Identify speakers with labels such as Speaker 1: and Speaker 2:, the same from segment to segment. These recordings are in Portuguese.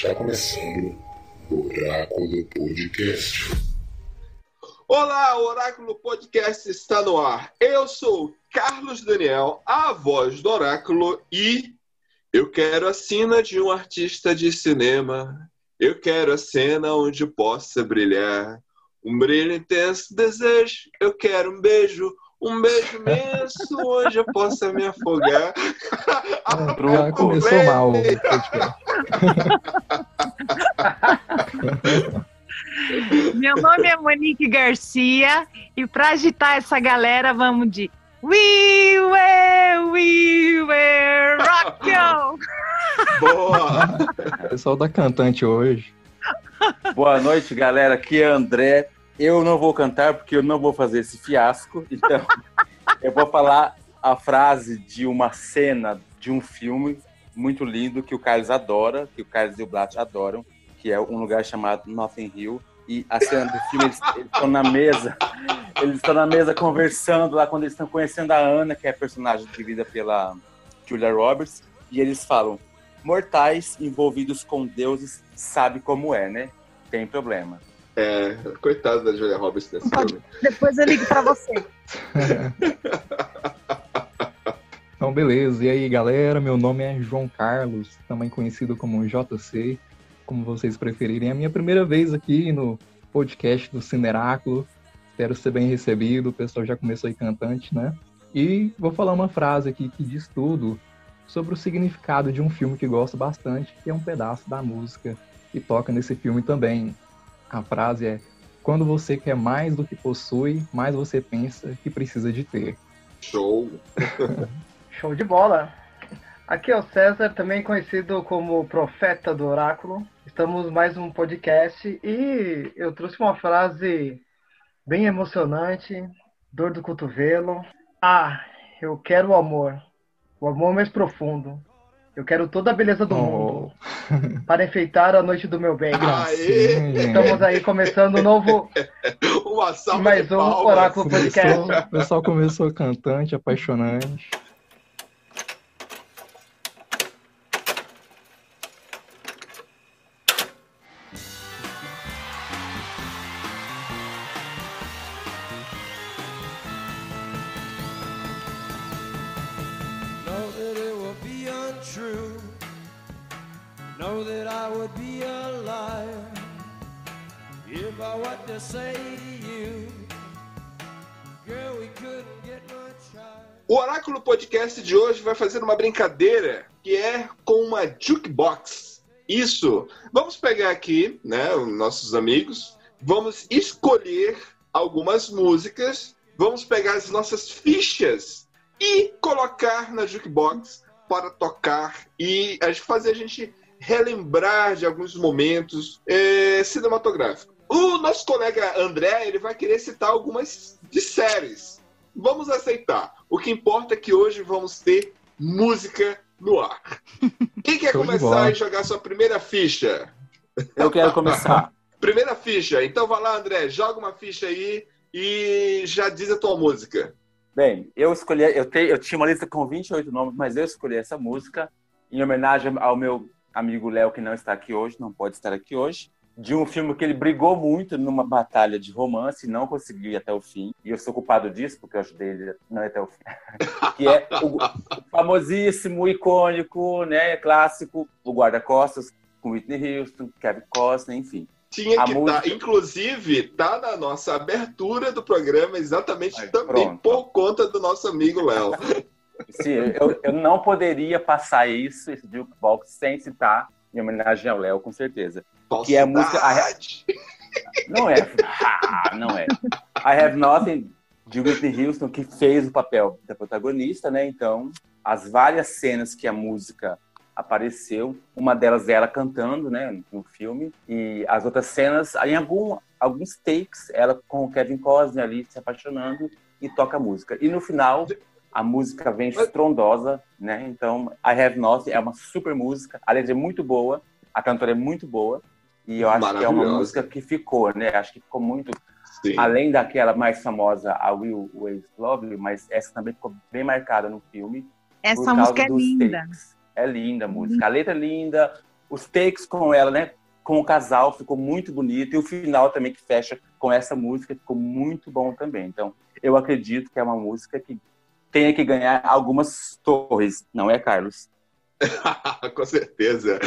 Speaker 1: Está começando o Oráculo Podcast.
Speaker 2: Olá, Oráculo Podcast está no ar. Eu sou Carlos Daniel, a voz do Oráculo, e eu quero a cena de um artista de cinema. Eu quero a cena onde possa brilhar. Um brilho intenso, desejo. Eu quero um beijo, um beijo imenso onde eu possa me afogar.
Speaker 3: Já começou mal.
Speaker 4: Meu nome é Monique Garcia e para agitar essa galera vamos de We will, we will rock you!
Speaker 2: Boa!
Speaker 3: Pessoal da cantante hoje.
Speaker 5: Boa noite, galera. Aqui é André. Eu não vou cantar porque eu não vou fazer esse fiasco. Então, eu vou falar a frase de uma cena de um filme muito lindo que o Carlos adora, que o Carlos e o Blatt adoram, que é um lugar chamado Notting Hill. E a cena do filme, eles estão na mesa, eles estão na mesa conversando lá quando eles estão conhecendo a Ana, que é a personagem vivida pela Julia Roberts, e eles falam: mortais envolvidos com deuses sabe como é, né? Tem problema.
Speaker 2: É, coitado da Julia Roberts nesse filme.
Speaker 4: Depois eu ligo para você.
Speaker 3: Então, beleza. E aí, galera? Meu nome é João Carlos, também conhecido como JC, como vocês preferirem. É a minha primeira vez aqui no podcast do Cineráculo. Espero ser bem recebido. O pessoal já começou aí cantante, né? E vou falar uma frase aqui que diz tudo sobre o significado de um filme que gosto bastante, que é um pedaço da música que toca nesse filme também. A frase é: Quando você quer mais do que possui, mais você pensa que precisa de ter.
Speaker 2: Show!
Speaker 6: Show de bola! Aqui é o César, também conhecido como Profeta do Oráculo. Estamos mais um podcast e eu trouxe uma frase bem emocionante, dor do cotovelo. Ah, eu quero o amor, o amor mais profundo. Eu quero toda a beleza do
Speaker 3: Oh.
Speaker 6: mundo para enfeitar a noite do meu bem.
Speaker 2: Aê!
Speaker 6: Estamos aí começando um novo
Speaker 2: Uma salva
Speaker 6: mais
Speaker 2: de
Speaker 6: um
Speaker 2: palmas.
Speaker 6: Oráculo Podcast.
Speaker 3: Começou- O pessoal começou cantante, apaixonante.
Speaker 2: Vai fazer uma brincadeira que é com uma jukebox. Isso. Vamos pegar aqui, né, os nossos amigos, vamos escolher algumas músicas, vamos pegar as nossas fichas e colocar na jukebox para tocar e fazer a gente relembrar de alguns momentos eh, cinematográficos. O nosso colega André ele vai querer citar algumas de séries. Vamos aceitar. O que importa é que hoje vamos ter música no ar. Quem quer
Speaker 3: Show
Speaker 2: começar a jogar sua primeira ficha?
Speaker 5: Eu quero começar.
Speaker 2: Primeira ficha. Então vai lá, André, joga uma ficha aí e já diz a tua música.
Speaker 5: Bem, eu escolhi, eu, te, eu tinha uma lista com 28 nomes, mas eu escolhi essa música em homenagem ao meu amigo Léo, que não está aqui hoje, não pode estar aqui hoje, de um filme que ele brigou muito numa batalha de romance e não conseguiu ir até o fim. E eu sou culpado disso, porque eu ajudei ele não ir até o fim. que é o, o famosíssimo, icônico, né, clássico, O Guarda-Costas, com Whitney Houston, Kevin Costner, enfim.
Speaker 2: Tinha
Speaker 5: A
Speaker 2: que
Speaker 5: música-
Speaker 2: estar, inclusive, tá na nossa abertura do programa, exatamente
Speaker 5: Aí,
Speaker 2: também
Speaker 5: pronto.
Speaker 2: por conta do nosso amigo Léo.
Speaker 5: Sim, eu, eu não poderia passar isso, esse jukebox, sem citar em homenagem ao Léo, com certeza. Que é a música-. Não é. Ah, não é. I Have Nothing, de Whitney Houston, que fez o papel da protagonista, né? Então, as várias cenas que a música apareceu, uma delas é ela cantando, né, no filme, e as outras cenas, em algum, alguns takes, ela com o Kevin Costner ali se apaixonando e toca a música. E no final, a música vem estrondosa, né? Então, I Have Nothing é uma super música, a letra é muito boa, a cantora é muito boa, e eu acho que é uma música que ficou, né? Acho que ficou muito
Speaker 2: Sim.
Speaker 5: além daquela mais famosa, a Will Always Love You, mas essa também ficou bem marcada no filme.
Speaker 4: Essa música é linda.
Speaker 5: takes. É linda a música. A letra é linda, os takes com ela, né? Com o casal ficou muito bonito e o final também que fecha com essa música ficou muito bom também. Então, eu acredito que é uma música que tenha que ganhar algumas torres, não é, Carlos?
Speaker 2: Com certeza.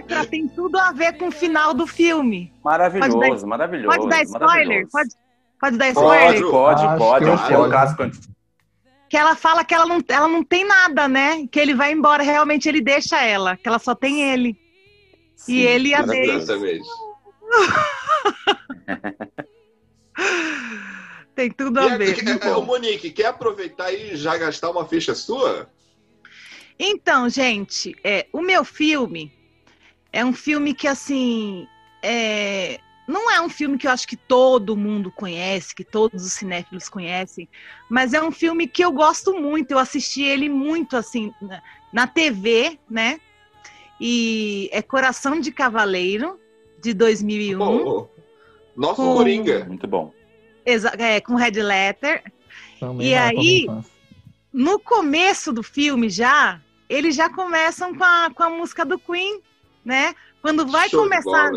Speaker 4: Letra tem tudo a ver com o final do filme.
Speaker 5: Maravilhoso,
Speaker 4: Pode dar-
Speaker 5: maravilhoso.
Speaker 4: Pode dar spoiler? Pode, pode dar
Speaker 5: Pode,
Speaker 4: spoiler?
Speaker 5: pode, pode.
Speaker 3: que
Speaker 5: É um- é um
Speaker 3: pode.
Speaker 5: antigo.
Speaker 4: Que ela fala que ela não, ela não tem nada, né? Que ele vai embora, realmente ele deixa ela, que ela só tem ele.
Speaker 5: Sim,
Speaker 4: e ele a deixa.
Speaker 2: Exatamente.
Speaker 4: Tem tudo a
Speaker 2: a-
Speaker 4: ver.
Speaker 2: que- é, ô, Monique, quer aproveitar e já gastar uma ficha sua?
Speaker 4: Então, gente, é, o meu filme é um filme que, assim, é, não é um filme que eu acho que todo mundo conhece, que todos os cinéfilos conhecem, mas é um filme que eu gosto muito. Eu assisti ele muito, assim, na, TV, né? E é Coração de Cavaleiro, de 2001,
Speaker 2: Pô, nosso
Speaker 4: Com-
Speaker 2: Coringa.
Speaker 5: Muito bom.
Speaker 4: exa- é, com Red Letter.
Speaker 3: Também
Speaker 4: E
Speaker 3: minha
Speaker 4: aí-. No começo do filme já, eles já começam com a, com a música do Queen, né? Quando vai
Speaker 2: Show
Speaker 4: começar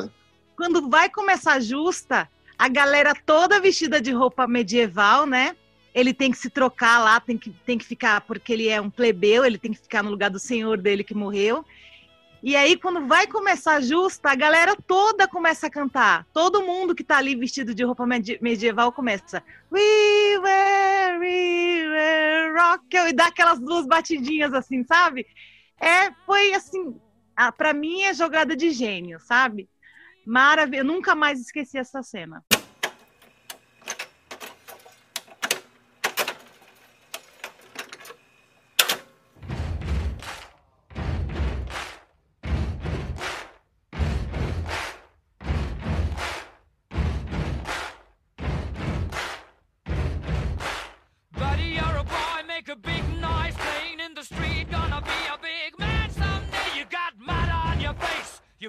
Speaker 4: quando vai começar justa, a galera toda vestida de roupa medieval, né? Ele tem que se trocar lá, tem que, tem que ficar, porque ele é um plebeu, ele tem que ficar no lugar do senhor dele que morreu. E aí, quando vai começar justa, a galera toda começa a cantar. Todo mundo que tá ali vestido de roupa medi- medieval começa. We were, we were rock. E dá aquelas duas batidinhas assim, sabe? É, foi assim, ah, para mim é jogada de gênio, sabe? Maravilha, eu nunca mais esqueci essa cena.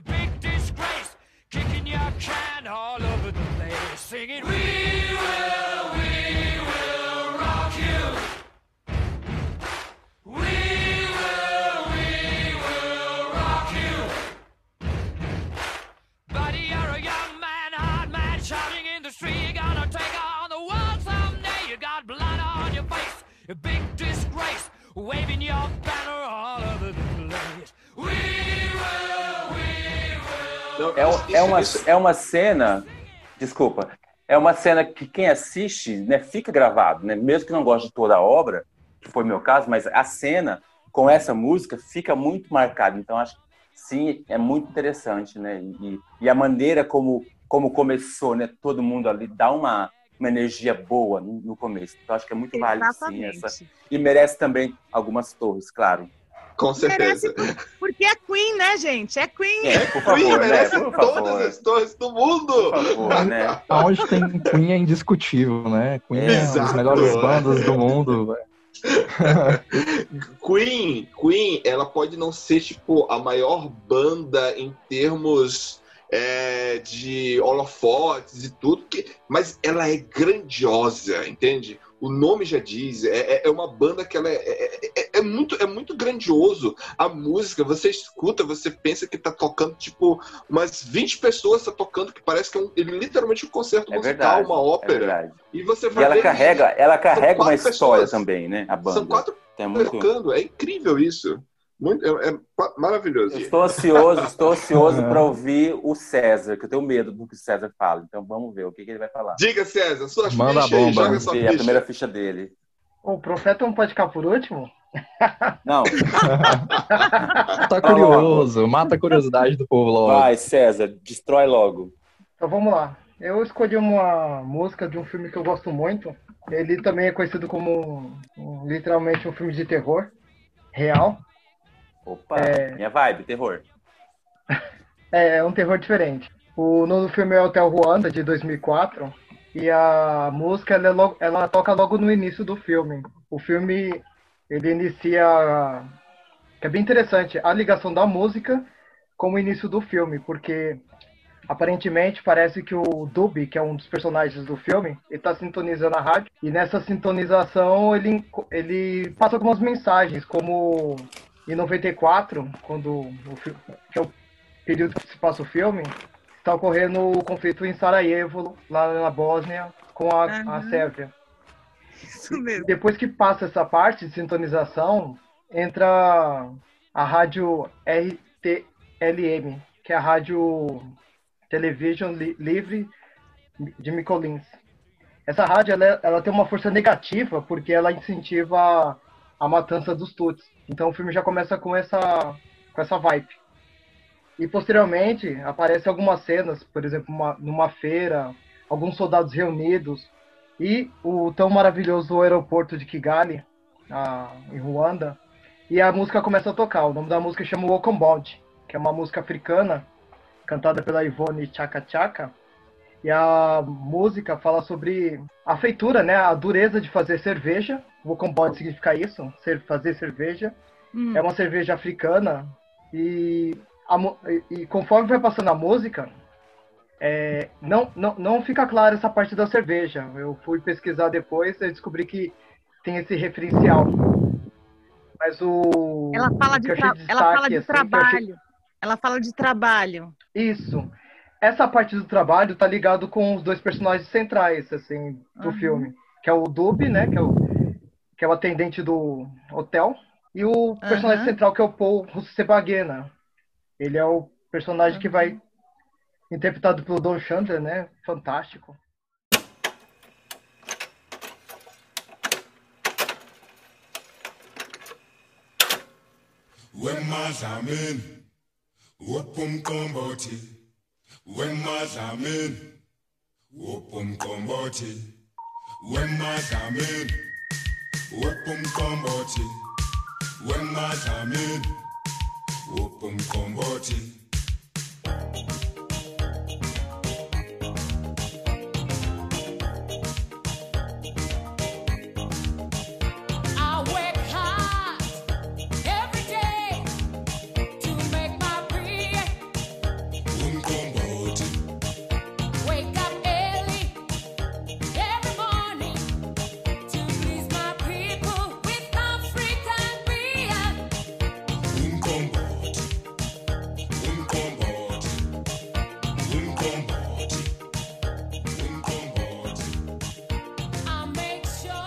Speaker 7: Big disgrace. Kicking your can all over the place. Singing, We
Speaker 5: É,
Speaker 2: isso-
Speaker 5: é, uma,
Speaker 2: isso-
Speaker 5: é uma cena, desculpa, é uma cena que quem assiste, né, fica gravado, né? Mesmo que não goste de toda a obra, que foi meu caso, mas a cena com essa música fica muito marcada. Então acho que sim, é muito interessante, né? E, e a maneira como como começou, né? Todo mundo ali dá uma, uma energia boa no, começo. Então acho que é muito válido sim essa e merece também algumas torres, claro.
Speaker 2: Com certeza.
Speaker 4: Porque é Queen, né, gente? É Queen.
Speaker 5: É, por
Speaker 2: Queen
Speaker 5: favor, né?
Speaker 2: merece
Speaker 5: Por
Speaker 2: todas
Speaker 5: favor.
Speaker 2: as torres do mundo.
Speaker 5: Por favor, né?
Speaker 3: Onde tem Queen é indiscutível, né? Queen é uma das melhores bandas do mundo. velho.
Speaker 2: Queen, Queen, ela pode não ser tipo a maior banda em termos é, de holofotes e tudo, que, mas ela é grandiosa, entende? O nome já diz, é, é- é uma banda que ela é, é- é- é muito, é muito grandioso. A música, você escuta, você pensa que tá tocando, tipo, umas 20 pessoas tá tocando, que parece que é um, ele, literalmente um concerto
Speaker 5: É
Speaker 2: musical,
Speaker 5: verdade.
Speaker 2: uma
Speaker 5: É
Speaker 2: ópera. e você
Speaker 5: E
Speaker 2: vai
Speaker 5: ela
Speaker 2: ver-
Speaker 5: carrega, ela carrega uma história
Speaker 2: pessoas.
Speaker 5: também, né? A banda.
Speaker 2: São quatro
Speaker 5: muito...
Speaker 2: tocando, é incrível isso. Muito, é, é maravilhoso.
Speaker 5: Eu estou ansioso, estou ansioso para ouvir o César, que eu tenho medo do que o César fala. Então vamos ver o que, que ele vai falar.
Speaker 2: Diga, César, suas
Speaker 3: Manda
Speaker 2: fichas
Speaker 3: a
Speaker 2: aí,
Speaker 3: bomba.
Speaker 2: joga
Speaker 5: Vamos
Speaker 2: sua ficha.
Speaker 5: a primeira ficha dele.
Speaker 6: O profeta não pode ficar por último?
Speaker 5: Não,
Speaker 3: Tá curioso, mata a curiosidade do povo logo.
Speaker 5: vai, César, destrói logo.
Speaker 6: Então vamos lá. Eu escolhi uma música de um filme que eu gosto muito. Ele também é conhecido como literalmente um filme de terror real.
Speaker 5: Opa,
Speaker 6: É.
Speaker 5: minha vibe, terror.
Speaker 6: É um terror diferente. O nome do filme é Hotel Ruanda, de 2004. E a música ela, é logo- ela toca logo no início do filme. O filme ele inicia. que é bem interessante a ligação da música com o início do filme, porque aparentemente parece que o Duby, que é um dos personagens do filme, ele está sintonizando a rádio. E nessa sintonização ele, ele passa algumas mensagens, como em 94, quando o que é o período que se passa o filme, está ocorrendo o conflito em Sarajevo, lá na Bósnia, com a, a
Speaker 4: Aham.
Speaker 6: Sérvia.
Speaker 4: Isso mesmo.
Speaker 6: Depois que passa essa parte de sintonização, entra a rádio RTLM, que é a rádio Television Li- Livre de Micolins. Essa rádio ela, é- ela tem uma força negativa porque ela incentiva a matança dos Tuts. Então o filme já começa com essa, com essa vibe. E posteriormente aparecem algumas cenas, por exemplo, uma- numa feira, alguns soldados reunidos e o tão maravilhoso aeroporto de Kigali, ah, em Ruanda. E a música começa a tocar. O nome da música chama Walk on Bound, que é uma música africana, cantada pela Ivone Chaka Chaka. E a música fala sobre a feitura, né, a dureza de fazer cerveja. Walk on Bound significa isso, ser, fazer cerveja.
Speaker 4: Hum.
Speaker 6: É uma cerveja africana e, a e- conforme vai passando a música, é, não, não, não fica clara essa parte da cerveja. Eu fui pesquisar depois e descobri que tem esse referencial. Mas o.
Speaker 4: Ela fala de, tra-
Speaker 6: achei
Speaker 4: ela fala de
Speaker 6: assim, eu achei-
Speaker 4: trabalho. Ela fala de trabalho.
Speaker 6: Isso. Essa parte do trabalho tá ligado com os dois personagens centrais, assim, do
Speaker 4: Uhum.
Speaker 6: filme. Que é o Dub, né? Que é o, que é o atendente do hotel. E o personagem
Speaker 4: Aham.
Speaker 6: central, que é o Paul Rusesabagina. Ele é o personagem que vai interpretado pelo Don Chandler, né? Fantástico.
Speaker 8: Whoop um combote, when my
Speaker 1: time
Speaker 8: in, whoop um
Speaker 6: combote.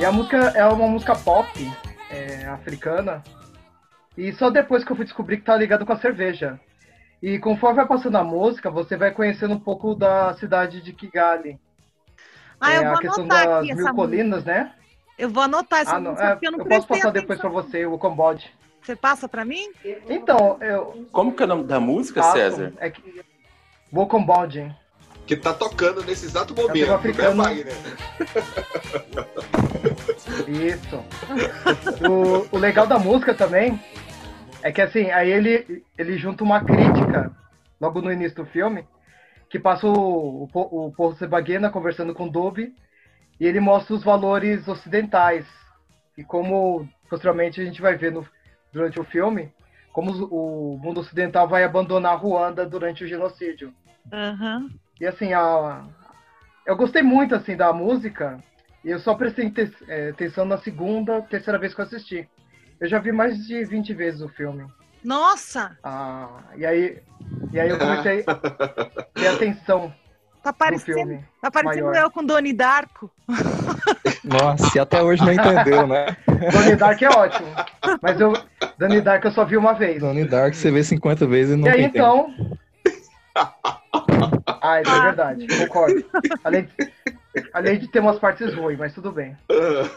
Speaker 6: A música é uma música pop é, africana. E só depois que eu fui descobrir que tá ligado com a cerveja. E conforme vai passando a música, você vai conhecendo um pouco da cidade de Kigali.
Speaker 4: Ah,
Speaker 6: é
Speaker 4: eu vou
Speaker 6: a questão
Speaker 4: anotar
Speaker 6: das
Speaker 4: aqui
Speaker 6: mil
Speaker 4: essa música.
Speaker 6: colinas, né?
Speaker 4: Eu vou anotar essa
Speaker 6: Ah, não,
Speaker 4: música
Speaker 6: é,
Speaker 4: eu não
Speaker 6: eu posso passar depois pra
Speaker 4: atenção.
Speaker 6: você o Cambode.
Speaker 4: Você passa pra mim?
Speaker 6: Então, eu.
Speaker 5: Como que é o nome da música,
Speaker 6: passo,
Speaker 5: César?
Speaker 6: É que. O Cambode.
Speaker 2: Que tá tocando nesse exato momento. né,
Speaker 6: africano.
Speaker 2: Wagner?
Speaker 6: Isso. O, o legal da música também é que assim, aí ele, ele junta uma crítica logo no início do filme, que passa o, o, o Paul Sebaguena conversando com o Dub e ele mostra os valores ocidentais. E como posteriormente a gente vai ver no, durante o filme, como o mundo ocidental vai abandonar Ruanda durante o genocídio.
Speaker 4: Aham.
Speaker 6: E assim, a... eu gostei muito assim da música e eu só prestei te- é, atenção na segunda, terceira vez que eu assisti. Eu já vi mais de 20 vezes o filme.
Speaker 4: Nossa,
Speaker 6: Ah, e aí, e aí eu comecei a ter atenção
Speaker 4: tá parecendo,
Speaker 6: filme.
Speaker 4: tá parecendo eu com Doni Darko.
Speaker 3: Nossa, e até hoje não entendeu, né?
Speaker 6: Donnie Dark é ótimo, mas eu Donnie Dark eu só vi uma vez.
Speaker 3: Donnie Dark você vê 50 vezes e não
Speaker 6: E aí
Speaker 3: tempo.
Speaker 6: então. Ah, isso é verdade, concordo. Além de, além de ter umas partes ruins, mas tudo bem.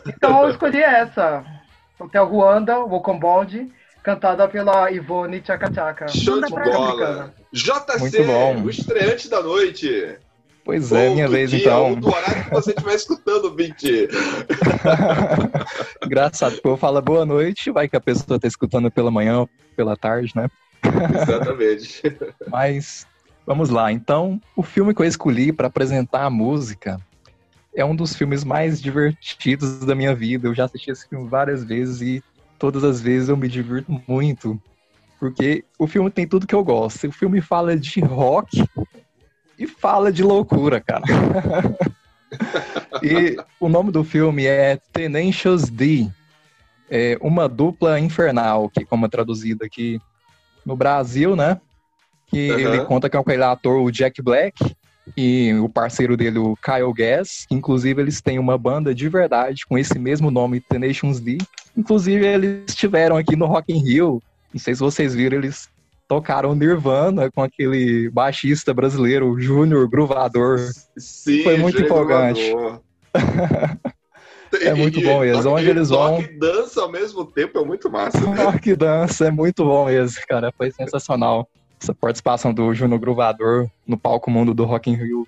Speaker 6: Então eu escolhi essa. Hotel Ruanda, Welcome Bond, cantada pela Ivone Tchaka Tchaka.
Speaker 2: Show de bola. JC,
Speaker 3: Muito bom.
Speaker 2: o estreante da noite.
Speaker 3: Pois é,
Speaker 2: Ou
Speaker 3: minha vez
Speaker 2: dia,
Speaker 3: então.
Speaker 2: Ou do horário que você estiver escutando, Vinte.
Speaker 3: Engraçado, porque eu falo boa noite, vai que a pessoa tá escutando pela manhã ou pela tarde, né?
Speaker 2: Exatamente.
Speaker 3: Mas vamos lá. Então, o filme que eu escolhi para apresentar a música é um dos filmes mais divertidos da minha vida. Eu já assisti esse filme várias vezes e todas as vezes eu me divirto muito. Porque o filme tem tudo que eu gosto. O filme fala de rock e fala de loucura, cara. e o nome do filme é Tenacious D. É uma dupla infernal, que como é traduzido aqui no Brasil, né? Que
Speaker 2: Aham.
Speaker 3: ele conta com aquele ator, o Jack Black, e o parceiro dele, o Kyle Gass. que, Inclusive, eles têm uma banda de verdade com esse mesmo nome, Tenacious D. Inclusive, eles estiveram aqui no Rock in Rio. Não sei se vocês viram, eles tocaram Nirvana com aquele baixista brasileiro, Júnior Gruvador.
Speaker 2: Sim,
Speaker 3: Foi muito empolgante. É muito bom mesmo. Onde eles vão-
Speaker 2: e dança ao mesmo tempo é muito massa. né?
Speaker 3: Rock dança, é muito bom mesmo, cara. Foi sensacional. Essa participação do Júnior Gruvador no palco mundo do Rock in Rio.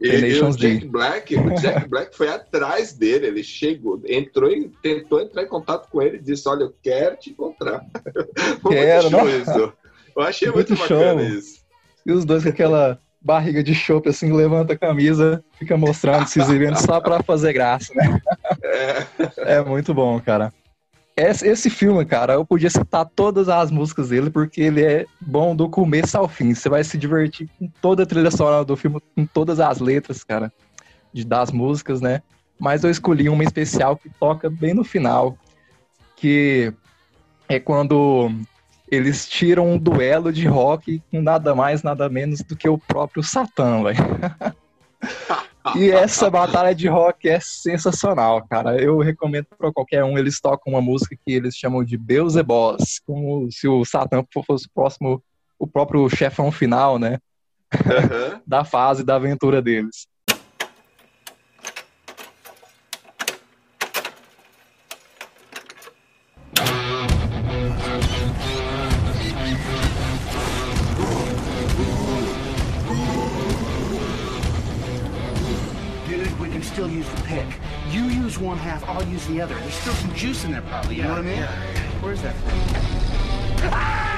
Speaker 2: E, e o. Jack Black, o Jack Black foi atrás dele, ele chegou, entrou em, tentou entrar em contato com ele e disse, olha, eu quero te encontrar.
Speaker 3: Quero,
Speaker 2: muito. Eu achei
Speaker 3: Muito
Speaker 2: muito, bacana
Speaker 3: show.
Speaker 2: isso.
Speaker 3: E os dois com aquela barriga de chope assim, levanta a camisa, fica mostrando, se exibindo só pra fazer graça, né?
Speaker 2: É,
Speaker 3: É muito bom, cara. Esse, esse filme, cara, eu podia citar todas as músicas dele, porque ele é bom do começo ao fim. Você vai se divertir com toda a trilha sonora do filme, com todas as letras, cara, de, das músicas, né? Mas eu escolhi uma especial que toca bem no final, que é quando eles tiram um duelo de rock com nada mais, nada menos do que o próprio Satã, velho. E essa batalha de rock é sensacional, cara. Eu recomendo para qualquer um. Eles tocam uma música que eles chamam de Beelzebos, como se o Satã fosse o próximo, o próprio chefão final, né?
Speaker 2: aham.
Speaker 3: Da fase da aventura deles.
Speaker 9: Still use the pick. You use one half, I'll use the other. There's still some juice in there, probably. You know what I mean? Where's that thing?
Speaker 7: Ah! Wait,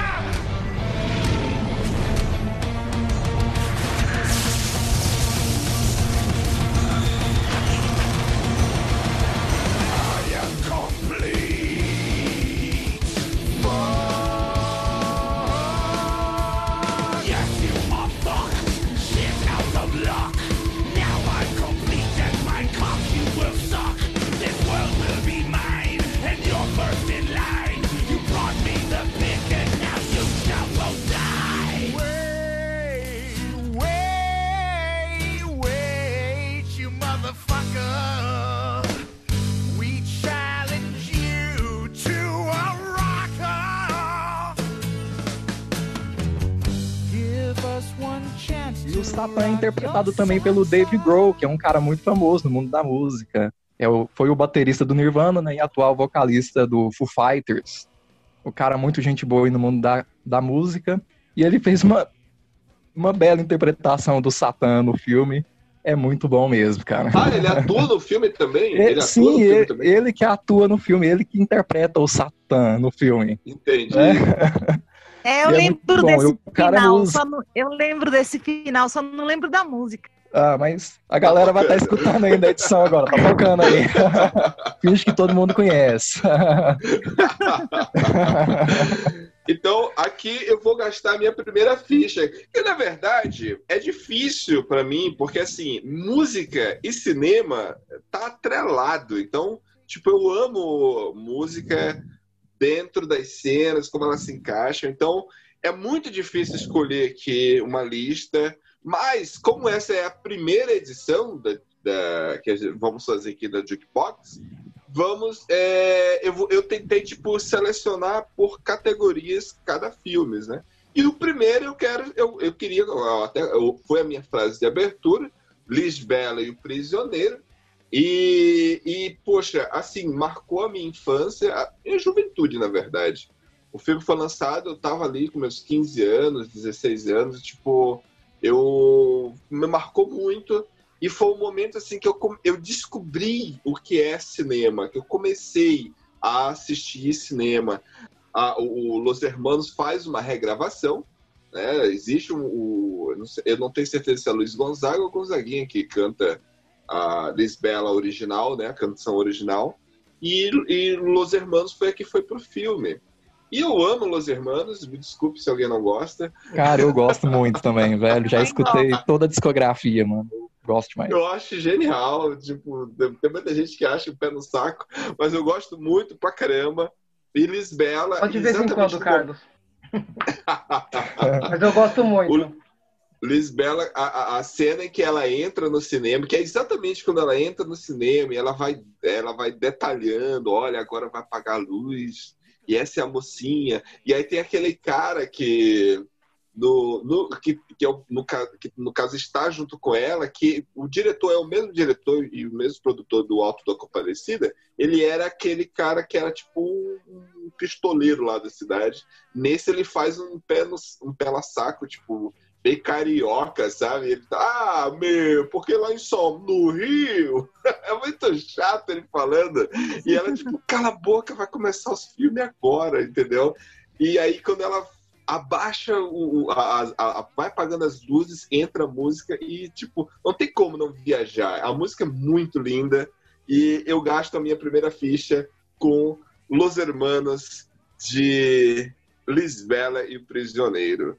Speaker 3: Satã é interpretado também pelo Dave Grohl, que é um cara muito famoso no mundo da música. É o, foi o baterista do Nirvana né, e atual vocalista do Foo Fighters. O cara muito gente boa aí no mundo da, da música. E ele fez uma, uma bela interpretação do Satã no filme. É muito bom mesmo, cara.
Speaker 2: Ah, ele atua no filme também?
Speaker 3: É,
Speaker 2: Ele atua
Speaker 3: sim,
Speaker 2: no filme
Speaker 3: ele,
Speaker 2: também?
Speaker 3: ele que atua no filme, ele que interpreta o Satã no filme.
Speaker 2: Entendi.
Speaker 3: né?
Speaker 4: É, eu
Speaker 3: E é
Speaker 4: lembro desse final.
Speaker 3: usa-
Speaker 4: só não- eu lembro desse final, só não lembro da música.
Speaker 3: Ah, mas a galera vai estar escutando ainda a edição agora, tá tocando aí. Finge que todo mundo conhece.
Speaker 2: Então, aqui eu vou gastar a minha primeira ficha. Que, na verdade, é difícil para mim, porque, assim, música e cinema tá atrelado. Então, tipo, eu amo música dentro das cenas, como elas se encaixam. Então, é muito difícil escolher aqui uma lista. Mas, como essa é a primeira edição da, da que vamos fazer aqui da Jukebox, vamos. é, eu, eu tentei, tipo, selecionar por categorias cada filme, né? E o primeiro eu quero, eu, eu queria, até eu- foi a minha frase de abertura, Lisbela e o Prisioneiro. E, e, poxa, assim, marcou a minha infância, a minha juventude, na verdade. O filme foi lançado, eu tava ali com meus 15 anos, 16 anos, tipo, eu me marcou muito. E foi um momento assim que eu, eu descobri o que é cinema, que eu comecei a assistir cinema. A- o, o Los Hermanos faz uma regravação, né? Existe um, eu não tenho certeza se é Luiz Gonzaga ou Gonzaguinha que canta a Lisbela original, né? A canção original. E, e Los Hermanos foi a que foi pro filme. E eu amo Los Hermanos, me desculpe se alguém não gosta.
Speaker 3: Cara, eu gosto muito também, velho. Já escutei toda a discografia, mano. Gosto demais.
Speaker 2: Eu acho genial, tipo, tem muita gente que acha o pé no saco, mas eu gosto muito pra caramba. E Lisbela.
Speaker 6: Só de vez em quando,
Speaker 2: como-
Speaker 6: Carlos. Mas eu gosto muito.
Speaker 2: Lisbela, a, a- cena em que ela entra no cinema, que é exatamente quando ela entra no cinema e ela vai, ela vai detalhando, olha, agora vai apagar a luz, e essa é a mocinha. E aí tem aquele cara que no, no, que, que, é o- no, que no caso está junto com ela, que o diretor é o mesmo diretor e o mesmo produtor do Alto da Comparecida, ele era aquele cara que era tipo um, um pistoleiro lá da cidade. Nesse ele faz um pé, no, um pé lá saco, tipo, bem carioca, sabe? Ele tá, ah, meu, porque lá em São no Rio é muito chato ele falando. E ela, tipo, cala a boca, vai começar os filmes agora, entendeu? E aí, quando ela abaixa o. a, a- a- vai apagando as luzes, entra a música e, tipo, não tem como não viajar. A música é muito linda e eu gasto a minha primeira ficha com Los Hermanos de Lisbela e o Prisioneiro.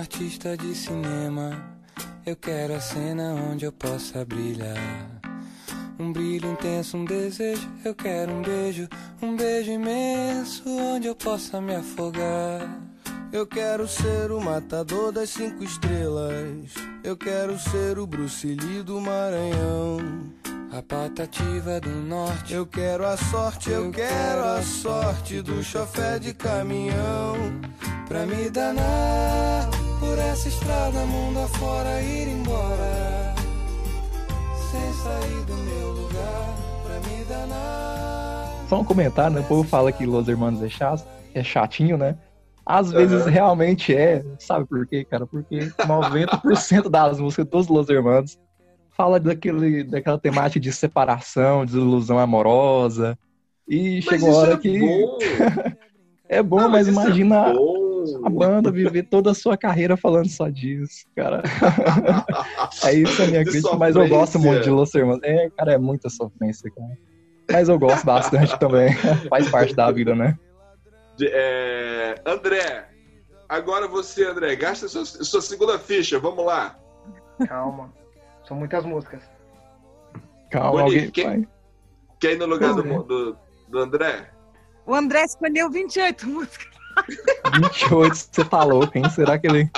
Speaker 10: Artista de cinema. Eu quero a cena onde eu possa brilhar. Um brilho intenso, um desejo. Eu quero um beijo, um beijo imenso onde eu possa me afogar.
Speaker 7: Eu quero ser o matador das cinco estrelas. Eu quero ser o Bruce Lee do Maranhão.
Speaker 10: A patativa do norte.
Speaker 7: Eu quero a sorte, eu quero a sorte do chofé de caminhão.
Speaker 10: Pra me danar por essa estrada, mundo afora, ir embora. Sem sair do meu lugar, pra me danar.
Speaker 3: Só um comentário, né? O povo fala que Los Hermanos é chato, é chatinho, né? Às vezes realmente é. Sabe por quê, cara? Porque 90% das músicas dos Los Hermanos fala daquele, daquela temática de separação, desilusão amorosa. E
Speaker 2: Mas
Speaker 3: chegou a hora
Speaker 2: é
Speaker 3: que.
Speaker 2: bom.
Speaker 3: É bom,
Speaker 2: Não,
Speaker 3: mas,
Speaker 2: isso é
Speaker 3: imagina
Speaker 2: bom.
Speaker 3: A banda viver toda a sua carreira falando só disso, cara. é isso a minha
Speaker 2: De
Speaker 3: crítica, mas eu gosto muito de Los Hermanos. É, cara, é muita sofrência, cara. Mas eu gosto bastante também. Faz parte da vida, né?
Speaker 2: De- é, André, agora você, André, gasta sua, sua segunda ficha, vamos lá.
Speaker 6: Calma. São muitas músicas.
Speaker 3: Calma,
Speaker 2: Monique,
Speaker 3: alguém
Speaker 2: quem-
Speaker 3: vai.
Speaker 2: Quer ir no lugar do,
Speaker 3: Pois é.
Speaker 2: do, do André?
Speaker 4: O André escolheu 28 músicas.
Speaker 3: 28, você tá louco, hein? Será que ele.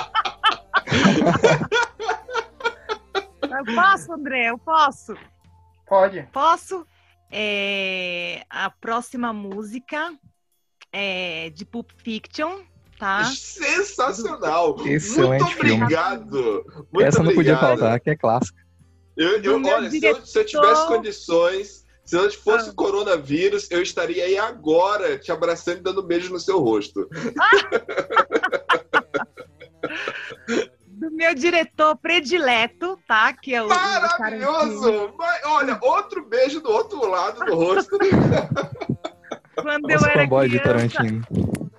Speaker 4: Eu posso, André? Eu posso.
Speaker 6: Pode.
Speaker 4: Posso? É, a próxima música é de Pulp Fiction, tá?
Speaker 2: Sensacional!
Speaker 3: Excelente
Speaker 2: Muito
Speaker 3: filme.
Speaker 2: obrigado! Muito
Speaker 3: Essa não podia
Speaker 2: obrigado.
Speaker 3: faltar, que é clássico.
Speaker 2: Eu, eu- olha, se eu, se eu tivesse condições, se não fosse
Speaker 4: Ah.
Speaker 2: coronavírus, eu estaria aí agora te abraçando e dando beijo no seu rosto.
Speaker 4: Do meu diretor predileto, tá? Que é o.
Speaker 2: Maravilhoso! Mas, olha, outro beijo do outro lado do rosto.
Speaker 4: Quando
Speaker 3: Os
Speaker 4: eu era
Speaker 3: fanboy de
Speaker 4: criança,
Speaker 3: Tarantino.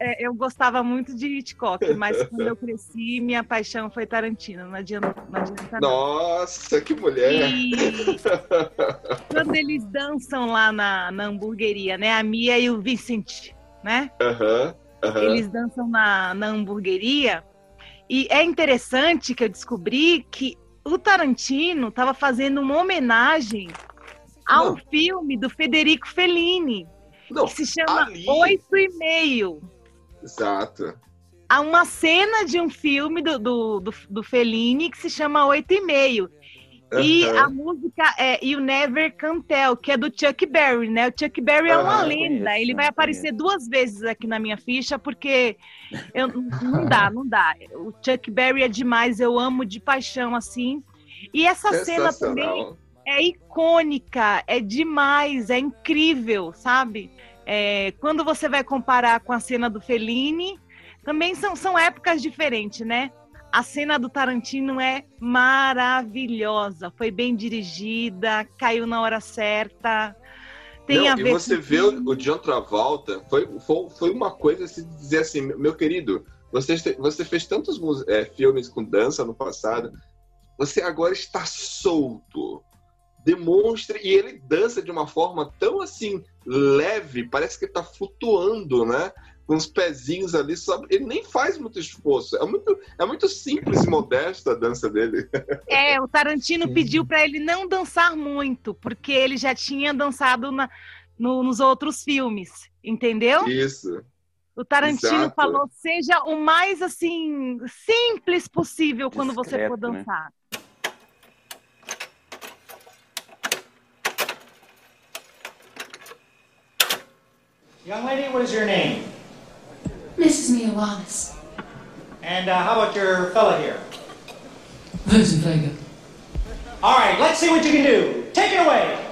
Speaker 4: É, eu gostava muito de Hitchcock, mas quando eu cresci, minha paixão foi Tarantino. Não adianta, não. Adianta não.
Speaker 2: Nossa, que mulher!
Speaker 4: E quando eles dançam lá na, na hamburgueria, né? A Mia e o Vincent, né? Eles dançam na, na hamburgueria. E é interessante que eu descobri que o Tarantino estava fazendo uma homenagem ao
Speaker 2: Não.
Speaker 4: filme do Federico Fellini,
Speaker 2: Não,
Speaker 4: que se chama Oito e Meio.
Speaker 2: Exato.
Speaker 4: Há uma cena de um filme do, do, do, do Fellini que se chama Oito e Meio. E
Speaker 2: Aham.
Speaker 4: a música é You Never Can Tell, que é do Chuck Berry, né? O Chuck Berry é uma lenda.
Speaker 5: conheço,
Speaker 4: Ele vai aparecer duas vezes aqui na minha ficha, porque eu, não dá, não dá. O Chuck Berry é demais, eu amo de paixão, assim. E essa cena também é icônica, é demais, é incrível, sabe? É, quando você vai comparar com a cena do Fellini, também são, são épocas diferentes, né? A cena do Tarantino é maravilhosa, foi bem dirigida, caiu na hora certa. Tem
Speaker 2: Não,
Speaker 4: a
Speaker 2: e
Speaker 4: ver
Speaker 2: você
Speaker 4: com
Speaker 2: vê o, o John Travolta, foi, foi, foi uma coisa se dizer assim, meu querido, você, você fez tantos é, filmes com dança no passado, você agora está solto. Demonstre, e ele dança de uma forma tão assim, leve, parece que ele está flutuando, né? Com os pezinhos ali, só, ele nem faz muito esforço. É muito, é muito simples e modesta a dança dele.
Speaker 4: É, o Tarantino pediu para ele não dançar muito, porque ele já tinha dançado na- no- nos outros filmes, entendeu?
Speaker 2: Isso.
Speaker 4: O Tarantino
Speaker 2: Exato.
Speaker 4: falou: seja o mais assim simples possível quando você for
Speaker 5: Discreto, né?
Speaker 11: Young lady, what is your name?
Speaker 8: Mrs. Mia Wallace.
Speaker 11: And uh, how about your fella here?
Speaker 8: Vincent Vega.
Speaker 11: All right, let's see what you can do. Take it away.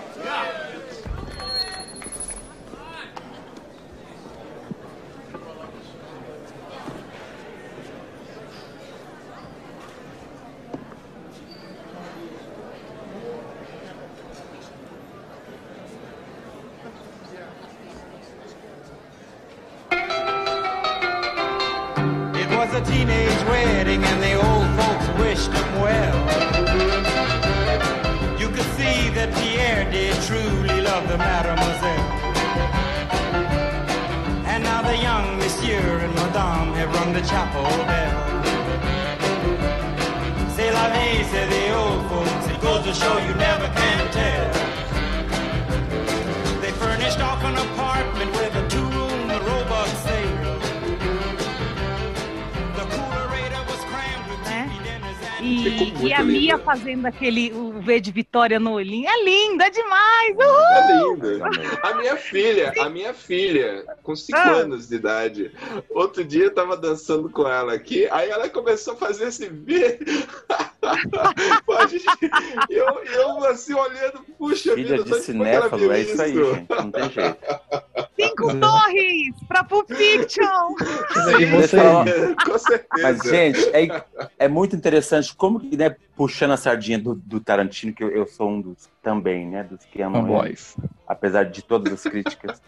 Speaker 2: Lindo.
Speaker 4: aquele o V de Vitória no olhinho. É lindo, é demais! Uhul!
Speaker 2: É lindo. A minha filha, a minha filha, com 5
Speaker 4: Ah.
Speaker 2: anos de idade, outro dia eu tava dançando com ela aqui, aí ela começou a fazer esse V. A gente- eu, eu assim olhando, puxa
Speaker 5: Filha
Speaker 2: vida,
Speaker 5: de cinéfalo, é isso aí, gente. Não tem jeito.
Speaker 4: Cinco torres pra Pulp Fiction!
Speaker 3: E você,
Speaker 2: Com certeza.
Speaker 5: Mas, gente, é, é muito interessante como que, né, puxando a sardinha do, do Tarantino, que eu, eu sou um dos também, né, dos que amam ele, apesar de todas as críticas.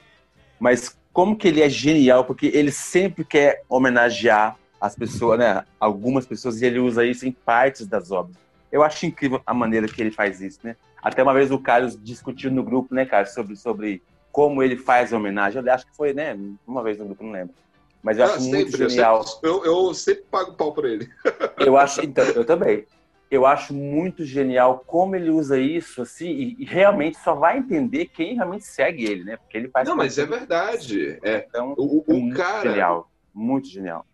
Speaker 5: Mas como que ele é genial, porque ele sempre quer homenagear as pessoas, né, algumas pessoas, e ele usa isso em partes das obras. Eu acho incrível a maneira que ele faz isso, né? Até uma vez o Carlos discutiu no grupo, né, Carlos, sobre, sobre como ele faz a homenagem. Eu acho que foi, né, uma vez no grupo, não lembro. Mas eu
Speaker 2: Ah,
Speaker 5: acho muito
Speaker 2: sempre, eu
Speaker 5: genial.
Speaker 2: sempre, eu, eu sempre pago pau pra ele.
Speaker 5: Eu acho, então, eu também. Eu acho muito genial como ele usa isso, assim, e, e realmente só vai entender quem realmente segue ele, né? Porque ele faz.
Speaker 2: Não, mas é verdade. É,
Speaker 5: Então,
Speaker 2: o,
Speaker 5: é
Speaker 2: o
Speaker 5: muito
Speaker 2: cara,
Speaker 5: genial. Muito genial.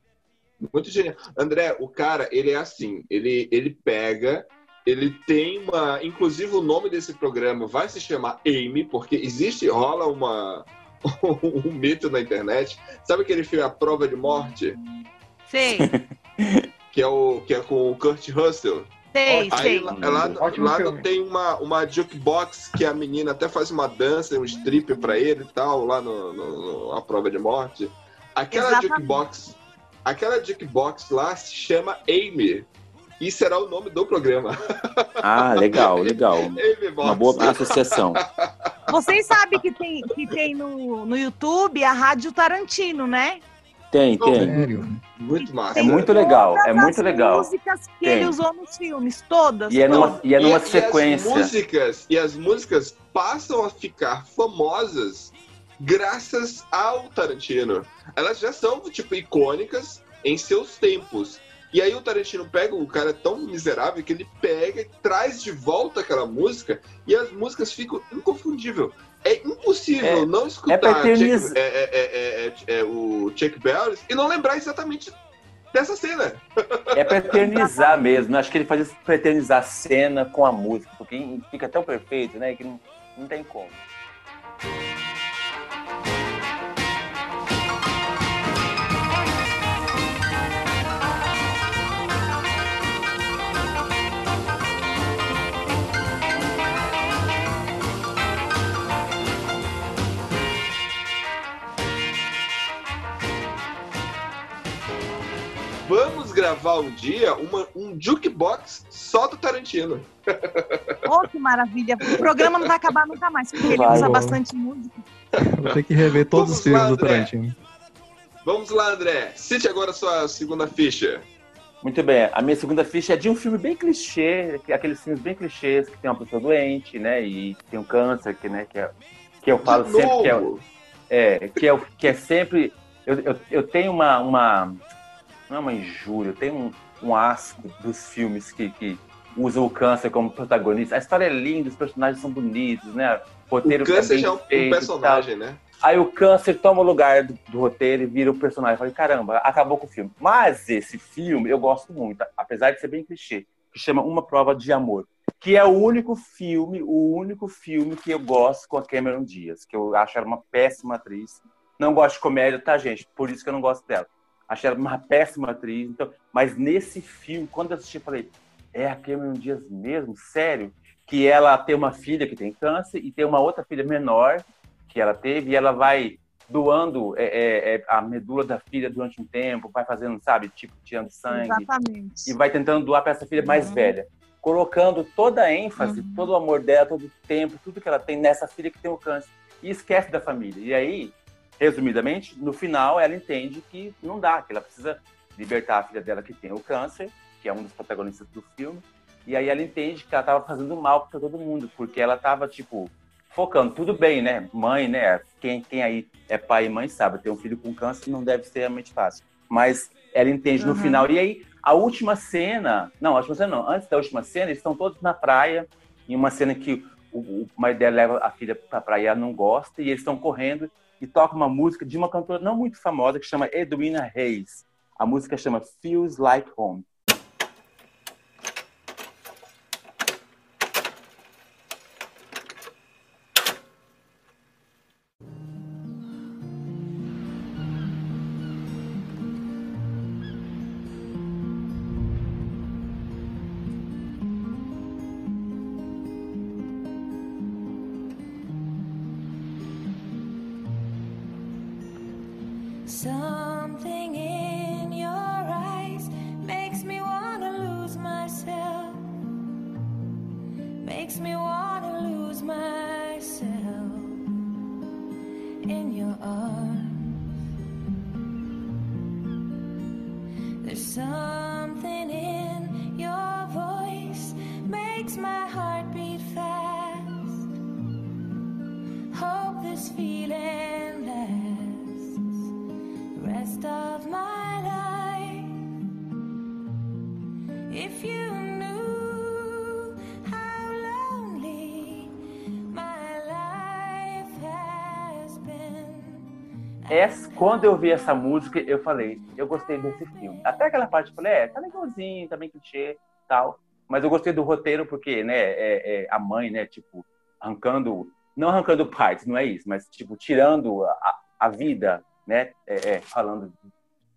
Speaker 2: Muito genial. André, o cara, ele é assim, ele, ele pega, ele tem uma. Inclusive, o nome desse programa vai se chamar Amy, porque existe, rola uma. um mito na internet. Sabe aquele filme A Prova de Morte?
Speaker 4: Sei.
Speaker 2: Que é, o, que é com o Kurt Russell.
Speaker 4: Sei,
Speaker 2: Aí
Speaker 4: sei.
Speaker 2: lá, lá,
Speaker 6: Ótimo
Speaker 2: lá
Speaker 6: filme.
Speaker 2: tem uma, uma jukebox que a menina até faz uma dança, um strip pra ele e tal, lá no, no, no- A Prova de Morte. Aquela
Speaker 4: Exatamente.
Speaker 2: jukebox, aquela jukebox lá se chama Amy. E será o nome do programa.
Speaker 5: Ah, legal, legal.
Speaker 2: Amy Box.
Speaker 5: Uma boa associação.
Speaker 4: Vocês sabem que tem, que tem no, no YouTube a Rádio Tarantino, né?
Speaker 5: Tem, tem.
Speaker 3: Sério.
Speaker 2: Muito massa.
Speaker 5: É muito legal, é muito
Speaker 4: as
Speaker 5: legal.
Speaker 4: músicas que
Speaker 5: Tem.
Speaker 4: ele usou nos filmes, todas.
Speaker 5: E é numa,
Speaker 4: todas.
Speaker 5: e é numa
Speaker 2: E-
Speaker 5: sequência.
Speaker 2: E as músicas, e as músicas passam a ficar famosas graças ao Tarantino. Elas já são, tipo, icônicas em seus tempos. E aí o Tarantino pega, o cara é tão miserável que ele pega e traz de volta aquela música e as músicas ficam inconfundíveis. É impossível
Speaker 5: É-
Speaker 2: não
Speaker 5: é
Speaker 2: escutar
Speaker 5: eterniz-
Speaker 2: Chuck- é- é- é- é- é o Chuck Berry e não lembrar exatamente dessa cena.
Speaker 5: É pra eternizar mesmo. Acho que ele faz isso pra eternizar a cena com a música, porque fica tão perfeito, né? Que não, não tem como.
Speaker 2: Gravar um dia uma, um jukebox só do Tarantino.
Speaker 4: Oh, que maravilha. O programa não vai acabar nunca mais, porque ele
Speaker 5: Vai,
Speaker 4: usa
Speaker 3: bom.
Speaker 4: bastante música.
Speaker 3: Vou ter que rever todos os
Speaker 2: Vamos lá,
Speaker 3: filmes do
Speaker 2: André.
Speaker 3: Tarantino.
Speaker 2: Vamos lá, André. Cite agora a sua segunda ficha.
Speaker 5: Muito bem. A minha segunda ficha é de um filme bem clichê, que- aqueles filmes bem clichês que tem uma pessoa doente, né? E tem um câncer, que, né, que, é, que eu falo
Speaker 2: De
Speaker 5: sempre que é, é, que é, que é sempre. Eu, eu, eu tenho uma, uma. Não é uma injúria, tenho um, um asco dos filmes que, que usam o câncer como protagonista. A história é linda, os personagens são bonitos, né? O roteiro
Speaker 2: O câncer
Speaker 5: bem
Speaker 2: já é um-
Speaker 5: feito
Speaker 2: personagem, né?
Speaker 5: Aí o câncer toma o lugar do, do roteiro e vira o personagem. Eu falei, caramba, acabou com o filme. Mas esse filme eu gosto muito, apesar de ser bem clichê, que chama Uma Prova de Amor. Que é o único filme, o único filme que eu gosto com a Cameron Diaz, que eu acho ela uma péssima atriz. Não gosto de comédia, tá, gente? Por isso que eu não gosto dela. Achei ela uma péssima atriz. Então, mas nesse filme, quando eu assisti, eu falei, é a Cameron Diaz mesmo? Sério? Que ela tem uma filha que tem câncer e tem uma outra filha menor que ela teve e ela vai doando é, é, é, a medula da filha durante um tempo, vai fazendo, sabe, tipo, tirando sangue
Speaker 4: Exatamente.
Speaker 5: e vai tentando doar para essa filha mais
Speaker 4: Uhum.
Speaker 5: velha, colocando toda a ênfase,
Speaker 4: Uhum.
Speaker 5: todo o amor dela, todo o tempo, tudo que ela tem nessa filha que tem o câncer e esquece da família. E aí, resumidamente, no final ela entende que não dá, que ela precisa libertar a filha dela que tem o câncer, que é um dos protagonistas do filme. E aí ela entende que ela estava fazendo mal para todo mundo, porque ela estava tipo focando tudo bem, né? Mãe, né? Quem, quem aí é pai e mãe sabe, ter um filho com câncer não deve ser realmente fácil. Mas ela entende no
Speaker 4: Uhum.
Speaker 5: final. E aí, a última cena, não, a última cena não, antes da última cena, eles estão todos na praia, em uma cena que o, o marido dela leva a filha pra praia e ela não gosta, e eles estão correndo e toca uma música de uma cantora não muito famosa que chama Edwina Reis. A música chama Feels Like Home. Quando eu vi essa música, eu falei, eu gostei desse filme. Até aquela parte eu falei, é, tá legalzinho, tá bem clichê tal. Mas eu gostei do roteiro porque, né, é, é a mãe, né, tipo, arrancando, não arrancando partes, não é isso, mas, tipo, tirando a, a vida, né, é, é, falando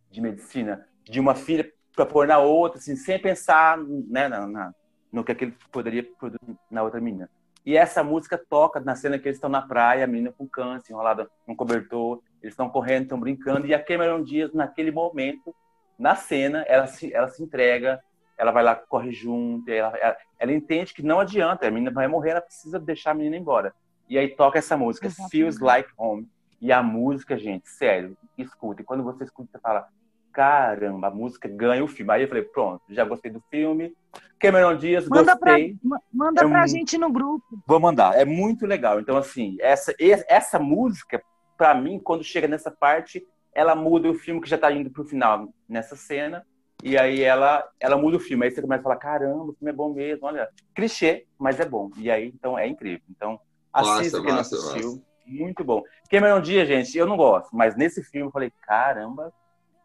Speaker 5: de medicina, de uma filha para pôr na outra, assim, sem pensar, né, na, na, no que aquele poderia produzir na outra menina. E essa música toca na cena que eles estão na praia, a menina com câncer, enrolada num cobertor, eles estão correndo, estão brincando, e a Cameron Diaz, naquele momento, na cena, ela se, ela se entrega, ela vai lá, corre junto, ela, ela, ela entende que não adianta, a menina vai morrer, ela precisa deixar a menina embora. E aí toca essa música,
Speaker 4: Exatamente.
Speaker 5: Feels Like Home. E a música, gente, sério, escuta. E quando você escuta, você fala, caramba, a música ganha o filme. Aí eu falei, pronto, já gostei do filme. Cameron Diaz,
Speaker 4: Manda pra,
Speaker 5: gostei.
Speaker 4: ma- manda
Speaker 5: É
Speaker 4: pra gente no grupo.
Speaker 5: Vou mandar. É muito legal. Então, assim, essa, essa música, pra mim, quando chega nessa parte, ela muda o filme que já tá indo pro final nessa cena. E aí ela, ela muda o filme. Aí você começa a falar, caramba, o filme é bom mesmo. Olha, clichê, mas é bom. E aí, então, é incrível. Então, assista quem não assistiu. Muito bom. Cameron Diaz, gente, eu não gosto. Mas nesse filme eu falei, caramba,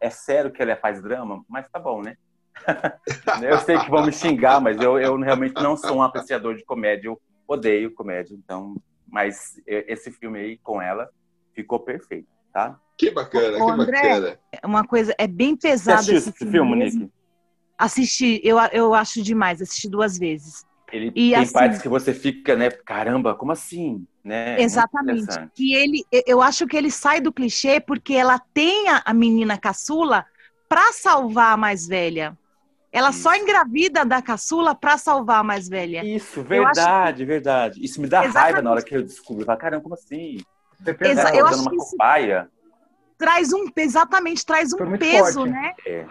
Speaker 5: é sério que ela faz drama? Mas tá bom, né? eu sei que vão me xingar, mas eu, eu realmente não sou um apreciador de comédia. Eu odeio comédia, então. Mas esse filme aí com ela ficou perfeito, tá?
Speaker 2: Que bacana,
Speaker 4: Ô,
Speaker 2: que
Speaker 4: André,
Speaker 2: bacana.
Speaker 4: É Uma coisa, é bem
Speaker 5: Você
Speaker 4: pesado
Speaker 5: assistiu
Speaker 4: esse
Speaker 5: esse
Speaker 4: filme.
Speaker 5: Nick?
Speaker 4: Assisti, eu, eu acho demais, assisti duas vezes.
Speaker 5: Ele
Speaker 4: E
Speaker 5: tem
Speaker 4: assim-
Speaker 5: partes que você fica, né? Caramba, como assim? Né? Muito
Speaker 4: Exatamente.
Speaker 5: interessante.
Speaker 4: E ele, eu- acho que ele sai do clichê porque ela tem a, a menina caçula pra salvar a mais velha. Ela só engravida da caçula pra salvar a mais velha.
Speaker 5: Isso, verdade, verdade. Isso me dá raiva
Speaker 4: Exatamente.
Speaker 5: na hora que eu descubro. Eu falo, caramba, como assim?
Speaker 4: Exa-
Speaker 5: Ela
Speaker 4: eu acho
Speaker 5: uma cobaia.
Speaker 4: traz um, exatamente, traz um peso,
Speaker 6: forte.
Speaker 4: né?
Speaker 5: É,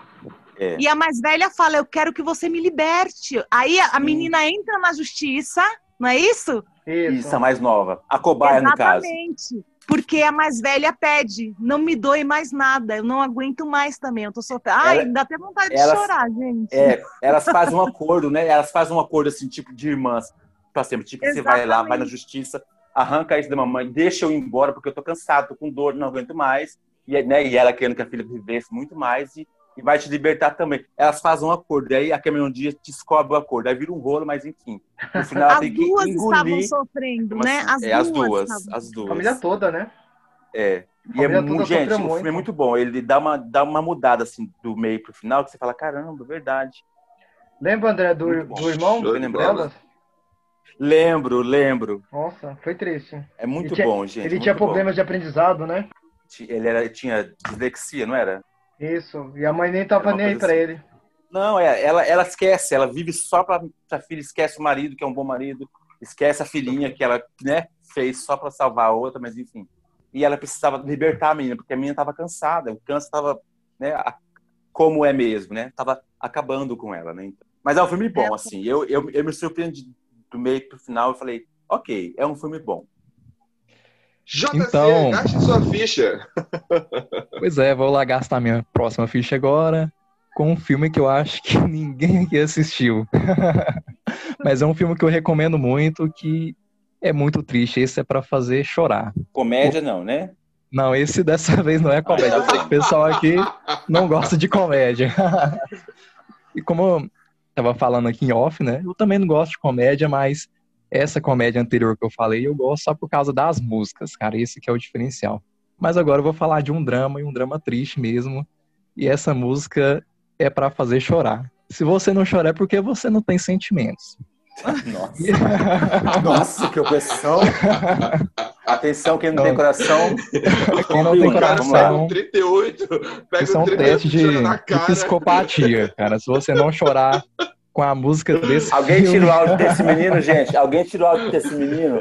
Speaker 5: é.
Speaker 4: E a mais velha fala, eu quero que você me liberte. Aí a, a menina entra na justiça, não é isso?
Speaker 5: Isso, a mais nova. A cobaia, no caso.
Speaker 4: Exatamente. Porque a mais velha pede, não me doe mais nada, eu não aguento mais também, eu tô sofrendo. Ai,
Speaker 5: Ela-
Speaker 4: dá até vontade
Speaker 5: elas-
Speaker 4: de chorar, gente.
Speaker 5: É, elas fazem um acordo, né? Elas fazem um acordo, assim, tipo de irmãs. Pra sempre. Tipo, você vai lá, vai na justiça, arranca isso da mamãe, deixa eu ir embora, porque eu tô cansado, tô com dor, não aguento mais. E, né, e ela querendo que a filha vivesse muito mais e, e vai te libertar também. Elas fazem um acordo, e aí a Cameron Diaz descobre o acordo, aí vira um rolo, mas enfim. No final ela
Speaker 4: As
Speaker 5: tem que
Speaker 4: duas estavam
Speaker 5: engolir.
Speaker 4: sofrendo, né? As
Speaker 5: é, as
Speaker 4: duas.
Speaker 5: duas,
Speaker 4: estavam
Speaker 5: as duas.
Speaker 6: Família toda, né?
Speaker 5: É. E é muito, gente, o filme é
Speaker 6: muito.
Speaker 5: bom. Ele dá uma, dá uma mudada assim do meio pro final, que você fala, caramba, verdade.
Speaker 6: Lembra, André, do, do irmão
Speaker 5: Show de bola.
Speaker 6: delas?
Speaker 5: Lembro, lembro.
Speaker 6: Nossa, foi triste.
Speaker 5: É muito
Speaker 6: tinha-
Speaker 5: bom, gente.
Speaker 6: Ele tinha
Speaker 5: bom.
Speaker 6: problemas de aprendizado, né?
Speaker 5: Ele era, tinha dislexia, não era?
Speaker 6: Isso. E a mãe nem tava nem aí
Speaker 5: coisa
Speaker 6: pra
Speaker 5: assim.
Speaker 6: ele.
Speaker 5: Não, é, ela, ela esquece, ela vive só pra, pra filha, esquece o marido, que é um bom marido, esquece a filhinha que ela né, fez só pra salvar a outra, mas enfim. E ela precisava libertar a menina, porque a menina tava cansada, o câncer tava, né, a- como é mesmo, né? Tava acabando com ela, né? Mas é um filme bom, assim. Eu, eu, eu me surpreendi do meio pro final e falei, ok, é um filme bom.
Speaker 2: JC,
Speaker 3: Então-
Speaker 2: gaste sua ficha.
Speaker 3: Pois é, vou lá gastar minha próxima ficha agora com um filme que eu acho que ninguém aqui assistiu. Mas é um filme que eu recomendo muito, que é muito triste. Esse é pra fazer chorar.
Speaker 5: Comédia não, né?
Speaker 3: Não, esse dessa vez não é comédia. Eu o pessoal aqui não gosta de comédia. e como eu tava falando aqui em off, né? Eu também não gosto de comédia, mas essa comédia anterior que eu falei, eu gosto só por causa das músicas, cara. Esse que é o diferencial. Mas agora eu vou falar de um drama, e um drama triste mesmo. E essa música é pra fazer chorar. Se você não chorar é porque você não tem sentimentos.
Speaker 5: Nossa. Nossa, que opressão. Atenção, quem não tem coração.
Speaker 3: Quem não tem coração.
Speaker 2: 38. Pega
Speaker 3: Isso é um
Speaker 2: 38
Speaker 3: teste de, de
Speaker 2: cara.
Speaker 3: psicopatia, cara. Se você não chorar com a música desse
Speaker 5: Alguém
Speaker 3: filme...
Speaker 5: tira o áudio desse menino, gente? Alguém tira o áudio desse menino?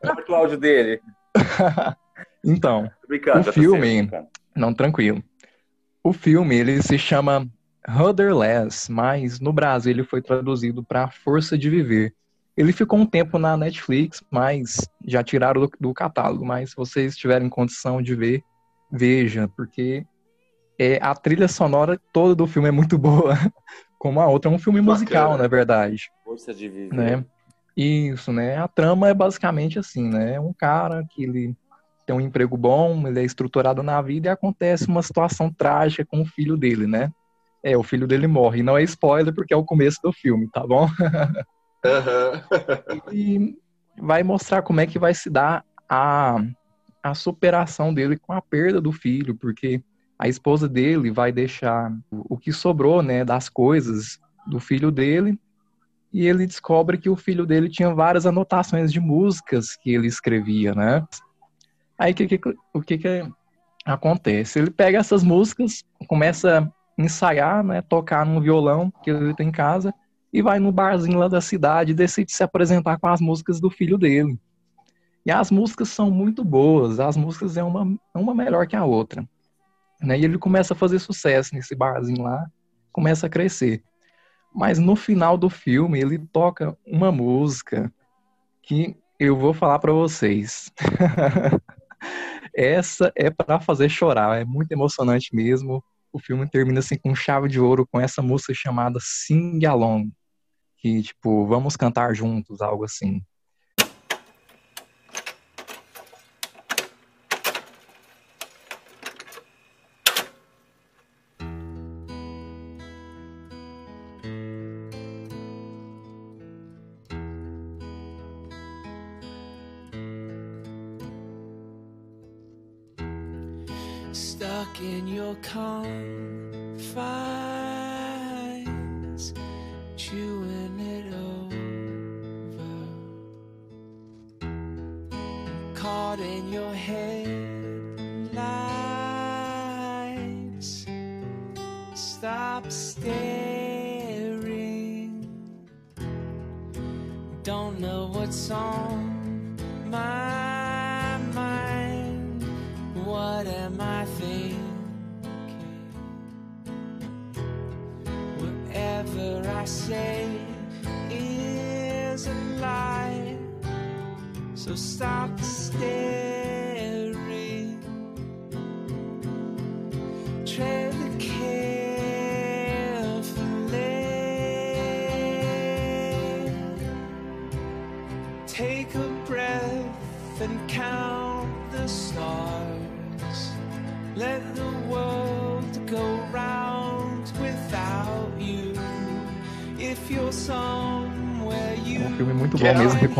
Speaker 5: Corta o áudio dele.
Speaker 3: Então, o filme... Não, tranquilo. O filme, ele se chama Rudderless, mas no Brasil ele foi traduzido para Força de Viver. Ele ficou um tempo na Netflix, mas já tiraram do, do catálogo. Mas se vocês tiverem condição de ver, veja, porque é, a trilha sonora toda do filme é muito boa, como a outra. É um filme musical,
Speaker 2: Bacana.
Speaker 3: na verdade
Speaker 5: Força de viver.
Speaker 3: né? Isso, né? A trama é basicamente assim, né? É um cara que ele tem um emprego bom, ele é estruturado na vida e acontece uma situação trágica com o filho dele, né? É, o filho dele morre. E não é spoiler porque é o começo do filme, tá bom?
Speaker 2: Aham.
Speaker 3: E vai mostrar como é que vai se dar a, a superação dele com a perda do filho, porque a esposa dele vai deixar o que sobrou, né, das coisas do filho dele e ele descobre que o filho dele tinha várias anotações de músicas que ele escrevia, né? Aí que, que- o que, que acontece? Ele pega essas músicas, começa ensaiar, né? Tocar num violão que ele tem em casa e vai no barzinho lá da cidade e decide se apresentar com as músicas do filho dele. E as músicas são muito boas, as músicas é uma, uma melhor que a outra. Né? E ele começa a fazer sucesso nesse barzinho lá, começa a crescer. Mas no final do filme ele toca uma música que eu vou falar para vocês. essa é para fazer chorar, é muito emocionante mesmo. O filme termina assim com chave de ouro com essa música chamada Sing Along, que tipo, vamos cantar juntos, algo assim.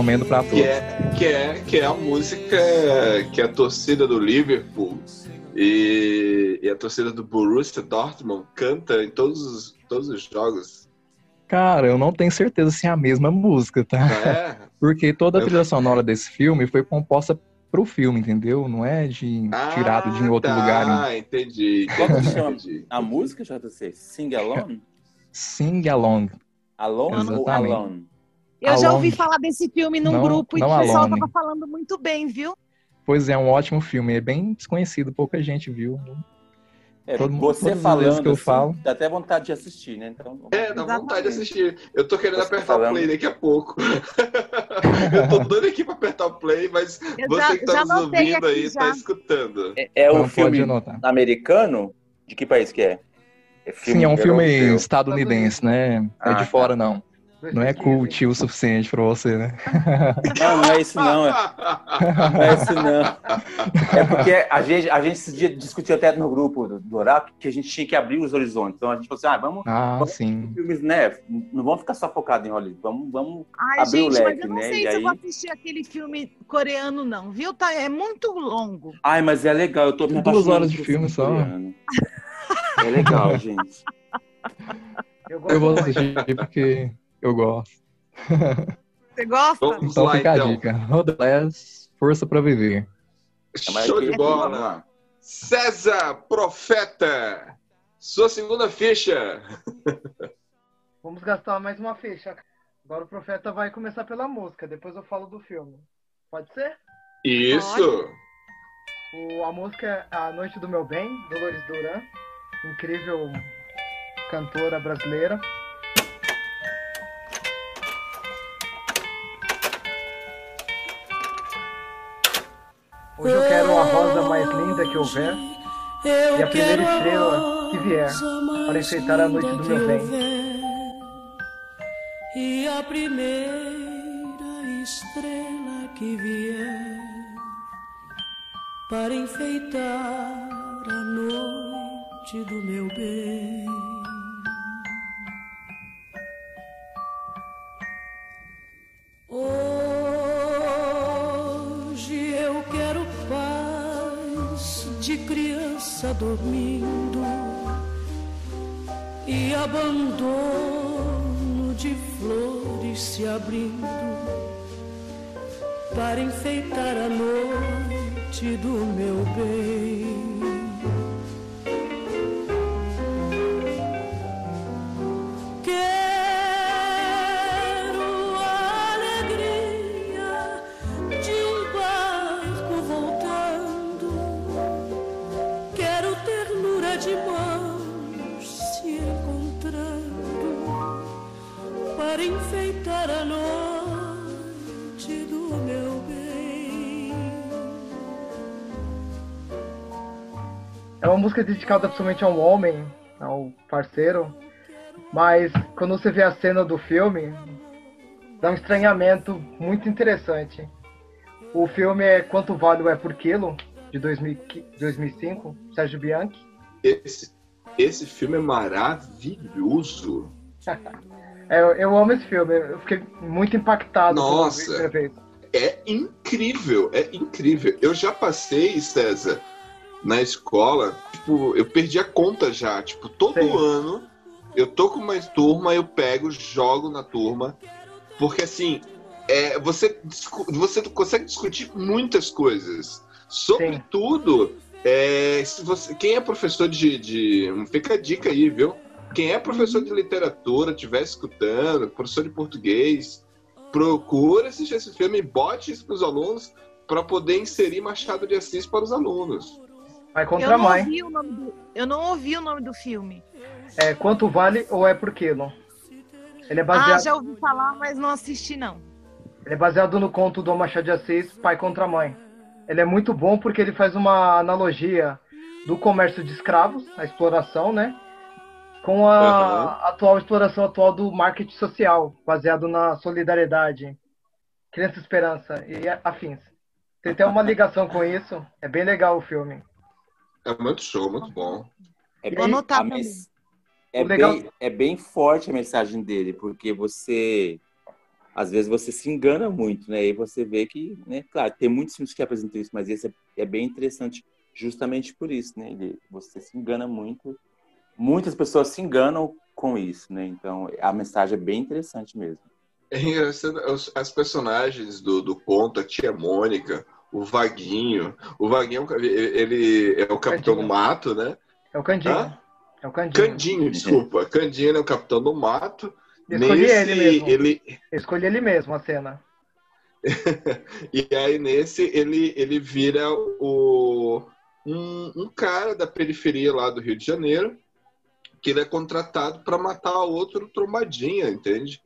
Speaker 3: Recomendo para todos.
Speaker 2: Que é, que, é, que é a música que a torcida do Liverpool e, e a torcida do Borussia Dortmund canta em todos os, todos os jogos.
Speaker 3: Cara, eu não tenho certeza se é a mesma música, tá?
Speaker 2: É?
Speaker 3: Porque toda a trilha sonora desse filme foi composta pro filme, entendeu? Não é de tirado de em outro
Speaker 2: tá,
Speaker 3: lugar.
Speaker 2: Ah, entendi. Entendi,
Speaker 5: chama
Speaker 2: entendi.
Speaker 5: a música, JC? Sing Alone?
Speaker 3: Sing Along.
Speaker 5: Alone ou
Speaker 3: Exatamente.
Speaker 5: Alone?
Speaker 4: Eu já ouvi
Speaker 3: Along.
Speaker 4: falar desse filme num
Speaker 3: Não-
Speaker 4: grupo e
Speaker 3: não
Speaker 4: o pessoal
Speaker 3: Alone.
Speaker 4: tava falando muito bem, viu?
Speaker 3: Pois é, um ótimo filme. É bem desconhecido, pouca gente viu.
Speaker 5: É,
Speaker 3: Todo mundo-
Speaker 5: você falando
Speaker 3: que eu
Speaker 5: assim,
Speaker 3: falo.
Speaker 5: dá até vontade de assistir, né? Então,
Speaker 2: É, dá vontade de assistir. Eu tô querendo
Speaker 5: Você
Speaker 2: apertar
Speaker 5: falando.
Speaker 2: o play daqui a pouco. eu tô doido aqui pra apertar o play, mas
Speaker 4: Eu
Speaker 2: você
Speaker 4: já-
Speaker 2: que tá nos ouvindo aí,
Speaker 4: já.
Speaker 2: tá escutando.
Speaker 5: é, é um filme americano? De que país que é? É
Speaker 3: Sim, é um filme
Speaker 5: europeu.
Speaker 3: estadunidense, né? É
Speaker 5: Ah,
Speaker 3: de
Speaker 5: tá.
Speaker 3: fora, não. Não é
Speaker 6: 2015.
Speaker 3: cult o suficiente pra você, né?
Speaker 5: Não, não é isso não. É, não é isso não. É porque a gente, a gente esse dia discutiu até no grupo do, do Oráculo que a gente tinha que abrir os horizontes. Então a gente falou assim, ah, vamos
Speaker 3: Ah, sim.
Speaker 5: filmes, né? Não vamos ficar só focados em Hollywood. Vamos, vamos
Speaker 4: Ai,
Speaker 5: abrir o
Speaker 4: gente, mas
Speaker 5: leque,
Speaker 4: eu não
Speaker 5: né?
Speaker 4: sei
Speaker 5: E
Speaker 4: se
Speaker 5: aí...
Speaker 4: eu vou assistir aquele filme coreano, não, viu? Tá, é muito longo.
Speaker 5: Ai, mas é legal. Eu tô me
Speaker 3: Duas horas de filme só.
Speaker 5: coreano. É legal, gente.
Speaker 6: Eu, gosto
Speaker 3: Eu vou assistir porque eu gosto.
Speaker 4: Você gosta?
Speaker 2: Vamos
Speaker 3: Então
Speaker 2: lá,
Speaker 3: fica a
Speaker 2: então.
Speaker 3: dica. Rodolés, força pra viver.
Speaker 5: É
Speaker 2: Show de
Speaker 5: Vamos
Speaker 2: bola. César Profeta, sua segunda ficha.
Speaker 6: Vamos gastar mais uma ficha. Agora o Profeta vai começar pela música, depois eu falo do filme. Pode ser?
Speaker 2: Isso.
Speaker 6: O- a música é A Noite do Meu Bem, Dolores Duran. Incrível cantora brasileira. Hoje eu quero a rosa mais linda que houver e a primeira estrela que vier para enfeitar a noite do meu bem.
Speaker 10: E a primeira estrela que vier para enfeitar a noite do meu bem. Criança dormindo e abandono
Speaker 12: de flores se abrindo para enfeitar a noite do meu bem.
Speaker 6: É uma música dedicada principalmente a um homem, ao parceiro. Mas quando você vê a cena do filme, dá um estranhamento muito interessante. O filme é Quanto Vale é por Quilo, de 2000 2005, Sérgio Bianchi.
Speaker 2: Esse, esse filme é maravilhoso.
Speaker 6: É, eu, eu amo esse filme, eu fiquei muito impactado.
Speaker 2: Nossa. É incrível, é incrível. Eu já passei, César, na escola, tipo, eu perdi a conta já. Tipo, todo ano eu tô com uma turma, eu pego, jogo na turma. Porque assim, é, você, você consegue discutir muitas coisas. Sobretudo, é, se você, quem é professor de, de. Fica a dica aí, viu? Quem é professor de literatura, estiver escutando, professor de português, procura assistir esse filme e bote isso para os alunos para poder inserir Machado de Assis para os alunos.
Speaker 6: Vai
Speaker 4: Eu
Speaker 6: contra a mãe.
Speaker 4: ouvi o nome do, eu não ouvi o nome do filme.
Speaker 6: É Quanto Vale ou é por Quilo? Ele é
Speaker 4: Ah,
Speaker 6: baseado,
Speaker 4: já ouvi falar, mas não assisti, não.
Speaker 6: ele é baseado no conto do Machado de Assis, Pai contra Mãe. Ele é muito bom porque ele faz uma analogia do comércio de escravos, a exploração, né? Com a atual exploração atual do marketing social, baseado na solidariedade, criança esperança e afins. Tem até uma ligação com isso. É bem legal o filme.
Speaker 2: É muito show, muito bom.
Speaker 5: É
Speaker 6: Vou
Speaker 5: bem,
Speaker 6: anotar
Speaker 5: a mens- é, bem, é bem forte a mensagem dele, porque você. Às vezes você se engana muito, né? E você vê que, né? Claro, tem muitos filmes que apresentam isso, mas esse é, é bem interessante justamente por isso, né? Ele, você se engana muito. Muitas pessoas se enganam com isso, né? Então, a mensagem é bem interessante mesmo.
Speaker 2: É engraçado, as personagens do, do conto, a tia Mônica, o Vaguinho. O Vaguinho, é ele é o capitão do mato, né?
Speaker 6: É o Candinho.
Speaker 2: Hã?
Speaker 6: É o Candinho.
Speaker 2: Candinho, desculpa. Candinho é o capitão do mato.
Speaker 6: Eu escolhi
Speaker 2: Nesse,
Speaker 6: ele mesmo.
Speaker 2: ele,
Speaker 6: Eu escolhi ele mesmo, a cena.
Speaker 2: E aí nesse ele, ele vira o, um, um cara da periferia lá do Rio de Janeiro que ele é contratado para matar outro trombadinha, entende?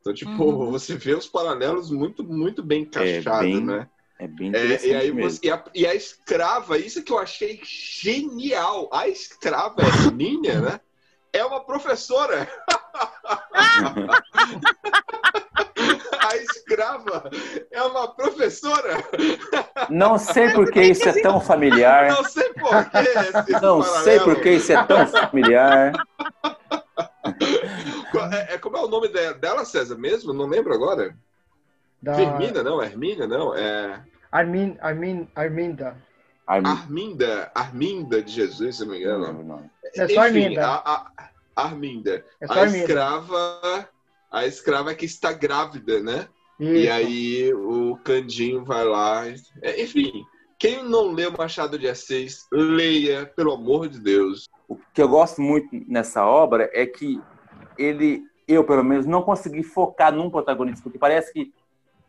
Speaker 2: Então, tipo,
Speaker 5: Uhum.
Speaker 2: você vê os paralelos muito, muito bem encaixados,
Speaker 5: bem
Speaker 2: né?
Speaker 5: É bem
Speaker 2: É,
Speaker 5: interessante
Speaker 2: e, aí você, e, a, e a escrava, isso que eu achei genial. A escrava Hermínia, né? É uma professora. a escrava é uma professora.
Speaker 5: Não sei por que isso é tão familiar.
Speaker 2: Não sei por que esse
Speaker 5: Não sei por que isso é tão familiar.
Speaker 2: É, é- como é o nome de- dela, César, mesmo? Não lembro agora.
Speaker 6: Da
Speaker 2: Firmina, não? Hermínia, não? É
Speaker 6: Armin, Armin, Arminda.
Speaker 2: Arminda. Arminda de Jesus, se não me engano.
Speaker 6: É só Arminda.
Speaker 2: A, a- Arminda.
Speaker 6: É só
Speaker 2: a
Speaker 6: Arminda.
Speaker 2: escrava. A escrava que está grávida, né?
Speaker 6: Isso.
Speaker 2: E aí o Candinho vai lá. é, Enfim, quem não leu Machado de Assis, leia, pelo amor de Deus.
Speaker 5: O que eu gosto muito nessa obra é que ele, eu pelo menos, não consegui focar num protagonista, porque parece que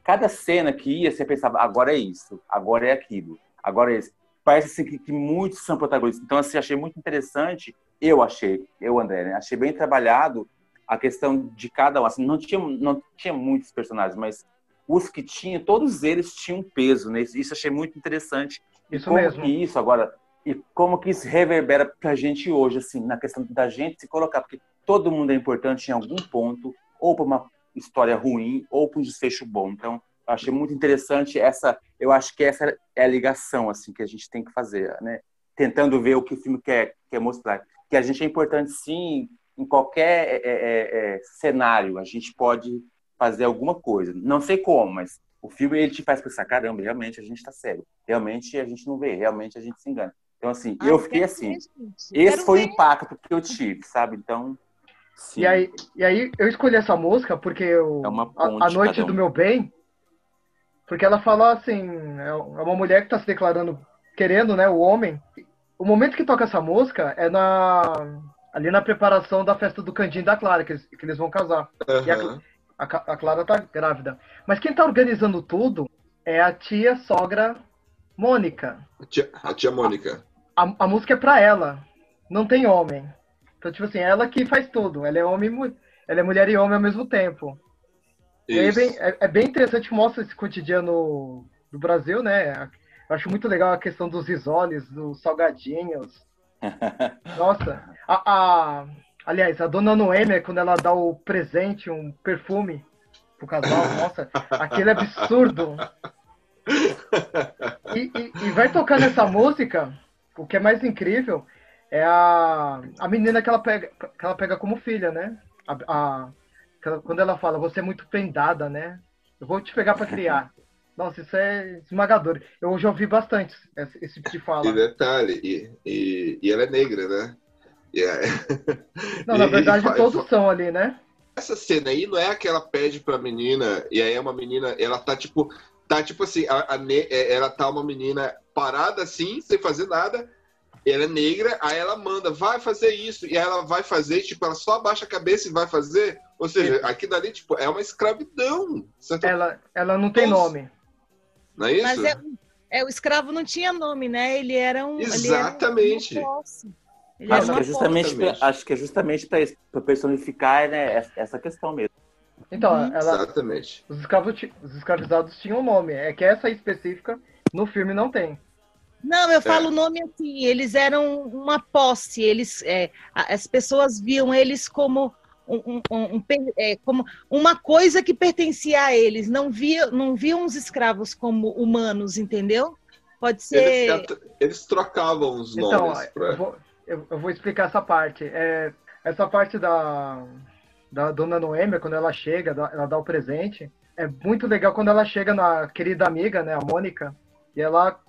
Speaker 5: cada cena que ia, você pensava, agora é isso, agora é aquilo, agora é isso. Parece assim, que, que muitos são protagonistas. Então, assim, achei muito interessante, eu achei, eu, André, né? achei bem trabalhado a questão de cada um. Assim, não, tinha, não tinha muitos personagens, mas os que tinha, todos eles tinham peso, né? Isso isso achei muito interessante. E
Speaker 6: Isso
Speaker 5: como
Speaker 6: mesmo.
Speaker 5: que isso agora e como que isso reverbera pra gente hoje, assim, na questão da gente se colocar, porque todo mundo é importante em algum ponto, ou para uma história ruim, ou um desfecho bom. Então, eu achei muito interessante essa, eu acho que essa é a ligação, assim, que a gente tem que fazer, né? Tentando ver o que o filme quer, quer mostrar. Que a gente é importante, sim, em qualquer é, é, é, cenário, a gente pode fazer alguma coisa. Não sei como, mas o filme ele te faz pensar, caramba, realmente a gente está cego. Realmente a gente não vê, realmente a gente se engana. Então, assim,
Speaker 4: Ah,
Speaker 5: eu fiquei
Speaker 4: quero
Speaker 5: assim.
Speaker 4: ver.
Speaker 5: Esse
Speaker 4: Quero
Speaker 5: foi o
Speaker 4: ver.
Speaker 5: impacto que eu tive, sabe? Então,
Speaker 6: E aí, e aí eu escolhi essa música porque eu,
Speaker 5: É uma
Speaker 6: a,
Speaker 5: ponte
Speaker 6: a Noite
Speaker 5: um.
Speaker 6: do Meu Bem, porque ela fala assim, é uma mulher que está se declarando, querendo, né, o homem. O momento que toca essa música é na ali na preparação da festa do Candinho e da Clara, que eles, que eles vão casar. E a, a a Clara tá grávida. Mas quem tá organizando tudo é a tia sogra Mônica.
Speaker 2: A tia, a tia Mônica.
Speaker 6: A, a música é pra ela. Não tem homem. Então, tipo assim, ela que faz tudo. Ela é homem e ela é mulher e homem ao mesmo tempo. E aí é
Speaker 2: Isso.
Speaker 6: bem, é, é bem interessante, mostra esse cotidiano do Brasil, né? Eu acho muito legal a questão dos risoles, dos salgadinhos. Nossa, a, a- aliás, a dona Noêmia, quando ela dá o presente, um perfume pro casal, nossa, aquele é absurdo. E, e- e vai tocando essa música, o que é mais incrível é a, a menina que ela, pega, que ela pega como filha, né? A, a- ela- quando ela fala, você é muito prendada, né? Eu vou te pegar pra criar. Nossa, isso é esmagador. Eu já ouvi bastante esse, tipo de fala.
Speaker 2: E detalhe, e, e, e ela é negra, né? E é-
Speaker 6: Não, na verdade,
Speaker 2: e
Speaker 6: todos são ali, né?
Speaker 2: Essa cena aí não é que ela pede pra menina, e aí é uma menina, ela tá tipo, tá tipo assim, a, a é, ela tá uma menina parada assim, sem fazer nada, ela é negra, aí ela manda, vai fazer isso, e aí ela vai fazer, tipo, ela só abaixa a cabeça e vai fazer, ou seja, aqui dali, tipo, é uma escravidão, certo?
Speaker 6: Ela, ela não tem nome.
Speaker 2: não é isso?
Speaker 4: Mas é, é, o escravo não tinha nome, né? Ele era um. era
Speaker 2: Exatamente.
Speaker 5: Acho que é justamente, pra, acho que é justamente para personificar né, essa- questão mesmo.
Speaker 6: Então,
Speaker 4: Uhum.
Speaker 6: ela,
Speaker 2: Exatamente.
Speaker 6: os, escravos, os escravizados tinham nome. É que essa específica no filme não tem.
Speaker 4: Não, eu falo
Speaker 2: É.
Speaker 4: o nome assim, eles eram uma posse, eles, é, as pessoas viam eles como, um, um- um- um é, como uma coisa que pertencia a eles, não, via, não viam os escravos como humanos, entendeu? Pode ser.
Speaker 2: Eles, eles trocavam os
Speaker 6: Então,
Speaker 2: nomes. pra-
Speaker 6: eu vou, eu, eu vou explicar essa parte. É, essa parte da, da dona Noêmia, quando ela chega, ela dá o presente, é muito legal quando ela chega na querida amiga, né, a Mônica, e ela,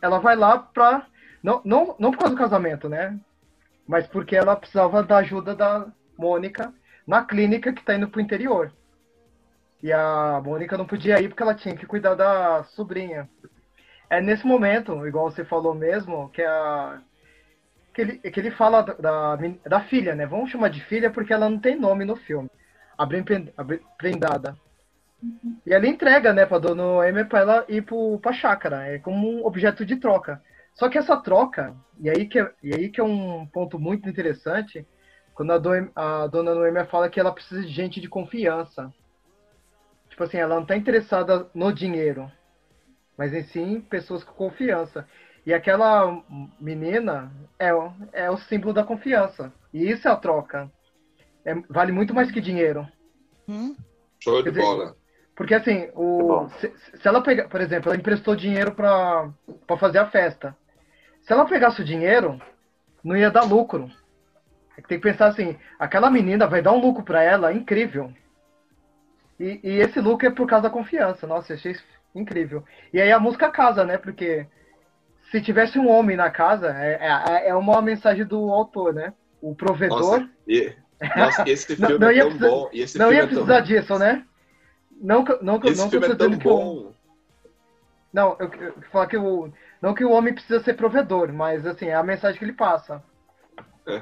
Speaker 6: ela vai lá pra. Não, não, não por causa do casamento, né? Mas porque ela precisava da ajuda da Mônica na clínica que tá indo pro interior. E a Mônica não podia ir porque ela tinha que cuidar da sobrinha. É nesse momento, igual você falou mesmo, que a que ele, que ele fala da, da, filha, né? Vamos chamar de filha porque ela não tem nome no filme. A Bren Pen- a Bren- Prendada. E ela entrega, né, pra dona Noemi pra ela ir pro, pra chácara. É como um objeto de troca. Só que essa troca, e aí que é, e aí que é um ponto muito interessante, quando a, Doem- a dona Noemi fala que ela precisa de gente de confiança. Tipo assim, ela não tá interessada no dinheiro, mas em sim pessoas com confiança. E aquela menina é, o- é o símbolo da confiança. E isso é a troca. É- vale muito mais que dinheiro.
Speaker 4: Hum?
Speaker 2: Show de
Speaker 6: dizer,
Speaker 2: bola.
Speaker 6: Porque assim, o, se, se ela pegar, por exemplo, ela emprestou dinheiro pra pra fazer a festa. Se ela pegasse o dinheiro, não ia dar lucro. Tem que pensar assim, aquela menina vai dar um lucro pra ela incrível. E, e esse lucro é por causa da confiança. Nossa, achei incrível. E aí a música casa, né? Porque se tivesse um homem na casa, é, é, é uma mensagem do autor, né? O provedor.
Speaker 2: Nossa, e, nossa, esse
Speaker 6: Não-
Speaker 2: filme
Speaker 6: não
Speaker 2: é
Speaker 6: ia
Speaker 2: tão
Speaker 6: precisar-
Speaker 2: bom.
Speaker 6: Não ia
Speaker 2: é tão-
Speaker 6: precisar disso, né? Não, que- não, que-
Speaker 2: Esse
Speaker 6: não que eu
Speaker 2: filme
Speaker 6: tô
Speaker 2: é tão
Speaker 6: dizendo que o,
Speaker 2: bom.
Speaker 6: não, eu, eu falar que o não que o homem precisa ser provedor, mas assim, é a mensagem que ele passa.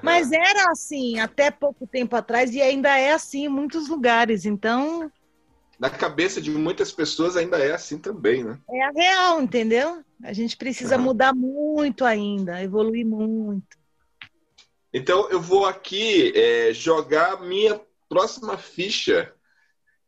Speaker 4: Mas era assim até pouco tempo atrás e ainda é assim em muitos lugares. Então
Speaker 2: Na cabeça de muitas pessoas ainda é assim também, né?
Speaker 4: é a real, entendeu? A gente precisa
Speaker 2: Uhum.
Speaker 4: mudar muito ainda, evoluir muito.
Speaker 2: Então eu vou aqui é, jogar minha próxima ficha.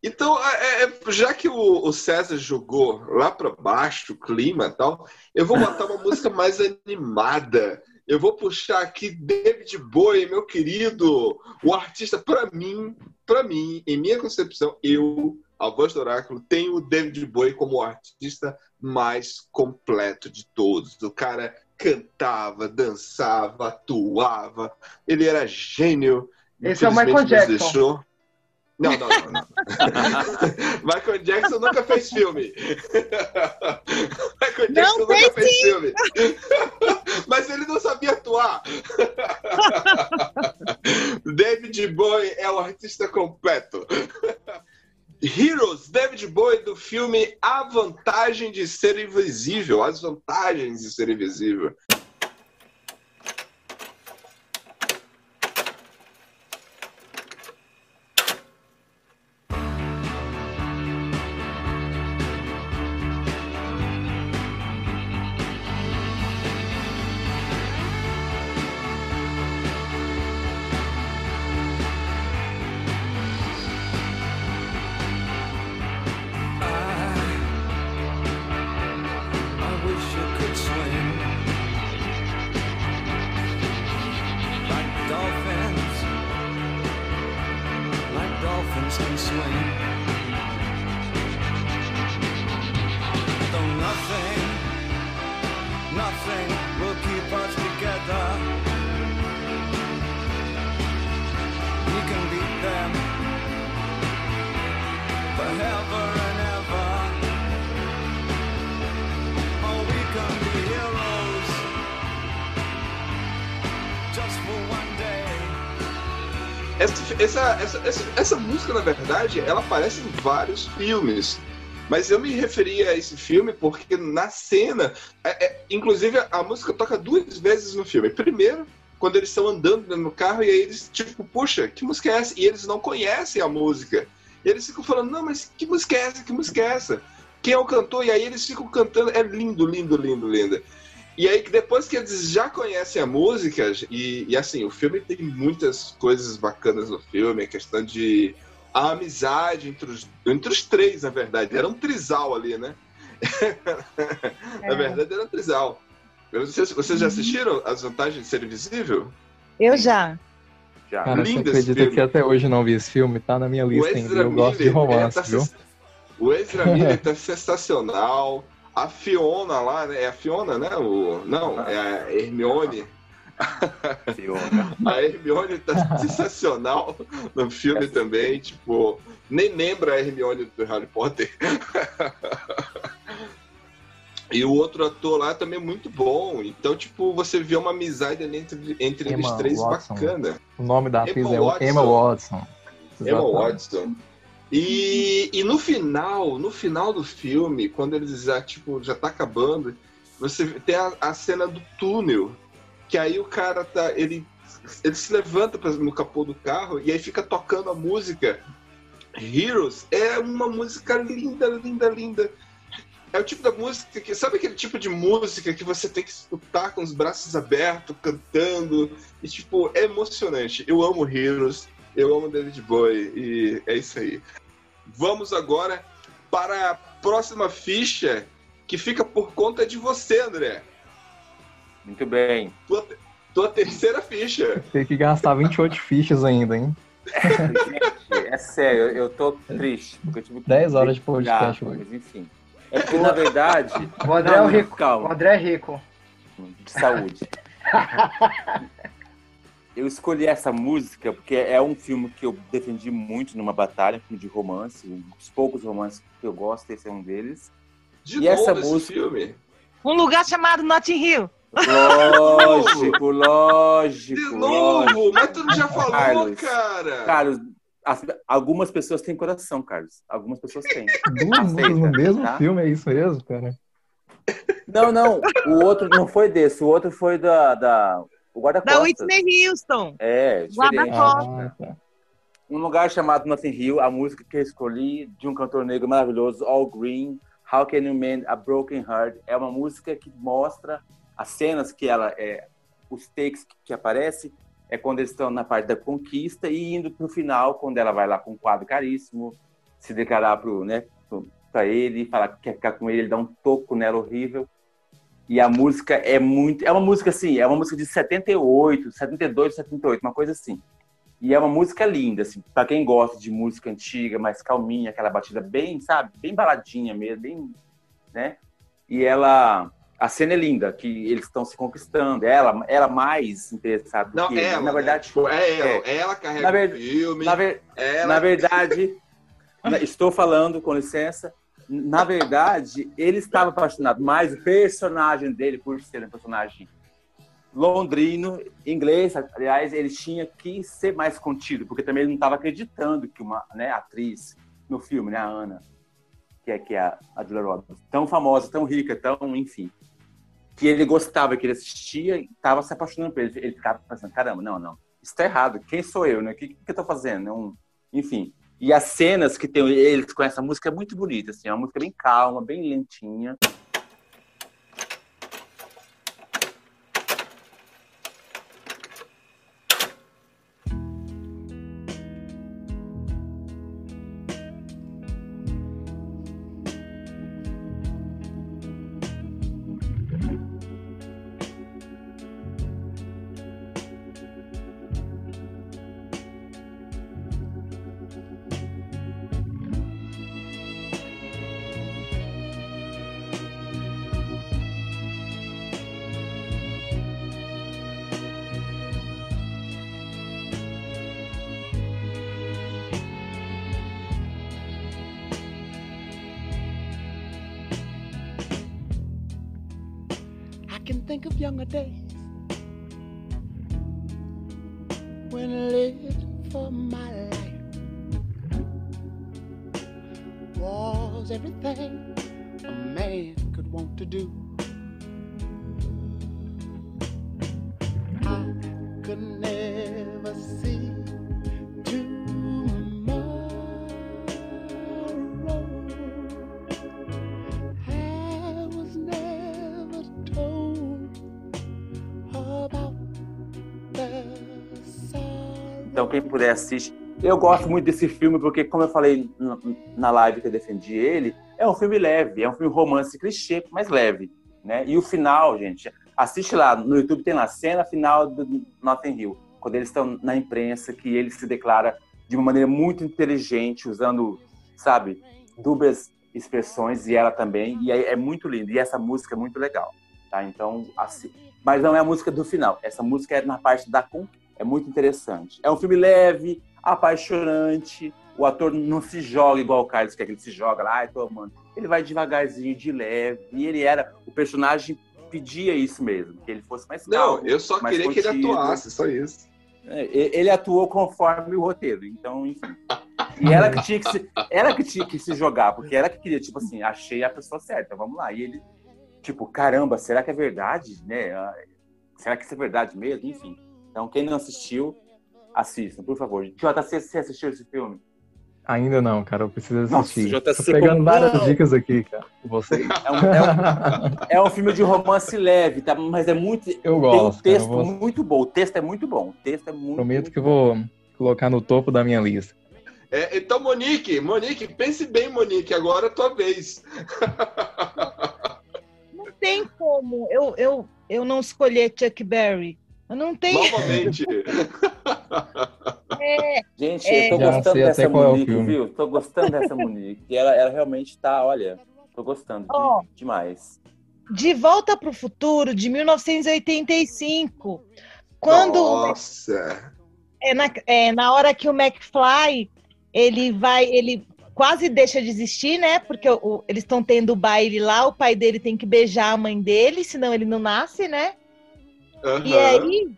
Speaker 2: Então, é, é, já que o, o César jogou lá para baixo o clima e tal, eu vou botar uma música mais animada. Eu vou puxar aqui David Bowie, meu querido, o artista para mim, para mim, em minha concepção, eu, a voz do oráculo, tenho o David Bowie como o artista mais completo de todos. O cara cantava, dançava, atuava, ele era gênio.
Speaker 6: Esse é o Michael Jackson.
Speaker 2: deixou. Não, não, não, não. Michael Jackson nunca fez filme. Michael Jackson
Speaker 4: Não,
Speaker 2: nunca
Speaker 4: fez sim.
Speaker 2: filme. Mas ele não sabia atuar. David Bowie é o artista completo. Heroes, David Bowie do filme A Vantagem de Ser Invisível. As Vantagens de Ser Invisível. Essa, essa, essa, essa, música, na verdade, ela aparece em vários filmes. Mas eu me referi a esse filme porque na cena. é- é- inclusive, a música toca duas vezes no filme. Primeiro, quando eles estão andando no carro e aí eles, tipo, puxa, que música é essa? E eles não conhecem a música. E eles ficam falando, não, mas que música é essa? Que música é essa? Quem é o cantor? E aí eles ficam cantando. É lindo, lindo, lindo, lindo. E aí, depois que eles já conhecem a música, e, e assim, o filme tem muitas coisas bacanas no filme, a questão de a amizade entre os, entre os três, na verdade. Era um trisal ali, né? na verdade, era um trisal. Vocês, vocês já assistiram As Vantagens de Ser Invisível?
Speaker 4: Eu já.
Speaker 5: Já.
Speaker 3: Cara, você
Speaker 2: Lindo esse
Speaker 3: acredita
Speaker 2: filme.
Speaker 3: que até hoje eu não vi esse filme? Tá na minha lista ainda. Eu gosto de
Speaker 2: Miller,
Speaker 3: romance,
Speaker 2: é, tá
Speaker 3: viu?
Speaker 2: O Ezra Miller tá sensacional. A Fiona lá, né? É a Fiona, né? O... Não, é a Hermione. A Hermione tá sensacional no filme também. Tipo, nem lembra a Hermione do Harry Potter. E o outro ator lá também é muito bom. Então, tipo, você vê uma amizade ali entre, entre eles
Speaker 3: Emma
Speaker 2: três
Speaker 3: Watson.
Speaker 2: bacana.
Speaker 3: O nome da atriz
Speaker 2: Emma
Speaker 3: é
Speaker 2: Watson.
Speaker 3: Emma Watson.
Speaker 2: Emma
Speaker 3: Exatamente.
Speaker 2: Watson. E, e no final, no final do filme, quando eles já, tipo, já tá acabando, você tem a, a cena do túnel, que aí o cara tá, ele, ele se levanta no capô do carro e aí fica tocando a música Heroes. É uma música linda, linda, linda. É o tipo da música que, sabe aquele tipo de música que você tem que escutar com os braços abertos, cantando, e tipo, é emocionante. Eu amo Heroes, eu amo David Bowie, e é isso aí. Vamos agora para a próxima ficha, que fica por conta de você, André.
Speaker 5: Muito bem.
Speaker 2: Tua, tua terceira ficha.
Speaker 3: Tem que gastar 28 fichas ainda, hein?
Speaker 5: Gente, é sério, eu tô triste. Porque eu tive que
Speaker 3: 10 horas de podcast hoje.
Speaker 5: Mas enfim. É porque, na verdade.
Speaker 6: O André é
Speaker 5: Não,
Speaker 6: o rico.
Speaker 5: Calma.
Speaker 6: O André é rico.
Speaker 5: de saúde. eu escolhi essa música porque é um filme que eu defendi muito numa batalha, um filme de romance, um dos poucos romances que eu gosto, esse é um deles.
Speaker 2: De
Speaker 5: E
Speaker 2: novo
Speaker 5: essa
Speaker 2: esse
Speaker 5: música-
Speaker 2: filme.
Speaker 4: Um lugar chamado Notting Hill.
Speaker 5: Lógico, lógico.
Speaker 2: De novo,
Speaker 5: lógico.
Speaker 2: mas tu não já falou,
Speaker 5: Carlos,
Speaker 2: cara.
Speaker 5: Carlos, as- algumas pessoas têm coração, Carlos. Algumas pessoas têm.
Speaker 3: Duas músicas no mesmo
Speaker 5: tá?
Speaker 3: filme, é isso mesmo, cara?
Speaker 5: Não, não. O outro não foi desse. O outro foi da. da o
Speaker 4: Da
Speaker 5: guarda-costas.
Speaker 4: Whitney Houston.
Speaker 5: É.
Speaker 4: Guarda-costas.
Speaker 3: Ah, tá.
Speaker 5: Um lugar chamado Nothing Hill, a música que eu escolhi de um cantor negro maravilhoso, All Green, How Can You Mend a Broken Heart, é uma música que mostra as cenas que ela é, os takes que, que aparece é quando eles estão na parte da conquista e indo pro final, quando ela vai lá com um quadro caríssimo, se declarar pro, né, pro, pra ele, falar que quer ficar com ele, ele dá um toco nela horrível. E a música é muito, é uma música assim, é uma música de 78, 72, 78, uma coisa assim. E é uma música linda, assim, para quem gosta de música antiga, mais calminha, aquela batida bem, sabe, bem baladinha mesmo, bem, né? E ela, a cena é linda, que eles estão se conquistando, ela, ela mais interessada do
Speaker 2: Não,
Speaker 5: que ele.
Speaker 2: ela,
Speaker 5: na verdade,
Speaker 2: né? É ela.
Speaker 5: é.
Speaker 2: Ela carrega
Speaker 5: Na ver-
Speaker 2: o filme.
Speaker 5: na, ver-
Speaker 2: ela...
Speaker 5: na verdade, estou falando, com licença, na verdade, ele estava apaixonado mais o personagem dele por ser um personagem londrino, inglês, aliás, ele tinha que ser mais contido, porque também ele não estava acreditando que uma né, atriz no filme, né, a Ana, que é, que é a, a Julia Roberts, tão famosa, tão rica, tão, enfim, que ele gostava, que ele assistia estava se apaixonando por ele. Ele ficava pensando, caramba, não, não, isso tá errado, quem sou eu, né? O que, que eu tô fazendo? Um, enfim. E as cenas que tem eles com essa música é muito bonita, assim, é uma música bem calma, bem lentinha.
Speaker 12: of young days.
Speaker 5: Quem puder assistir. Eu gosto muito desse filme porque, como eu falei na- live que eu defendi ele, é um filme leve, é um filme romance clichê, mas leve, né? E o final, gente, assiste lá, no YouTube tem lá, cena final do Notting Hill, quando eles estão na imprensa, que ele se declara de uma maneira muito inteligente, usando, sabe, dúbias expressões, e ela também, e é, é muito lindo, e essa música é muito legal, tá? Então, assim, mas não é a música do final, essa música é na parte da conquista. É muito interessante. É um filme leve, apaixonante. O ator não se joga igual o Carlos que ele se joga lá, ai, tô amando. Ele vai devagarzinho, de leve. E ele era. O personagem pedia isso mesmo, que ele fosse mais calmo.
Speaker 2: Não, eu só queria que ele
Speaker 5: contido.
Speaker 2: atuasse, só isso.
Speaker 5: É, e- Ele atuou conforme o roteiro, então, enfim. E ela que tinha que se, ela que tinha que se jogar, porque ela que queria, tipo assim, achei a pessoa certa, vamos lá. E ele, tipo, caramba, será que é verdade, né? Ah, Será que isso é verdade mesmo? Enfim. Então, quem não assistiu, assista, por favor. JC, você assistiu esse filme?
Speaker 3: Ainda não, cara, eu preciso
Speaker 5: Nossa,
Speaker 3: assistir.
Speaker 5: JC
Speaker 3: Tô pegando
Speaker 5: como
Speaker 3: várias
Speaker 5: não?
Speaker 3: dicas aqui, cara, com vocês.
Speaker 5: É um, é um- é um filme de romance leve, tá? Mas é muito.
Speaker 3: Eu
Speaker 5: tem um
Speaker 3: gosto, cara,
Speaker 5: texto
Speaker 3: vou-
Speaker 5: muito bom. O texto é muito bom. O texto é muito.
Speaker 3: Prometo que eu vou colocar no topo da minha lista.
Speaker 2: É, então, Monique, Monique, pense bem, Monique, agora é a tua vez.
Speaker 4: Não tem como eu, eu, eu não escolher Chuck Berry. Não tenho.
Speaker 2: Novamente.
Speaker 4: É,
Speaker 5: Gente,
Speaker 4: É.
Speaker 5: eu tô gostando dessa
Speaker 3: é
Speaker 5: Monique,
Speaker 3: filme.
Speaker 5: viu? Tô gostando dessa Monique. E ela, ela realmente tá, olha, tô gostando de-
Speaker 4: Ó.
Speaker 5: demais.
Speaker 4: De Volta para o Futuro, de 1985. Quando
Speaker 2: Nossa.
Speaker 4: é na, é na hora que o McFly ele vai, ele quase deixa de existir, né? Porque o- o- eles estão tendo o baile lá, o pai dele tem que beijar a mãe dele, senão ele não nasce, né? E
Speaker 2: Aham.
Speaker 4: aí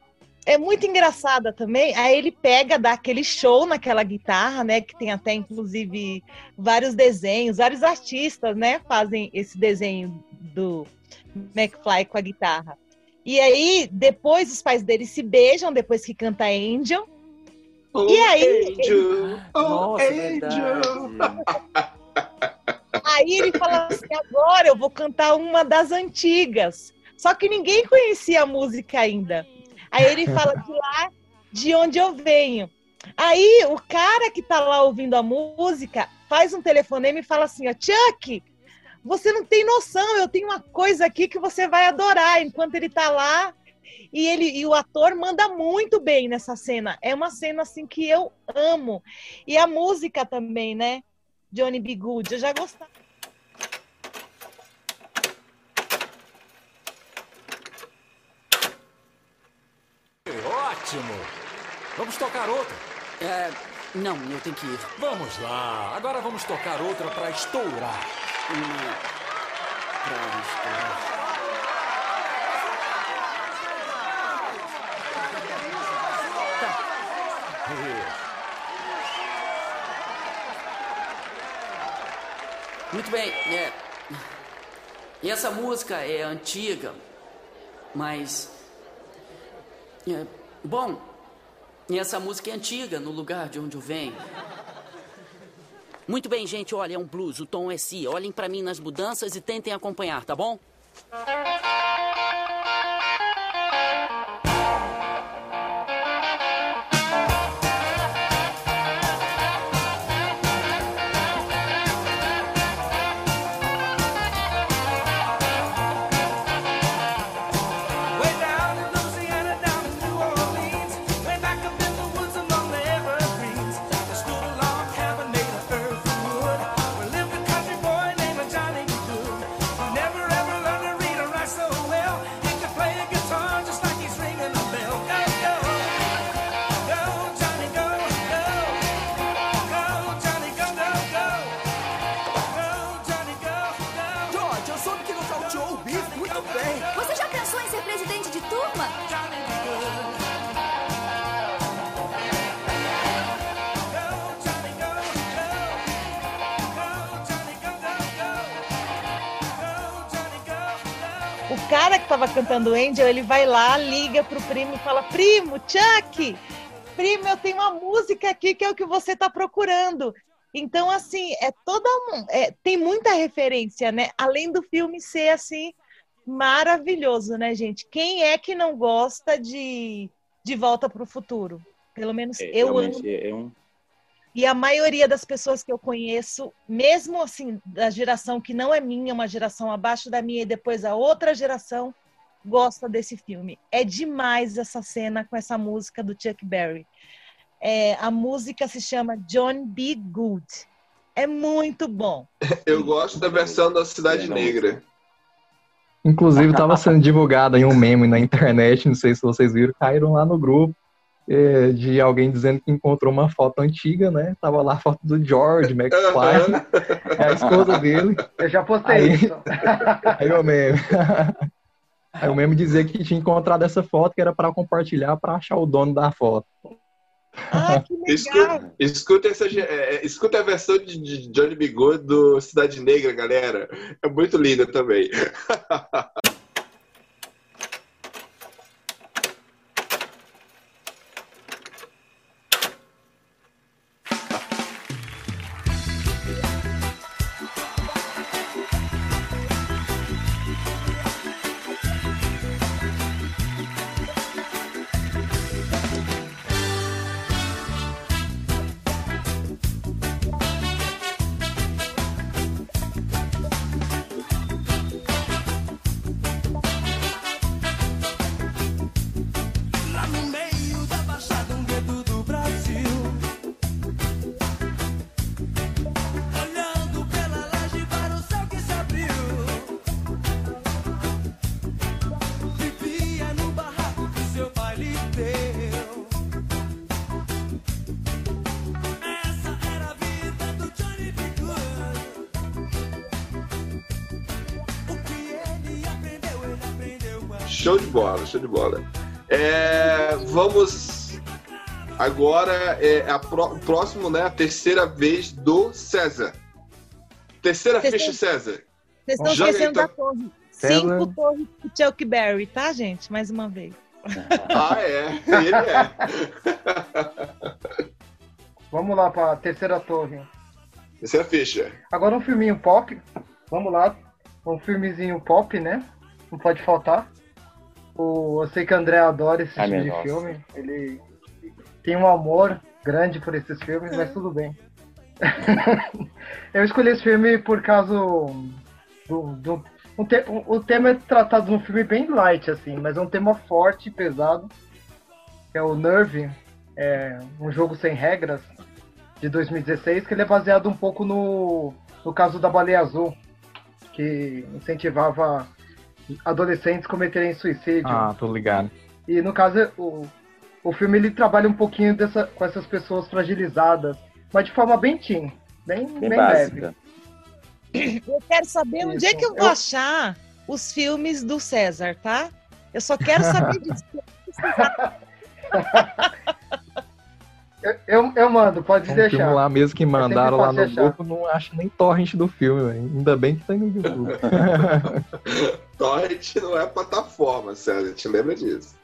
Speaker 4: é muito engraçada também. Aí ele pega, dá aquele show naquela guitarra, né? Que tem até inclusive vários desenhos, vários artistas, né? Fazem esse desenho do McFly com a guitarra. E aí, depois os pais dele se beijam, depois que canta Angel.
Speaker 2: Oh,
Speaker 4: E aí-
Speaker 2: Angel, oh,
Speaker 5: Nossa, é
Speaker 2: Angel.
Speaker 4: Aí ele fala assim: agora eu vou cantar uma das antigas. Só que ninguém conhecia a música ainda. Aí ele fala de lá, de onde eu venho. Aí o cara que tá lá ouvindo a música faz um telefonema e fala assim: ó, Chuck, você não tem noção, eu tenho uma coisa aqui que você vai adorar. Enquanto ele tá lá, e ele e o ator manda muito bem nessa cena. É uma cena assim que eu amo. E a música também, né? Johnny B. Good, eu já gostava.
Speaker 13: Ótimo! Vamos tocar outra?
Speaker 9: É, não, eu tenho que ir.
Speaker 13: Vamos lá. Agora vamos tocar outra para estourar.
Speaker 9: Pra estourar.
Speaker 14: Muito bem. É... Essa música é antiga, mas. É bom, e essa música é antiga no lugar de onde eu venho. Muito bem, gente, olha, é um blues, o tom é si. Olhem pra mim nas mudanças e tentem acompanhar, tá bom?
Speaker 4: Tava cantando Angel, ele vai lá, liga pro primo e fala: Primo, Chuck, primo, eu tenho uma música aqui que é o que você tá procurando. Então, assim, é toda um, é, tem muita referência, né? Além do filme ser assim maravilhoso, né, gente? Quem é que não gosta de De Volta para o Futuro? Pelo menos
Speaker 5: É,
Speaker 4: eu amo.
Speaker 5: realmente é um.
Speaker 4: E a maioria das pessoas que eu conheço, mesmo assim, da geração que não é minha, uma geração abaixo da minha e depois a outra geração, gosta desse filme. É demais essa cena com essa música do Chuck Berry. É, a música se chama John B. Good. É muito bom.
Speaker 2: Eu gosto da versão da Cidade Negra.
Speaker 3: Inclusive, estava sendo divulgado em um meme na internet, não sei se vocês viram, caíram lá no grupo, é, de alguém dizendo que encontrou uma foto antiga, né? Tava lá a foto do George McFly, é a esposa dele.
Speaker 6: Eu já postei
Speaker 3: Aí-
Speaker 6: isso.
Speaker 3: Aí o meme. Aí o meme dizia que tinha encontrado essa foto que era para compartilhar para achar o dono da foto.
Speaker 2: Escuta, escuta, essa, é, é, escuta a versão de, de Johnny B. Good do Cidade Negra, galera. É muito linda também. show de bola. É, vamos agora é a pró- próximo, né? A terceira vez do César. Terceira
Speaker 4: Vocês
Speaker 2: ficha,
Speaker 4: estão-
Speaker 2: César.
Speaker 4: Vocês estão
Speaker 2: Joga aí,
Speaker 4: esquecendo da
Speaker 2: então.
Speaker 4: torre.
Speaker 2: César.
Speaker 4: Cinco torres do Chuck Berry, tá, gente? Mais uma vez.
Speaker 2: Ah, é. Ele é.
Speaker 6: Vamos lá para a terceira torre.
Speaker 2: Terceira ficha.
Speaker 6: Agora um filminho pop. Vamos lá. Um filmezinho pop, né? Não pode faltar. O, eu sei que o André adora esse
Speaker 5: Ai,
Speaker 6: tipo
Speaker 5: minha
Speaker 6: de
Speaker 5: nossa.
Speaker 6: filme. Ele tem um amor grande por esses filmes, mas tudo bem. eu escolhi esse filme por causa do. do um te- o- o tema é tratado num filme bem light, assim, mas é um tema forte e pesado. Que é o Nerve, é um jogo sem regras, de 2016, que ele é baseado um pouco no, no caso da baleia azul, que incentivava adolescentes cometerem suicídio.
Speaker 3: Ah, tô ligado.
Speaker 6: E no caso, o, o filme ele trabalha um pouquinho dessa, com essas pessoas fragilizadas, mas de forma bem teen, bem, bem, leve.
Speaker 4: Eu quero saber onde é que eu vou
Speaker 6: Eu-
Speaker 4: achar os filmes do César, tá? Eu só quero saber disso.
Speaker 6: Eu, eu, eu mando, pode
Speaker 3: É um
Speaker 6: deixar.
Speaker 3: filme lá mesmo que mandaram lá no
Speaker 6: achar.
Speaker 3: grupo, não acho nem torrent do filme, velho. Ainda bem que tem no YouTube.
Speaker 2: Torrent não é plataforma, César, te lembra disso.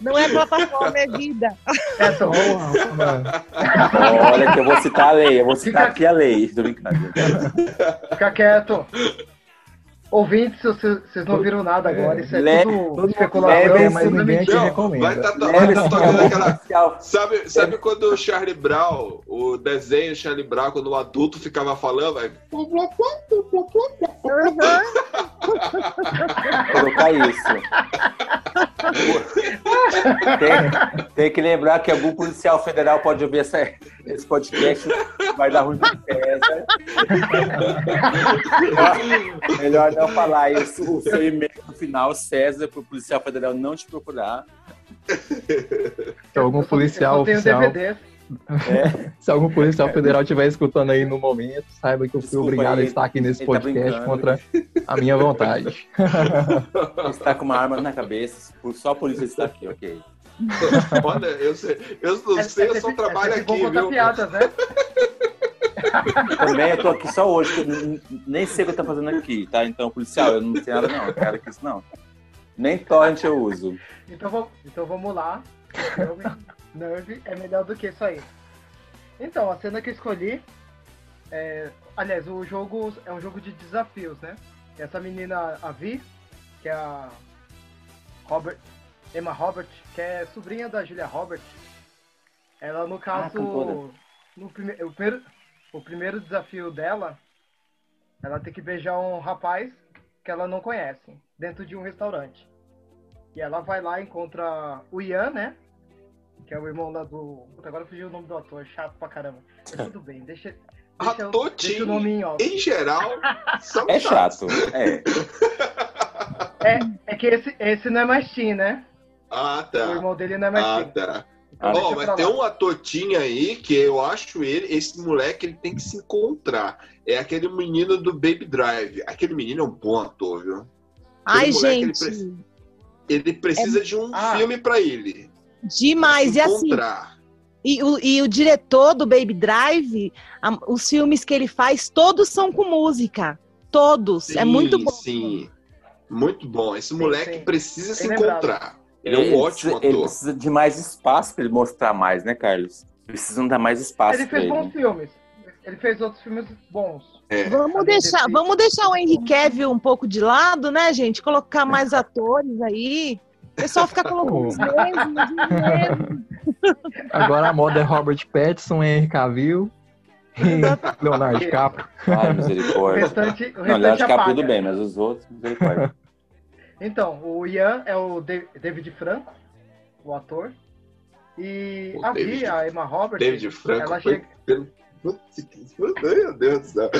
Speaker 4: Não é plataforma, é vida.
Speaker 6: É.
Speaker 5: Olha que eu vou citar a lei, eu vou citar aqui a lei. Tô brincando.
Speaker 6: Fica quieto. Ouvintes, vocês vocês não viram nada agora, isso é
Speaker 5: Le-
Speaker 6: tudo especulação.
Speaker 3: mas ninguém te
Speaker 6: mentira.
Speaker 3: recomenda.
Speaker 2: Vai tá, tá, vai
Speaker 5: esse
Speaker 2: tocando aquela. Sabe, sabe quando o Charlie Brown, o desenho Charlie Brown, quando o adulto ficava falando, vai.
Speaker 5: Colocar isso. Tem, tem que lembrar que algum policial federal pode ouvir essa- esse podcast, vai dar ruim pro César. Melhor, melhor não falar isso. O seu e-mail no final, César, pro policial federal não te procurar.
Speaker 3: Se algum policial oficial,
Speaker 6: DVD.
Speaker 5: É.
Speaker 3: se algum policial federal estiver escutando aí no momento, saiba que eu fui
Speaker 5: Desculpa
Speaker 3: obrigado a estar aqui nesse
Speaker 5: ele tá
Speaker 3: podcast
Speaker 5: brincando.
Speaker 3: contra a minha vontade.
Speaker 5: Você tá com uma arma na cabeça, só por isso você está aqui, ok.
Speaker 2: Olha, eu, sei, eu não sei, eu só trabalho
Speaker 6: é
Speaker 2: aqui,
Speaker 6: contar
Speaker 2: viu?
Speaker 6: piadas, né?
Speaker 5: Também eu tô aqui só hoje, que eu n- nem sei o que eu tô fazendo aqui, tá? Então, policial, eu não sei nada não, eu quero que isso não. Nem torrent eu uso.
Speaker 6: Então, vamos- então vamos lá. Nerve é melhor do que isso aí. Então, a cena que eu escolhi. É, aliás, o jogo é um jogo de desafios, né? Essa menina, a Vi, que é a Robert, Emma Robert, que é sobrinha da Julia Robert. Ela, no caso,
Speaker 5: cantora.
Speaker 6: no prime o, primeiro, o primeiro desafio dela, ela tem que beijar um rapaz que ela não conhece, dentro de um restaurante. E ela vai lá e encontra o Ian, né? Que é o irmão lá do. Puta, agora fugiu o nome do ator, chato pra caramba. Mas tudo bem, deixa. Deixa, eu- deixa o nome em off.
Speaker 2: em geral, são
Speaker 5: É chato, é.
Speaker 6: É, é que esse, esse não é mais teen, né?
Speaker 2: Ah,
Speaker 6: O
Speaker 2: tá.
Speaker 6: irmão dele não é mais
Speaker 2: Ah,
Speaker 6: teen.
Speaker 2: tá.
Speaker 6: Então
Speaker 2: Ó,
Speaker 6: deixa
Speaker 2: mas
Speaker 6: pra
Speaker 2: tem um ator aí que eu acho ele, esse moleque, ele tem que se encontrar. É aquele menino do Baby Drive. Aquele menino é um bom ator, viu?
Speaker 4: Ai,
Speaker 2: moleque, ele
Speaker 4: gente,
Speaker 2: pre- Ele precisa de um
Speaker 6: Ah.
Speaker 2: filme pra ele.
Speaker 4: Demais.
Speaker 2: se
Speaker 4: E assim. E o, e o diretor do Baby Drive, a- os filmes que ele faz, todos são com música. Todos. é
Speaker 2: Sim,
Speaker 4: muito bom.
Speaker 2: Sim, muito bom. Esse moleque
Speaker 6: sim.
Speaker 2: precisa se
Speaker 6: Bem lembrado.
Speaker 2: encontrar. Ele é um ótimo
Speaker 5: precisa, ele
Speaker 2: ator.
Speaker 5: precisa de mais espaço pra ele mostrar mais, né, Carlos? Precisam dar mais espaço
Speaker 6: Ele fez
Speaker 5: ele.
Speaker 6: bons filmes. Ele fez outros filmes bons.
Speaker 2: É.
Speaker 4: Vamos deixar, vamos deixar o Henry Cavill um pouco de lado, né, gente? Colocar mais atores aí. O pessoal fica colocando os mesmos, os mesmos.
Speaker 3: Agora a moda é Robert Pattinson, Henry Cavill e Leonardo DiCaprio.
Speaker 5: Ai,
Speaker 6: O
Speaker 5: misericórdia.
Speaker 6: restante, o
Speaker 5: Não,
Speaker 6: restante
Speaker 5: Leonardo DiCaprio tudo bem, mas os outros, misericórdia.
Speaker 6: Então, o Ian é o Da- David Franco, o ator. E
Speaker 2: O
Speaker 6: a Vi,
Speaker 2: David-
Speaker 6: a Emma Robert,
Speaker 2: David Franco
Speaker 6: ela
Speaker 2: foi
Speaker 6: chega...
Speaker 2: pelo. Putz, Meu Deus do céu.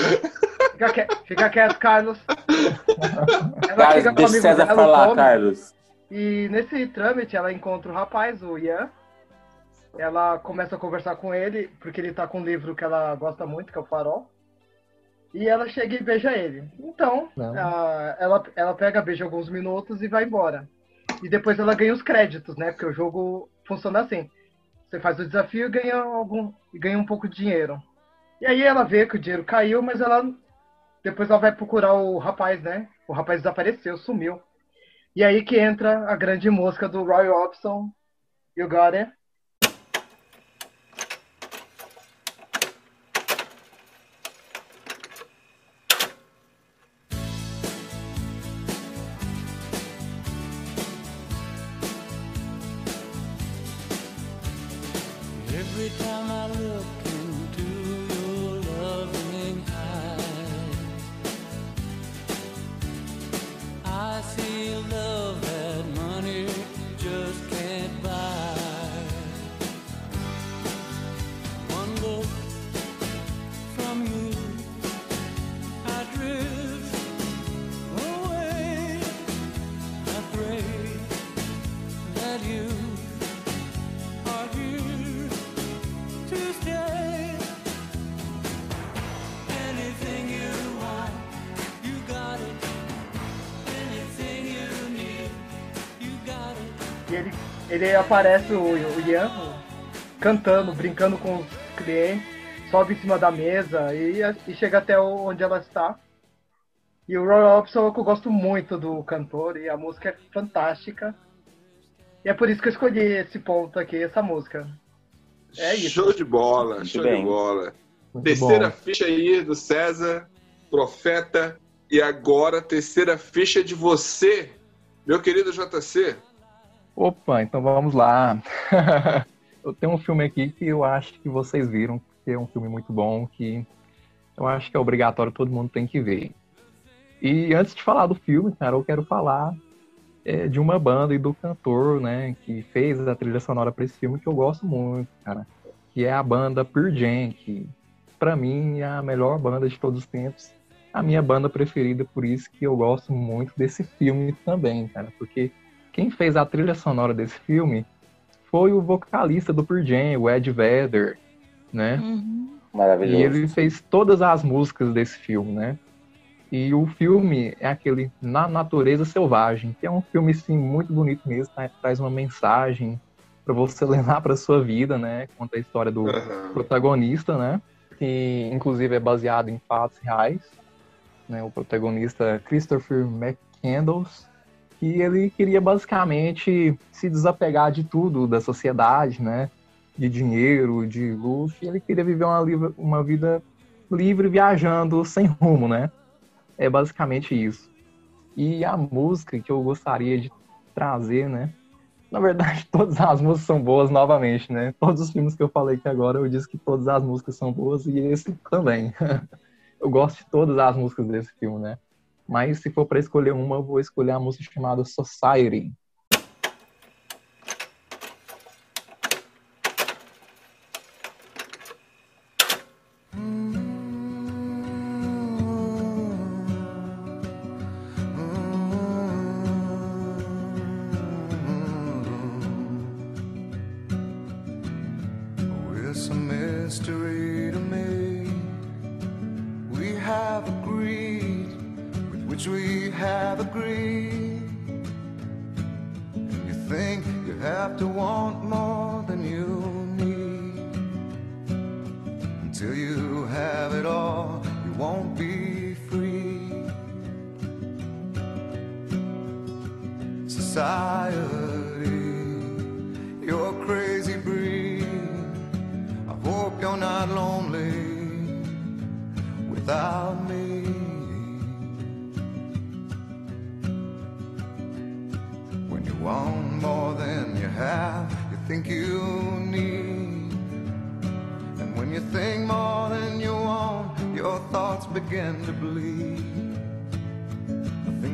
Speaker 6: Fica, quie- fica quieto, Carlos. Ela
Speaker 5: Carlos,
Speaker 6: o
Speaker 5: deixa o César
Speaker 6: dela, o
Speaker 5: falar, Carlos.
Speaker 6: E nesse trâmite ela encontra o rapaz, o Ian. Ela começa a conversar com ele, porque ele tá com um livro que ela gosta muito, que é o Farol. E ela chega e beija ele. Então, ah, ela, ela pega, beija alguns minutos e vai embora. E depois ela ganha os créditos, né? Porque o jogo funciona assim. Você faz o desafio e ganha, algum, e ganha um pouco de dinheiro. E aí ela vê que o dinheiro caiu, mas ela depois ela vai procurar o rapaz, né? O rapaz desapareceu, sumiu. E aí que entra a grande música do Roy Orbison, You Got It. Ele, aparece o, o Ian cantando, brincando com os clientes, sobe em cima da mesa e, e chega até onde ela está. E o Roy Orbison eu gosto muito do cantor e a música é fantástica. E é por isso que eu escolhi esse ponto aqui, essa música. É isso.
Speaker 2: Show de bola,
Speaker 5: Muito
Speaker 2: show
Speaker 5: bem.
Speaker 2: de bola.
Speaker 3: Muito
Speaker 2: terceira
Speaker 3: bom.
Speaker 2: ficha aí do César, Profeta. E agora, terceira ficha de você, meu querido JC.
Speaker 3: Opa, então vamos lá. eu tenho um filme aqui que eu acho que vocês viram, que é um filme muito bom, que eu acho que é obrigatório, todo mundo tem que ver. E antes de falar do filme, cara, eu quero falar é, de uma banda e do cantor, né, que fez a trilha sonora para esse filme que eu gosto muito, cara, que é a banda Pearl Jam, que para mim é a melhor banda de todos os tempos, a minha banda preferida, por isso que eu gosto muito desse filme também, cara, porque quem fez a trilha sonora desse filme foi o vocalista do Pearl Jam, o Ed Vedder, né?
Speaker 5: Maravilhoso.
Speaker 3: E ele fez todas as músicas desse filme, né? E o filme é aquele Na Natureza Selvagem, que é um filme assim muito bonito mesmo, tá? traz uma mensagem para você levar para sua vida, né? Conta a história do protagonista, né? Que inclusive é baseado em fatos reais, né? O protagonista Christopher McCandles, que ele queria basicamente se desapegar de tudo da sociedade, né? De dinheiro, de luxo, e ele queria viver uma, uma vida livre viajando sem rumo, né? É basicamente isso. E a música que eu gostaria de trazer, né? Na verdade, todas as músicas são boas novamente, né? Todos os filmes que eu falei aqui agora, eu disse que todas as músicas são boas e esse também. eu gosto de todas as músicas desse filme, né? Mas se for para escolher uma, eu vou escolher a música chamada Society.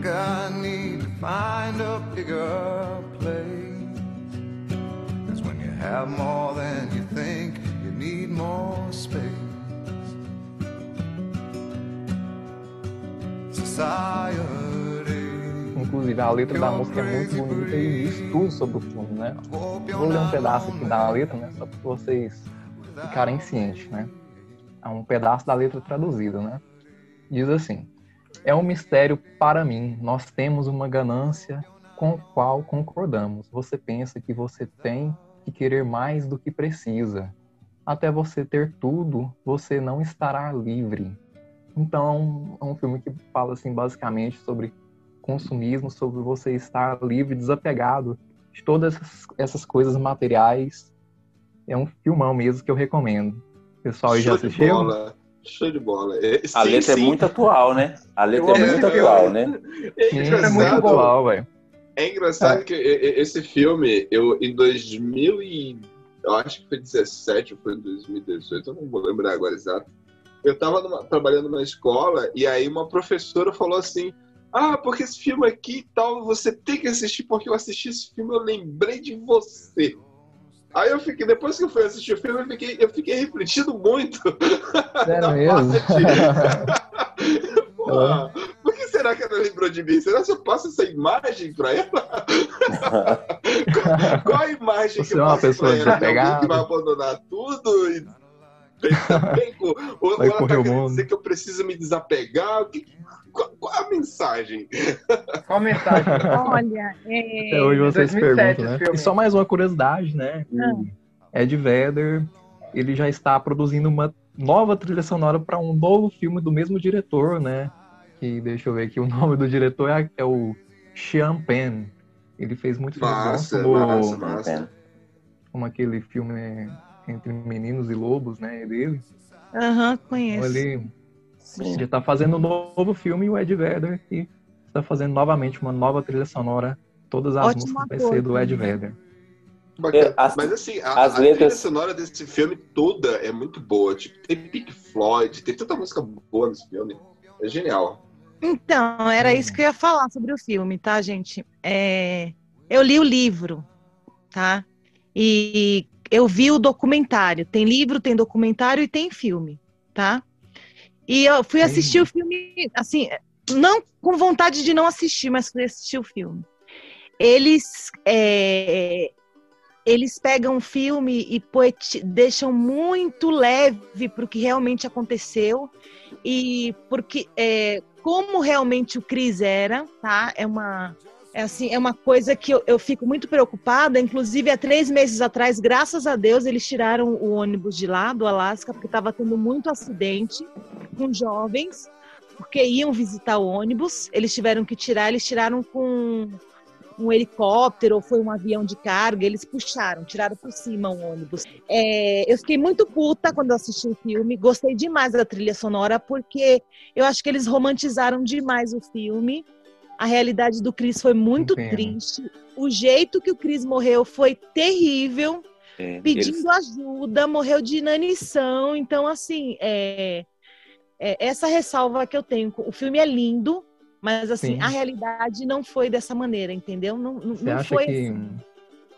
Speaker 10: Think I need to find a bigger place. Cause when you have more than you think, you need more space. Society.
Speaker 3: Inclusive, a letra da música é muito bonita e diz tudo sobre o filme, né? Vou ler um pedaço aqui da letra, né? Só para vocês ficarem cientes, né? É um pedaço da letra traduzida, né? Diz assim: É um mistério para mim. Nós temos uma ganância com o qual concordamos. Você pensa que você tem que querer mais do que precisa. Até você ter tudo, você não estará livre. Então, é um filme que fala assim basicamente sobre consumismo, sobre você estar livre, desapegado de todas essas, essas coisas materiais. É um filmão mesmo que eu recomendo. Pessoal, aí já assistiu?
Speaker 2: bola. Show de bola. É,
Speaker 5: A
Speaker 2: sim,
Speaker 5: letra
Speaker 2: sim.
Speaker 5: é muito atual, né? A letra
Speaker 2: Eu
Speaker 5: é
Speaker 2: amo
Speaker 5: muito
Speaker 2: esse
Speaker 5: atual,
Speaker 2: filme.
Speaker 5: né?
Speaker 2: É engraçado.
Speaker 3: é muito atual, velho.
Speaker 2: É engraçado que e- e- esse filme, eu em 2000 e eu acho que foi 17 ou foi 2018, eu não vou lembrar agora exato. Eu tava numa- trabalhando numa escola e aí uma professora falou assim: "Ah, porque esse filme aqui e tal, você tem que assistir porque eu assisti esse filme, eu lembrei de você". Aí eu fiquei, depois que eu fui assistir o filme, eu fiquei, eu fiquei refletindo muito.
Speaker 3: É
Speaker 2: na
Speaker 3: mesmo?
Speaker 2: Porra, por que será que ela lembrou de mim? Será que eu passo essa imagem pra ela? Qual a imagem
Speaker 3: Você
Speaker 2: que
Speaker 3: é
Speaker 2: eu
Speaker 3: uma
Speaker 2: passo
Speaker 3: pessoa
Speaker 2: pra ela? Alguém que vai abandonar tudo e Bem, o, o,
Speaker 3: Vai
Speaker 2: ela
Speaker 3: correr
Speaker 2: tá
Speaker 3: o
Speaker 2: querendo
Speaker 3: mundo.
Speaker 2: dizer que eu preciso me desapegar. O que- qual, qual a mensagem?
Speaker 6: Qual a mensagem?
Speaker 4: Olha, é...
Speaker 3: Até hoje vocês
Speaker 6: 2007
Speaker 3: perguntam, né?
Speaker 6: filme.
Speaker 3: E só mais uma curiosidade, né? O Ed Vedder, ele já está produzindo uma nova trilha sonora para um novo filme do mesmo diretor, né? Que, deixa eu ver aqui, o nome do diretor é, é o Sean Penn. Ele fez bons,
Speaker 2: Massa, massa.
Speaker 3: como aquele filme Entre Meninos e Lobos, né? Dele.
Speaker 4: Aham,
Speaker 3: Então
Speaker 4: conheço.
Speaker 3: ele já está fazendo um novo filme e o Ed Vedder que está fazendo novamente uma nova trilha sonora. Todas as
Speaker 4: Ótimo
Speaker 3: músicas vai ser do Ed. Vedder.
Speaker 2: Bacana.
Speaker 5: É, as-
Speaker 2: Mas assim, a,
Speaker 5: as
Speaker 2: a trilha
Speaker 5: letras-
Speaker 2: sonora desse filme toda é muito boa. Tipo, tem Pink Floyd, tem tanta música boa nesse filme. É genial.
Speaker 4: Então, era isso que eu ia falar sobre o filme, tá, gente? É, Eu li o livro, tá? E eu vi o documentário. Tem livro, tem documentário e tem filme, tá? E eu fui assistir o filme, assim, não com vontade de não assistir, mas fui assistir o filme. Eles, é, eles pegam o filme e poeti- deixam muito leve para o que realmente aconteceu e porque é, como realmente o Cris era, tá? É uma é assim, é uma coisa que eu, eu fico muito preocupada. Inclusive, há três meses atrás, graças a Deus, eles tiraram o ônibus de lá, do Alasca, porque estava tendo muito acidente com jovens, porque iam visitar o ônibus. Eles tiveram que tirar, eles tiraram com um helicóptero ou foi um avião de carga, eles puxaram, tiraram por cima o ônibus. É, eu fiquei muito puta quando assisti o filme, gostei demais da trilha sonora, porque eu acho que eles romantizaram demais o filme. A realidade do Chris foi muito
Speaker 5: Entendo.
Speaker 4: triste. O jeito que o Chris morreu foi terrível,
Speaker 5: É,
Speaker 4: pedindo
Speaker 5: eles-
Speaker 4: ajuda, morreu de inanição. Então, assim, é, é essa ressalva que eu tenho. O filme é lindo, mas assim,
Speaker 3: Sim.
Speaker 4: a realidade não foi dessa maneira, entendeu? Não, não,
Speaker 3: Você
Speaker 4: não
Speaker 3: acha
Speaker 4: foi
Speaker 3: que
Speaker 4: assim.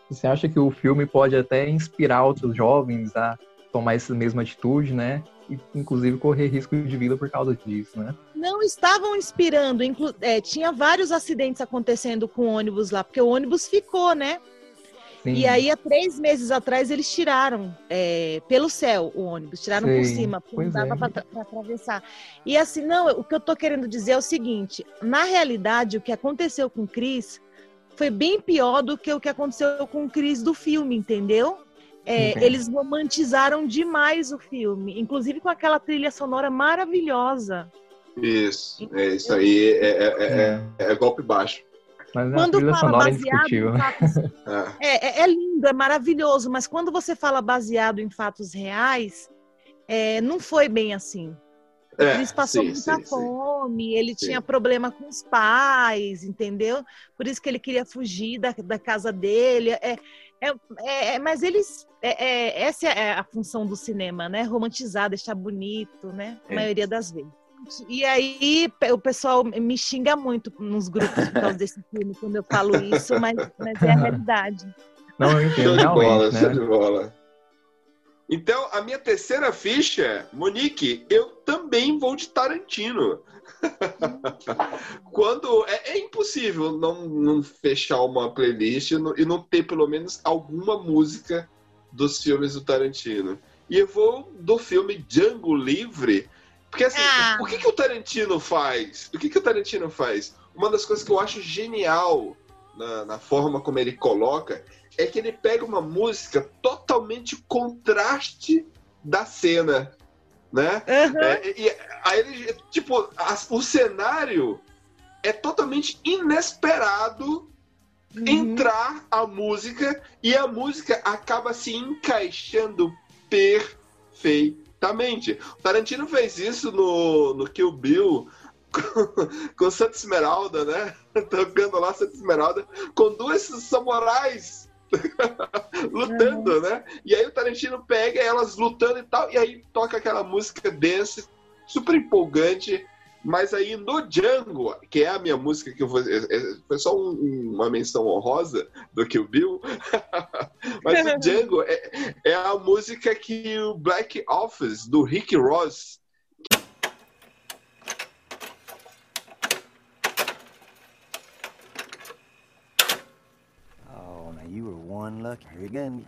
Speaker 3: você acha que o filme pode até inspirar outros jovens a tomar essa mesma atitude, né? E inclusive correr risco de vida por causa disso, né?
Speaker 4: Não estavam inspirando. inclu- é, tinha vários acidentes acontecendo com o ônibus lá, porque o ônibus ficou, né?
Speaker 3: Sim.
Speaker 4: E aí, há três meses atrás, eles tiraram é, pelo céu o ônibus, tiraram por
Speaker 3: Sei,
Speaker 4: cima, porque não
Speaker 3: pois
Speaker 4: dava
Speaker 3: é.
Speaker 4: para atravessar. E assim, não, o que eu tô querendo dizer é o seguinte: na realidade, o que aconteceu com o Cris foi bem pior do que o que aconteceu com o Cris do filme, entendeu? É, eles romantizaram demais o filme, inclusive com aquela trilha sonora maravilhosa.
Speaker 2: Isso, é isso aí. É, é- é- é- é golpe baixo.
Speaker 3: Mas
Speaker 4: Quando fala
Speaker 3: é
Speaker 4: baseado em fatos
Speaker 2: Ah,
Speaker 4: É, é- é lindo, é maravilhoso, mas quando você fala baseado em fatos reais, é, não foi bem assim.
Speaker 2: É,
Speaker 4: Ele passou
Speaker 2: sim,
Speaker 4: muita
Speaker 2: sim, sim.
Speaker 4: fome, ele
Speaker 2: Sim.
Speaker 4: tinha problema com os pais, entendeu? Por isso que ele queria fugir da, da casa dele. É, é, é- é- mas eles. é- é- essa é a função do cinema, né? Romantizar, deixar bonito, né? A
Speaker 5: É.
Speaker 4: maioria das vezes. E aí o pessoal me xinga muito nos grupos por causa desse filme quando eu falo isso, mas, mas é a realidade.
Speaker 3: Não, eu entendo
Speaker 2: Show de bola,
Speaker 3: realmente,
Speaker 2: show
Speaker 3: né?
Speaker 2: de bola. Então, a minha terceira ficha, Monique, eu também vou de Tarantino. Quando é, é impossível não, não fechar uma playlist e não, e não ter pelo menos alguma música dos filmes do Tarantino. E eu vou do filme Django Livre, porque assim,
Speaker 4: Ah.
Speaker 2: o que, que o Tarantino faz? O que, que o Tarantino faz? Uma das coisas que eu acho genial na, na forma como ele coloca é que ele pega uma música totalmente contraste da cena, né? É, e, aí ele, tipo, as- o cenário é totalmente inesperado entrar a música e a música acaba se encaixando perfeitamente. O Tarantino fez isso no, no Kill Bill com, com Santa Esmeralda, né? Tocando lá Santa Esmeralda com duas samurais lutando, né? E aí o Tarantino pega elas lutando e tal, e aí toca aquela música dance, super empolgante. Mas aí no Django, que é a minha música que eu vou. é- é- Foi só um- um- uma menção honrosa do Kill Bill. Mas o Django é, é a música que o Black Office, do Rick Ross,
Speaker 15: Oh, now you were one lucky. Here again.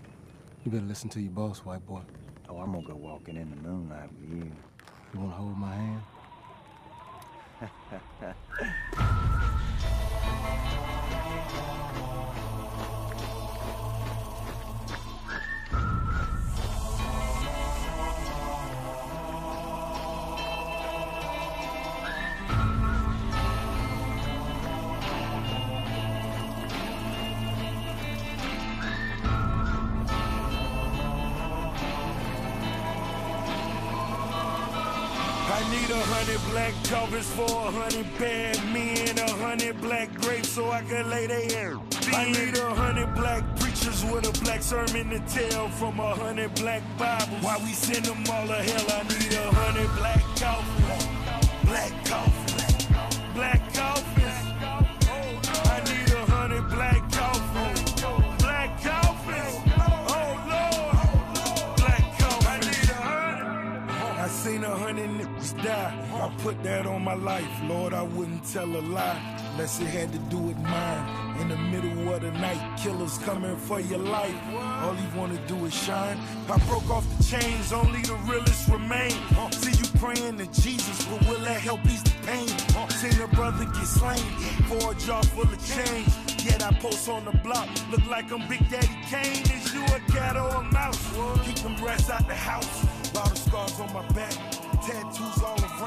Speaker 16: You better listen to your boss, white boy.
Speaker 15: Oh, I'm gonna go walking in the moonlight with you. You wanna hold my hand?
Speaker 16: Ha ha ha. Black for a hundred bad men, a hundred black grapes so I can lay their hair. I need a hundred black preachers with a black sermon to tell from a hundred black Bibles. Why we send them all to hell? I need a hundred black coffins, black coffins, black coffins. Die. I put that on my life. Lord, I wouldn't tell a lie unless it had to do with mine. In the middle of the night, killers coming for your life. All you wanna do is shine. I broke off the chains, only the realest remain. See you praying to Jesus, but will that help ease the pain? Seen a brother get slain for a jar full of change. Yet I post on the block, look like I'm Big Daddy Kane. Is you a cat or a mouse? Keep them rats out the house. Lot of scars on my back.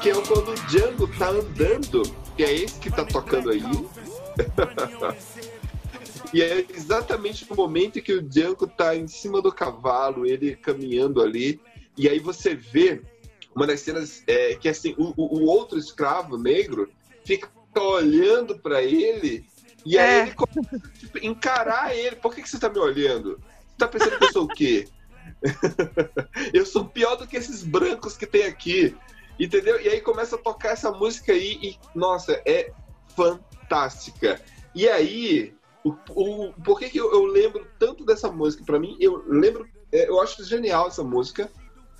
Speaker 2: Que é quando o Django tá andando, que é esse que tá tocando aí. e é exatamente no momento que o Django tá em cima do cavalo, ele caminhando ali, e aí você vê uma das cenas é, que assim, o, o- outro escravo negro fica olhando pra ele, e aí ele começa a tipo, encarar ele. Por que, que você tá me olhando? Você tá pensando que eu sou o quê? eu sou pior do que esses brancos que tem aqui. Entendeu? E aí começa a tocar essa música aí e, nossa, é fantástica. E aí, o, o, por que, que eu, eu lembro tanto dessa música? Pra mim, eu lembro, é, eu acho genial essa música.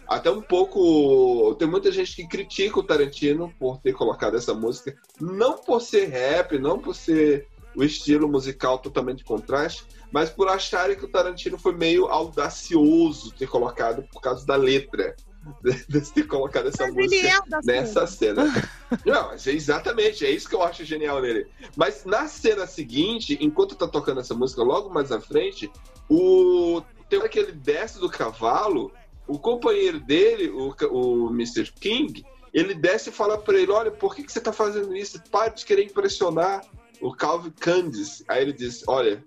Speaker 2: Até um pouco. Tem muita gente que critica o Tarantino por ter colocado essa música. Não por ser rap, não por ser o estilo musical totalmente contraste, mas por acharem que o Tarantino foi meio audacioso ter colocado por causa da letra. De ter colocado essa
Speaker 4: Mas
Speaker 2: música
Speaker 4: é
Speaker 2: nessa cena. Não, é exatamente, é isso que eu acho genial nele. Mas na cena seguinte, enquanto tá tocando essa música, logo mais à frente, o tem hora que ele desce do cavalo, o companheiro dele, o, o Mr. King, ele desce e fala pra ele: Olha, por que, que você tá fazendo isso? Para de querer impressionar o Calvin Candice. Aí ele diz: Olha,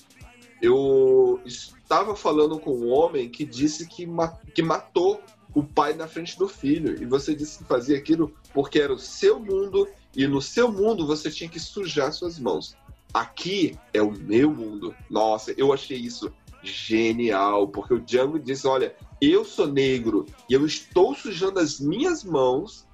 Speaker 2: eu estava falando com um homem que disse que, ma- que matou o pai na frente do filho. E você disse que fazia aquilo porque era o seu mundo e no seu mundo você tinha que sujar suas mãos. Aqui é o meu mundo. Nossa, eu achei isso genial, porque o Django disse: Olha, eu sou negro e eu estou sujando as minhas mãos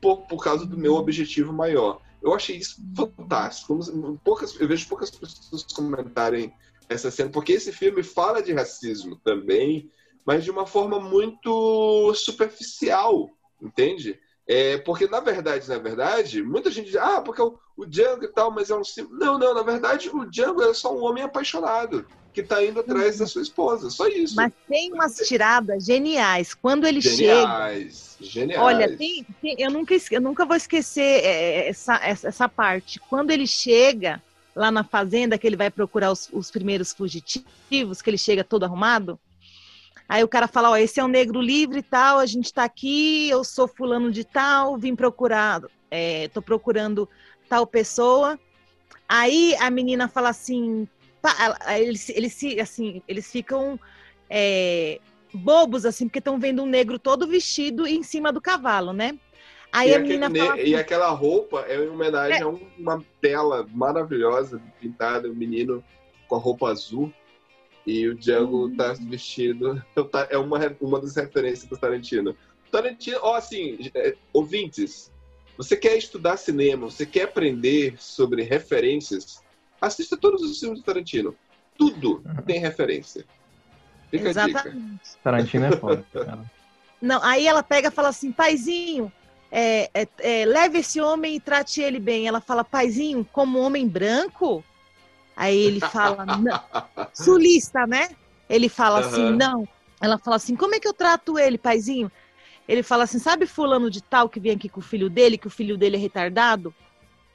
Speaker 2: por, por causa do meu objetivo maior. Eu achei isso fantástico. Poucas, eu vejo poucas pessoas comentarem essa cena, porque esse filme fala de racismo também, mas de uma forma muito superficial, entende? É, porque, na verdade, na verdade, muita gente diz, ah, porque o, o Django e tal, mas é um símbolo. Não, não, na verdade, o Django é só um homem apaixonado que tá indo atrás da sua esposa, só isso.
Speaker 4: Mas tem umas tiradas geniais. Quando ele chega.
Speaker 2: Geniais, geniais.
Speaker 4: Olha, tem, tem- eu, nunca, eu nunca vou esquecer é, essa, essa, essa parte. Quando ele chega lá na fazenda, que ele vai procurar os, os primeiros fugitivos, que ele chega todo arrumado. Aí o cara fala: Ó, esse é um negro livre e tal, a gente tá aqui, eu sou fulano de tal, vim procurar, é, tô procurando tal pessoa. Aí a menina fala assim, pá, eles, eles, assim, eles ficam é, bobos, assim, porque estão vendo um negro todo vestido em cima do cavalo, né? Aí
Speaker 2: e,
Speaker 4: a
Speaker 2: aquele ne-
Speaker 4: fala
Speaker 2: e
Speaker 4: assim,
Speaker 2: aquela roupa é em homenagem
Speaker 4: É.
Speaker 2: a um- uma tela maravilhosa pintada, um menino com a roupa azul e o Django
Speaker 4: Hum.
Speaker 2: tá vestido. Tá- É uma, uma das referências do Tarantino. Tarantino, ó, assim, é, ouvintes, você quer estudar cinema, você quer aprender sobre referências, assista todos os filmes do Tarantino. Tudo tem referência. Fica a dica.
Speaker 4: Exatamente.
Speaker 3: Tarantino é foda, cara.
Speaker 4: Não, aí ela pega e fala assim, paizinho, é, é, é, leve esse homem e trate ele bem. Ela fala, paizinho, como homem branco? Aí ele fala, não. Sulista, né? Ele fala assim,
Speaker 2: Aham.
Speaker 4: não. Ela fala assim: como é que eu trato ele, paizinho? Ele fala assim: sabe fulano de tal que vem aqui com o filho dele, que o filho dele é retardado?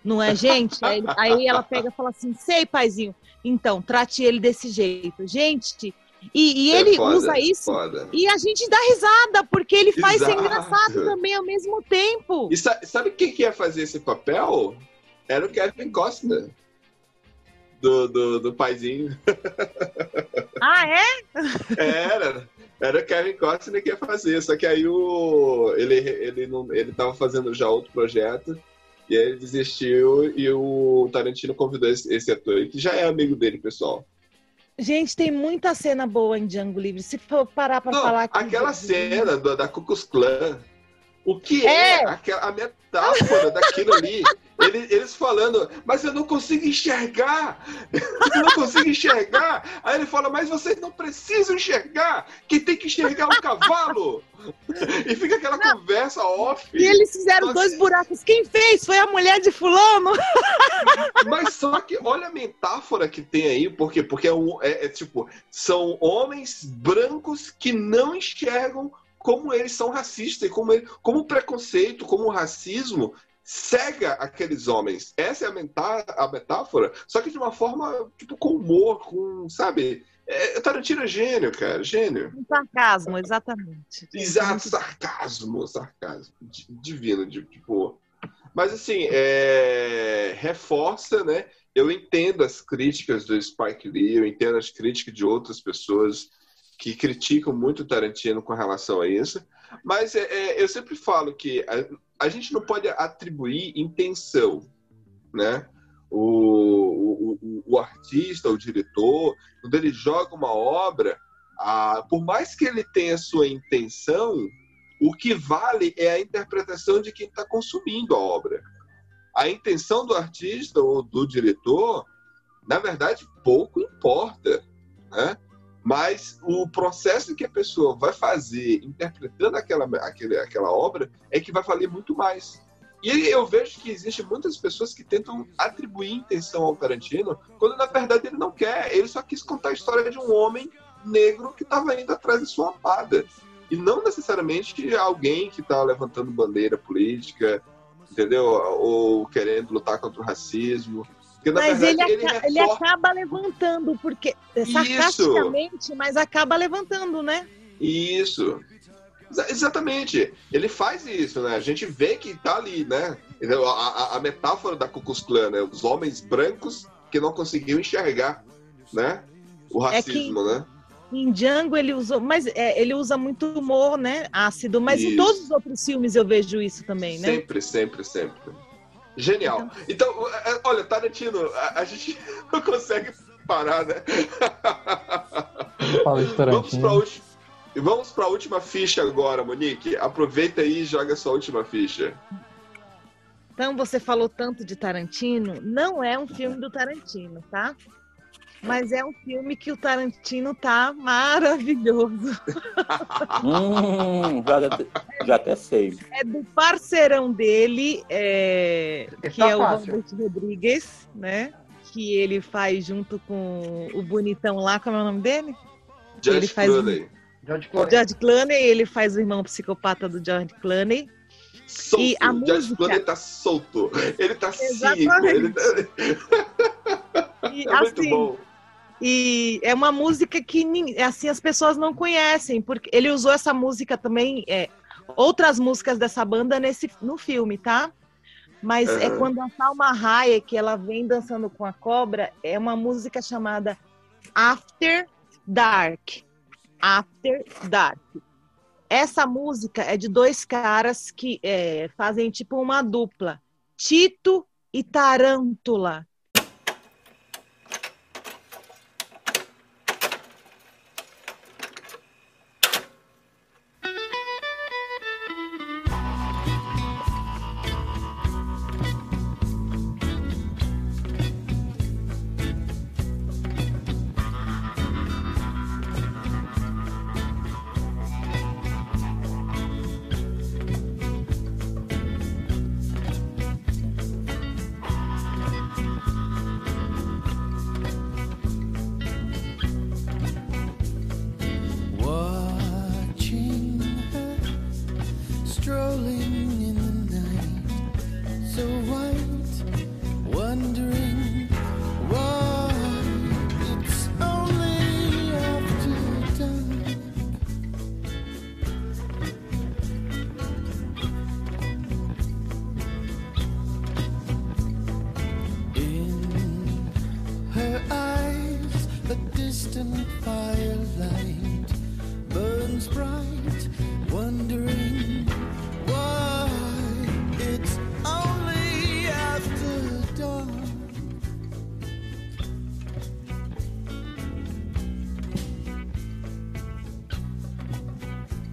Speaker 4: Não é gente? aí, aí ela pega e fala assim: sei, paizinho. Então, trate ele desse jeito. Gente, e, e
Speaker 2: É
Speaker 4: ele
Speaker 2: foda,
Speaker 4: usa isso.
Speaker 2: foda.
Speaker 4: E a gente dá risada, porque ele faz ser engraçado também ao mesmo tempo.
Speaker 2: E sa- sabe quem que ia fazer esse papel? Era o Kevin Costner. Do, do, do paizinho.
Speaker 4: Ah, é?
Speaker 2: Era. Era o Kevin Costner que ia fazer. Só que aí o, ele, ele, não, ele tava fazendo já outro projeto. E aí ele desistiu e o Tarantino convidou esse, esse ator que já é amigo dele, pessoal.
Speaker 4: Gente, tem muita cena boa em Django Livre. Se for parar pra
Speaker 2: Não,
Speaker 4: falar aqui.
Speaker 2: aquela cena do- da Ku Klux Klan, o que é,
Speaker 4: É.
Speaker 2: aquela, a metáfora daquilo ali? Ele- eles falando, mas eu não consigo enxergar, eu não consigo enxergar. Aí ele fala, mas vocês não precisam enxergar, quem tem que enxergar é o cavalo. E fica aquela conversa off.
Speaker 4: E eles fizeram dois buracos. Quem fez? Foi a mulher de fulano.
Speaker 2: Mas só que olha a metáfora que tem aí, por quê? Porque é, é- é tipo, são homens brancos que não enxergam como eles são racistas, e como, ele- como o preconceito, como o racismo cega aqueles homens. Essa é a, metá- a metáfora, só que de uma forma, tipo, com humor, com, sabe? É, Tarantino é gênio, cara, gênio.
Speaker 4: Um sarcasmo, exatamente.
Speaker 2: Exato, sarcasmo, sarcasmo. Di- Divino, de- tipo. Mas assim, é, reforça, né? Eu entendo as críticas do Spike Lee, eu entendo as críticas de outras pessoas que criticam muito o Tarantino com relação a isso. Mas é, é, eu sempre falo que a, a gente não pode atribuir intenção, né? O, o, o- artista, o diretor, quando ele joga uma obra, ah, por mais que ele tenha sua intenção, o que vale é a interpretação de quem está consumindo a obra. A intenção do artista ou do diretor, na verdade, pouco importa. Né? Mas o processo que a pessoa vai fazer interpretando aquela, aquele, aquela obra é que vai valer muito mais. E eu vejo que existem muitas pessoas que tentam atribuir intenção ao Tarantino, quando na verdade ele não quer. Ele só quis contar a história de um homem negro que estava indo atrás de sua amada. E não necessariamente alguém que está levantando bandeira política, entendeu? Ou querendo lutar contra o racismo. Porque,
Speaker 4: Mas ele,
Speaker 2: verdade, ele,
Speaker 4: aca- ele acaba levantando, porque sarcasticamente, mas acaba levantando, né?
Speaker 2: Isso. Exa- Exatamente. Ele faz isso, né? A gente vê que tá ali, né? A, a- a metáfora da Ku Klux Klan, né? Os homens brancos que não conseguiam enxergar, né? O
Speaker 4: É
Speaker 2: racismo, né?
Speaker 4: Em Django ele usou, mas é, ele usa muito humor, né? Ácido, mas em
Speaker 2: Isso.
Speaker 4: todos os outros filmes eu vejo isso também, né?
Speaker 2: Sempre, sempre, sempre. Genial. Então, é, olha, Tarantino, a, a gente não consegue parar, né?
Speaker 3: Fala de
Speaker 2: Vamos
Speaker 3: Tarantino.
Speaker 2: E vamos para a última ficha agora, Monique. Aproveita aí e joga sua última ficha.
Speaker 4: Então você falou tanto de Tarantino, não é um filme do Tarantino, tá? Mas é um filme que o Tarantino tá maravilhoso.
Speaker 5: Hum, já, até- já até sei.
Speaker 4: É do parceirão dele, é, que
Speaker 6: tá
Speaker 4: é o
Speaker 6: fácil.
Speaker 4: Robert Rodrigues, né? Que ele faz junto com o bonitão lá, como é o nome dele?
Speaker 2: George
Speaker 4: ele faz
Speaker 2: Clooney.
Speaker 6: George
Speaker 4: o George Clooney, ele faz o irmão psicopata do George Clooney.
Speaker 2: Solto.
Speaker 4: E a
Speaker 2: George
Speaker 4: música-
Speaker 2: Clooney tá solto. Ele tá cínico.
Speaker 4: Exatamente.
Speaker 2: Ele tá...
Speaker 4: E,
Speaker 2: É muito
Speaker 4: assim,
Speaker 2: bom.
Speaker 4: E é uma música que assim as pessoas não conhecem, porque ele usou essa música também, é, outras músicas dessa banda nesse no filme, tá? Mas é
Speaker 17: Aham.
Speaker 4: quando a Salma Hayek ela vem dançando com a cobra, é uma música chamada After Dark. After Dark. Essa música é de dois caras que é, fazem tipo uma dupla, Tito e Tarântula.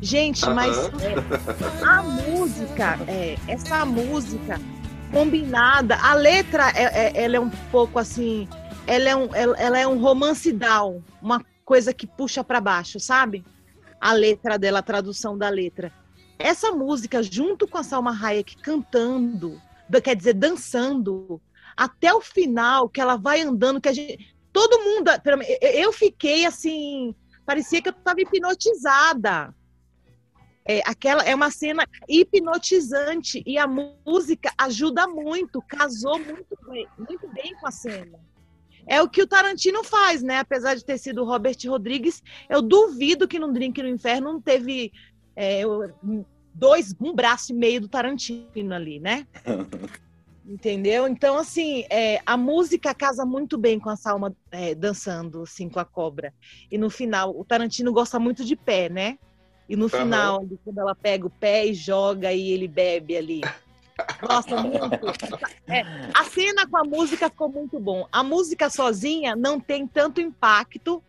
Speaker 4: Gente, mas a música, é, essa música combinada, a letra é, é- ela é um pouco assim, ela é um, ela, é um romance down, uma coisa que puxa para baixo, sabe? A letra dela, a tradução da letra. Essa música, junto com a Salma Hayek cantando, quer dizer, dançando, até o final, que ela vai andando, que a gente. Todo mundo. Eu fiquei assim. Parecia que eu estava hipnotizada. É, aquela é uma cena hipnotizante e a música ajuda muito, casou muito bem, muito bem com a cena. É o que o Tarantino faz, né? Apesar de ter sido o Robert Rodrigues, eu duvido que no Drink no Inferno não teve é, dois, um braço e meio do Tarantino ali, né? Entendeu? Então, assim, é, a música casa muito bem com a Salma é, dançando, assim, com a cobra. E no final, o Tarantino gosta muito de pé, né? E no final, quando ela pega o pé e joga e ele bebe ali. Nossa, muito. É, a cena com a música ficou muito bom. A música sozinha não tem tanto impacto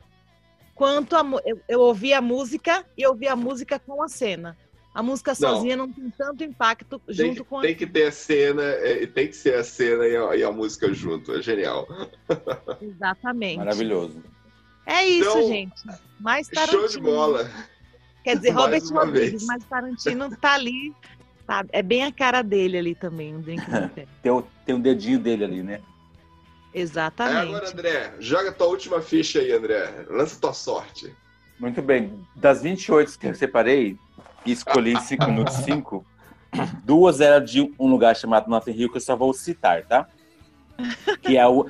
Speaker 4: quanto a, eu, eu ouvi a música e eu ouvi a música com a cena. A música
Speaker 2: Não.
Speaker 4: sozinha não tem tanto impacto
Speaker 2: Tem
Speaker 4: junto com a
Speaker 2: tem que ter a cena, é, tem que ser a cena e a, e a música junto. É genial.
Speaker 4: Exatamente.
Speaker 5: Maravilhoso.
Speaker 4: É isso,
Speaker 2: Então,
Speaker 4: gente. Mais Tarantino.
Speaker 2: Show de bola.
Speaker 4: Quer dizer, Robert
Speaker 2: uma
Speaker 4: Rodrigues,
Speaker 2: vez.
Speaker 4: mas Tarantino tá ali, sabe? É bem a cara dele ali também, o Drink.
Speaker 5: Tem, o- tem um dedinho dele ali, né?
Speaker 2: É
Speaker 4: Exatamente.
Speaker 2: agora, André. Joga tua última ficha aí, André. Lança tua sorte.
Speaker 5: Muito bem. Das 28 que eu separei e escolhi 5 minutos 5, duas eram de um lugar chamado Notting Hill que eu só vou citar, tá? Que é o.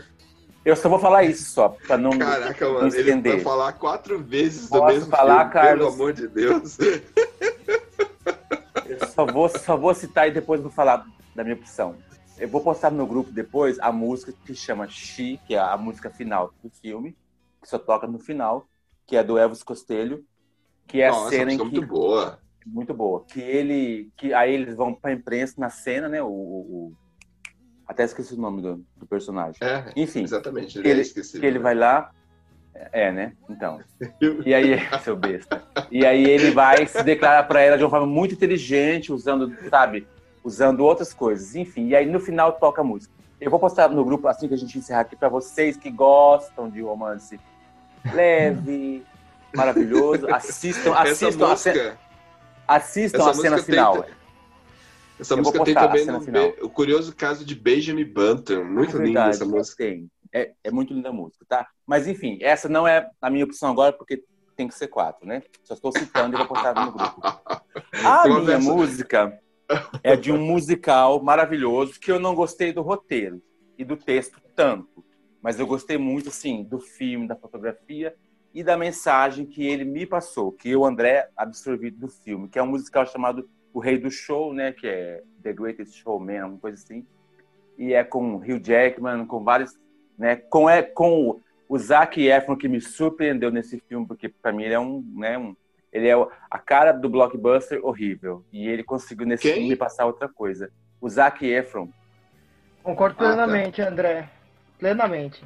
Speaker 5: Eu só vou falar isso só, pra não,
Speaker 2: Caraca,
Speaker 5: não
Speaker 2: mano, ele
Speaker 5: estender.
Speaker 2: vai falar quatro vezes do
Speaker 5: Posso
Speaker 2: mesmo
Speaker 5: falar,
Speaker 2: filme,
Speaker 5: Carlos?
Speaker 2: pelo amor de Deus.
Speaker 5: Eu só vou, só vou citar e depois vou falar da minha opção. Eu vou postar no grupo depois a música que chama She, que é a música final do filme, que só toca no final, que é do Elvis Costello, que é
Speaker 2: Nossa,
Speaker 5: a cena em que
Speaker 2: muito boa.
Speaker 5: muito boa, que ele, que aí eles vão para imprensa na cena, né? O- o- até esqueci o nome do, do personagem.
Speaker 2: É,
Speaker 5: Enfim,
Speaker 2: exatamente. Ele, é esqueci.
Speaker 5: que ele vai lá, é, né? Então. E aí, seu besta. E aí ele vai se declarar para ela de uma forma muito inteligente, usando, sabe, usando outras coisas. Enfim, e aí no final toca a música. Eu vou postar no grupo assim que a gente encerrar aqui para vocês que gostam de romance leve, maravilhoso. Assistam,
Speaker 2: Essa
Speaker 5: assistam a
Speaker 2: música,
Speaker 5: cena, assistam
Speaker 2: essa
Speaker 5: a cena
Speaker 2: música tem-
Speaker 5: final.
Speaker 2: Essa
Speaker 5: Eu
Speaker 2: música tem também no- o curioso caso de Benjamin Button. Muito
Speaker 5: É
Speaker 2: linda essa música.
Speaker 5: Tem. É, é muito linda a música, tá? Mas enfim, essa não é a minha opção agora, porque tem que ser quatro, né? Só estou citando e vou postar no grupo. A minha música é de um musical maravilhoso que eu não gostei do roteiro e do texto tanto. Mas eu gostei muito, assim, do filme, da fotografia e da mensagem que ele me passou, que eu, André, absorvi do filme, que é um musical chamado O Rei do Show, né? Que é The Greatest Showman, alguma coisa assim. E é com Hugh Jackman, com vários, né? Com, é, com o Zac Efron, que me surpreendeu nesse filme, porque para mim ele é um, né? Um, ele é a cara do blockbuster horrível. E ele conseguiu nesse
Speaker 2: Quem?
Speaker 5: filme me passar outra coisa. O Zac Efron.
Speaker 6: Concordo
Speaker 2: Ah, tá.
Speaker 6: plenamente, André. Plenamente.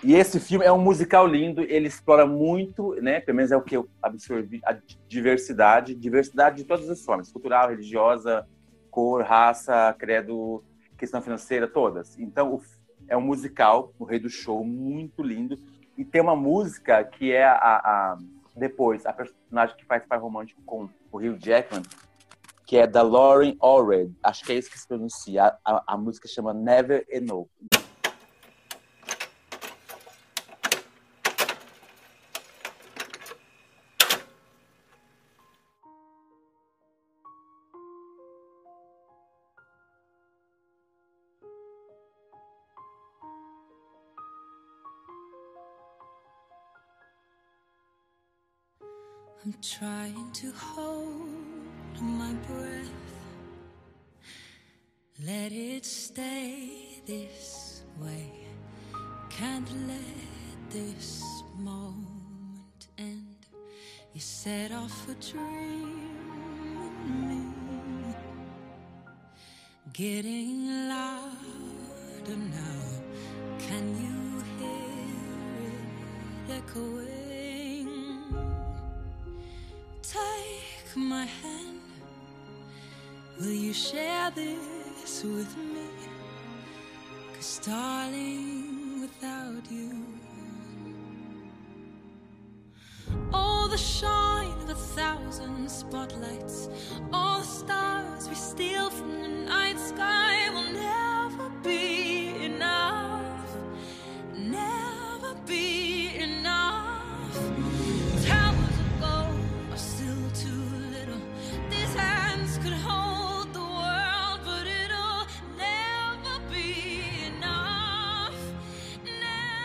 Speaker 5: E esse filme é um musical lindo, ele explora muito, né? Pelo menos é o que eu absorvi, a diversidade, diversidade de todas as formas, cultural, religiosa, cor, raça, credo, questão financeira, todas. Então, é um musical, o Rei do Show, muito lindo. E tem uma música que é a, a- depois, a personagem que faz par romântico com o Hugh Jackman, que é da Lauren Allred. Acho que é isso que se pronuncia. A, a- a música chama Never Enough.
Speaker 8: I'm trying to hold my breath. Let it stay this way. Can't let this moment end. You set off a dream in me, getting louder now. Share this with me? Cause, darling, without you, all the shine of a thousand spotlights, all the stars we steal from the night sky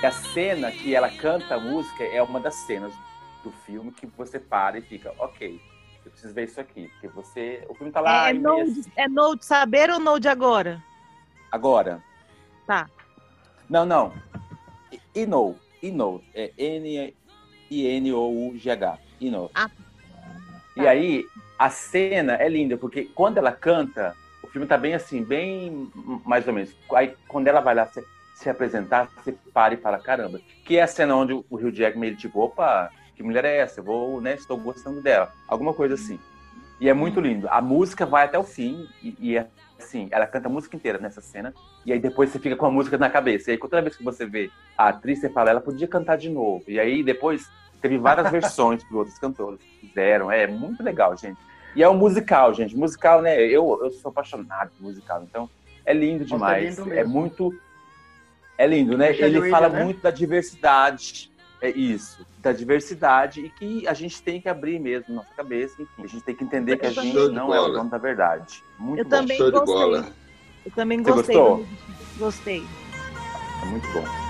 Speaker 5: a cena que ela canta a música é uma das cenas do filme que você para e fica, ok, eu preciso ver isso aqui. Porque você. O filme tá lá
Speaker 4: É, é,
Speaker 5: e
Speaker 4: no, de, é no de saber ou no de agora?
Speaker 5: agora.
Speaker 4: Tá.
Speaker 5: Não, não. I- Inou. Inou. É N-I-N-O-U-G-H. Inou.
Speaker 4: Ah.
Speaker 5: E aí, a cena é linda, porque quando ela canta, o filme tá bem assim, bem mais ou menos. Aí, quando ela vai lá se, se apresentar, você para e fala, caramba. Que é a cena onde o Rio Jackman, ele tipo, opa, que mulher é essa? Eu vou, né, estou gostando dela. Alguma coisa assim. E é muito lindo. A música vai até o fim e, e é assim, ela canta a música inteira nessa cena. E aí depois você fica com a música na cabeça. E aí toda vez que você vê a atriz, você fala, ela podia cantar de novo. E aí depois teve várias versões que outros cantores fizeram. É muito legal, gente. E é um musical, gente. Musical, né? Eu, eu sou apaixonado por musical. Então é lindo
Speaker 6: Nossa, é
Speaker 5: demais.
Speaker 6: lindo
Speaker 5: é muito. É lindo, né?
Speaker 6: Richard
Speaker 5: Ele fala
Speaker 6: né?
Speaker 5: muito da diversidade. É isso, da diversidade e que a gente tem que abrir mesmo nossa cabeça. Enfim, a gente tem que entender que a gente
Speaker 2: de
Speaker 5: não é o
Speaker 2: bola.
Speaker 5: dono da verdade. Muito
Speaker 4: Eu
Speaker 5: bom.
Speaker 4: também
Speaker 2: Show de
Speaker 4: gostei.
Speaker 2: bola.
Speaker 4: Eu também
Speaker 5: Você
Speaker 4: gostei.
Speaker 5: gostou?
Speaker 4: Gostei.
Speaker 5: É muito bom.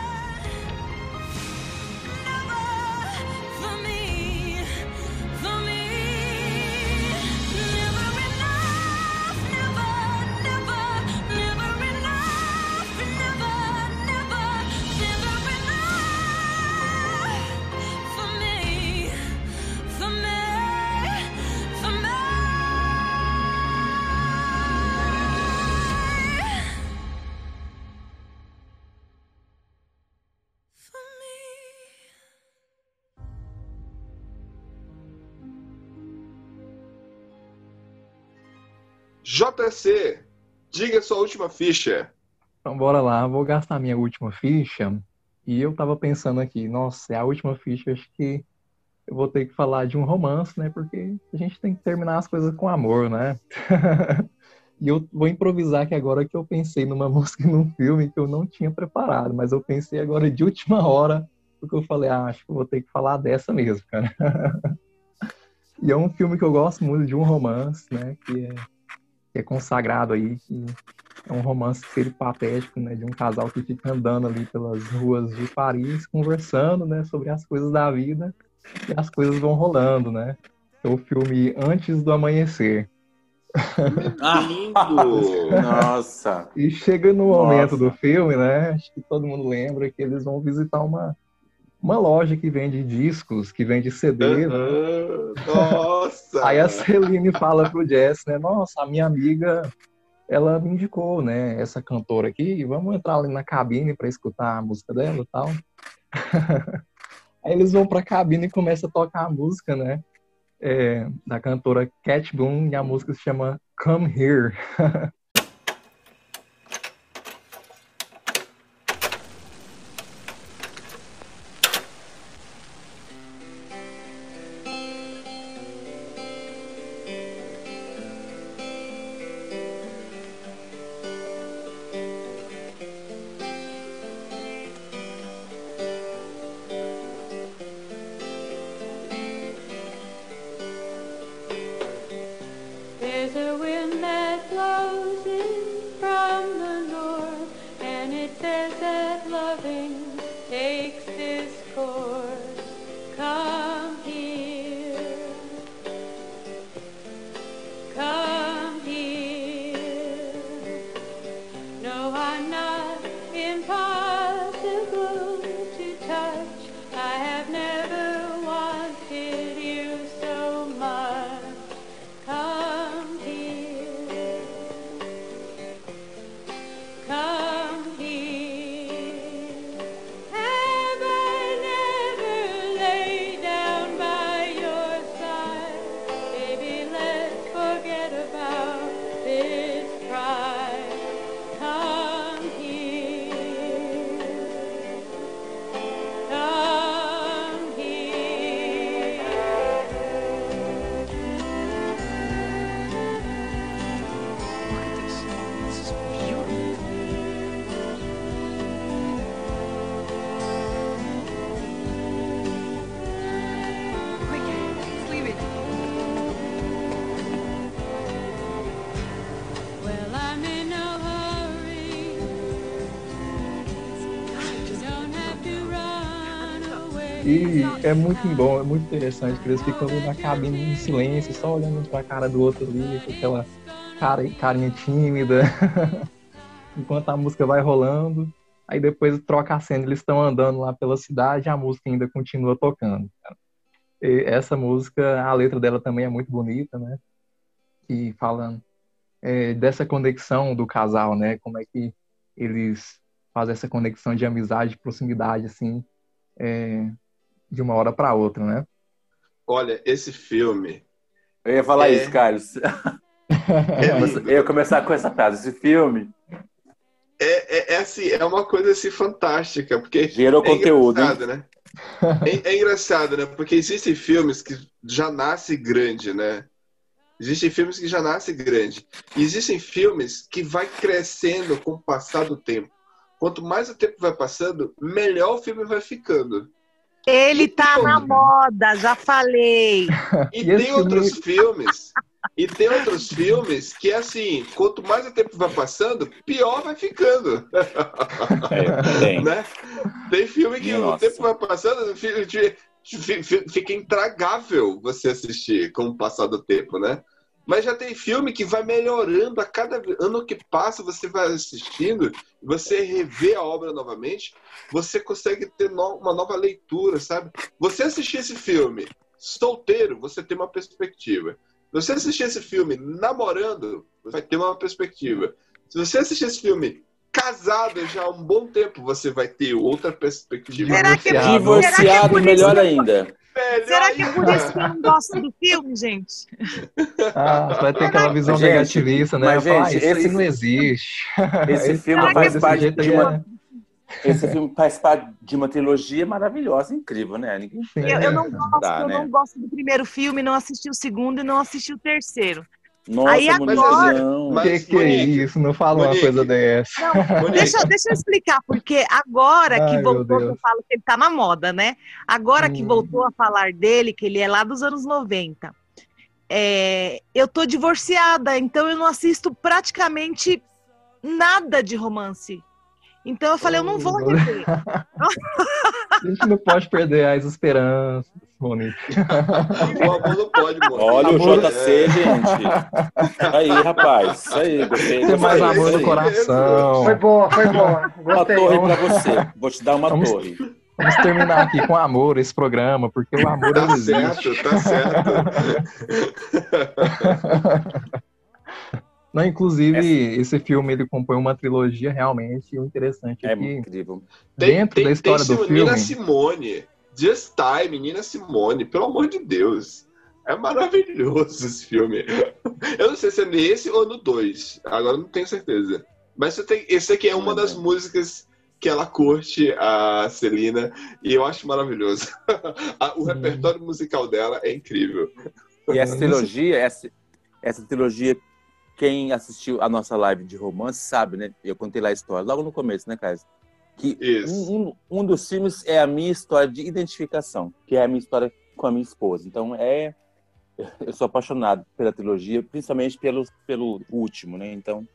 Speaker 2: JC, diga sua última ficha.
Speaker 3: Então bora lá, vou gastar minha última ficha. E eu tava pensando aqui, nossa, é a última ficha, acho que eu vou ter que falar de um romance, né? Porque a gente tem que terminar as coisas com amor, né? E eu vou improvisar aqui agora que eu pensei numa música num filme que eu não tinha preparado, mas eu pensei agora de última hora, porque eu falei, ah, acho que eu vou ter que falar dessa mesmo, cara. E é um filme que eu gosto muito de um romance, né? Que é, que é consagrado aí, que é um romance peripatético, né? De um casal que fica andando ali pelas ruas de Paris, conversando, né? Sobre as coisas da vida e as coisas vão rolando, né? É o filme Antes do Amanhecer.
Speaker 2: Lindo!
Speaker 5: Nossa.
Speaker 3: E chega no momento
Speaker 5: Nossa.
Speaker 3: do filme, né? Acho que todo mundo lembra que eles vão visitar uma, uma loja que vende discos, que vende CD, né?
Speaker 2: Nossa!
Speaker 3: Aí a Celine fala pro Jess, né? Nossa, a minha amiga, ela me indicou, né? Essa cantora aqui, vamos entrar ali na cabine para escutar a música dela e tal. Aí eles vão pra cabine e começam a tocar a música, né? É, da cantora Cat Boone, e a música se chama Come Here. é muito bom, é muito interessante, que eles ficam na cabine em silêncio, só olhando pra cara do outro ali, com aquela cara, carinha tímida, enquanto a música vai rolando. Aí depois troca a cena, eles estão andando lá pela cidade e a música ainda continua tocando. cara. E essa música, a letra dela também é muito bonita, né? E falando é, dessa conexão do casal, né? Como é que eles fazem essa conexão de amizade, de proximidade, assim, é, de uma hora para outra, né?
Speaker 2: Olha, esse filme.
Speaker 5: Eu ia falar
Speaker 2: É.
Speaker 5: isso, Carlos. eu ia começar com essa frase. Esse filme
Speaker 2: É, é, é assim, é uma coisa assim fantástica, porque
Speaker 5: gerou
Speaker 2: é
Speaker 5: conteúdo.
Speaker 2: né? É, é engraçado, né? Porque existem filmes que já nascem grande, né? Existem filmes que já nascem grande. E existem filmes que vai crescendo com o passar do tempo. Quanto mais o tempo vai passando, melhor o filme vai ficando.
Speaker 4: Ele tá na moda, já falei.
Speaker 2: E,
Speaker 3: E
Speaker 2: tem outros
Speaker 3: filme-
Speaker 2: filmes. E tem outros filmes que, assim, quanto mais o tempo vai passando, pior vai ficando.
Speaker 5: É, tem.
Speaker 2: né? Tem filme que
Speaker 5: Minha
Speaker 2: o
Speaker 5: nossa.
Speaker 2: tempo vai passando, fi- fi- fi- fi- fica intragável você assistir com o passar do tempo, né? Mas já tem filme que vai melhorando a cada ano que passa, você vai assistindo, você revê a obra novamente, você consegue ter no- uma nova leitura, sabe? Você assistir esse filme solteiro, você tem uma perspectiva. Se você assistir esse filme namorando, você vai ter uma perspectiva. Se você assistir esse filme casado já há um bom tempo, você vai ter outra perspectiva.
Speaker 4: Será que,
Speaker 3: Divorciado.
Speaker 4: será que é
Speaker 5: Divorciado, melhor ainda.
Speaker 2: Melhor
Speaker 4: Será que é por isso que eu não gosto do filme, gente?
Speaker 3: Ah, vai ter aquela visão
Speaker 5: Gente,
Speaker 3: negativista, né?
Speaker 5: mas,
Speaker 3: Falar,
Speaker 5: gente,
Speaker 3: "Ah, aí
Speaker 5: esse-
Speaker 3: não existe.
Speaker 5: Esse filme
Speaker 3: Será
Speaker 5: faz parte de uma.
Speaker 3: é-
Speaker 5: Esse filme faz parte de uma trilogia maravilhosa, incrível, né? Ninguém.
Speaker 4: Eu, eu não gosto,
Speaker 5: Dá,
Speaker 4: eu
Speaker 5: né?
Speaker 4: não gosto do primeiro filme, não assisti o segundo e não assisti o terceiro.
Speaker 5: Nossa,
Speaker 4: Aí agora-
Speaker 5: Munizão.
Speaker 2: Mas-
Speaker 3: Que que é
Speaker 2: Monique,
Speaker 3: isso? Não fala uma
Speaker 2: Monique.
Speaker 3: coisa dessa.
Speaker 4: Não, deixa, deixa eu explicar, porque agora
Speaker 3: Ai,
Speaker 4: que voltou, que eu falo que ele tá na moda, né? Agora que
Speaker 3: Hum.
Speaker 4: voltou a falar dele, que ele é lá dos anos 90, é, eu tô divorciada, então eu não assisto praticamente nada de romance. Então eu falei, eu não vou rever.
Speaker 3: A gente não pode perder as esperanças, Monique.
Speaker 2: o amor não pode morrer.
Speaker 5: Olha o JC, gente. Aí, rapaz. Isso aí, gostei.
Speaker 3: Ter mais amor no coração.
Speaker 6: Foi boa, foi boa.
Speaker 5: Uma torre pra você. Vou te dar uma
Speaker 3: Vamos-
Speaker 5: torre.
Speaker 3: Vamos terminar aqui com amor esse programa, porque o amor
Speaker 2: Tá
Speaker 3: não existe.
Speaker 2: certo, tá certo.
Speaker 3: Não, inclusive, esse filme ele compõe uma trilogia realmente. Interessante é, que
Speaker 5: incrível.
Speaker 2: Tem,
Speaker 3: dentro
Speaker 2: tem,
Speaker 3: da história
Speaker 2: tem
Speaker 3: do
Speaker 2: Sim- Nina
Speaker 3: filme,
Speaker 2: Simone. Just Time, Nina Simone. Pelo amor de Deus. É maravilhoso esse filme. Eu não sei se é nesse ou no 2. Agora eu não tenho certeza. Mas você tem, esse aqui é uma das músicas que ela curte, a Celina, e eu acho maravilhoso. O repertório musical dela é incrível.
Speaker 5: E essa trilogia, essa, essa trilogia, quem assistiu a nossa live de romance sabe, né? Eu contei lá a história, logo no começo, né, Caio? Que um, um- um dos filmes é a minha história de identificação, que é a minha história com a minha esposa. Então, é. Eu sou apaixonado pela trilogia, principalmente pelo, pelo último, né? Então,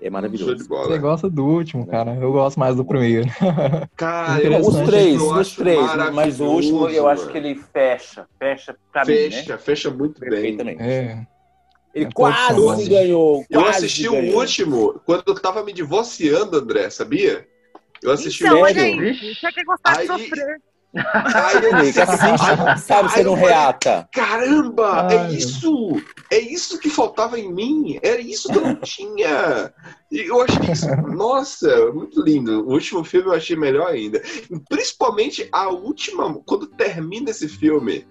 Speaker 5: é maravilhoso.
Speaker 2: bola.
Speaker 3: você gosta do último, cara. Eu gosto mais do primeiro.
Speaker 2: Cara.
Speaker 5: Os três, os três, né? mas o último eu acho que ele fecha, fecha pra mim, né?
Speaker 2: Fecha, fecha muito bem.
Speaker 5: Perfeitamente.
Speaker 3: É.
Speaker 5: Ele
Speaker 3: É
Speaker 5: quase ganhou.
Speaker 2: Eu
Speaker 5: quase
Speaker 2: assisti
Speaker 5: ganhou.
Speaker 2: o último quando eu tava me divorciando, André, sabia? Eu assisti
Speaker 4: Então,
Speaker 2: o
Speaker 4: olha
Speaker 2: último.
Speaker 4: aí. Você quer gostar
Speaker 2: Aí-
Speaker 4: de sofrer.
Speaker 2: Aí eu disse,
Speaker 5: assiste, sabe, você não reata.
Speaker 2: Caramba,
Speaker 3: Ai,
Speaker 2: é isso! É isso que faltava em mim! Era isso que eu não tinha! E eu achei isso, nossa, muito lindo. O último filme eu achei melhor ainda. Principalmente a última, quando termina esse filme.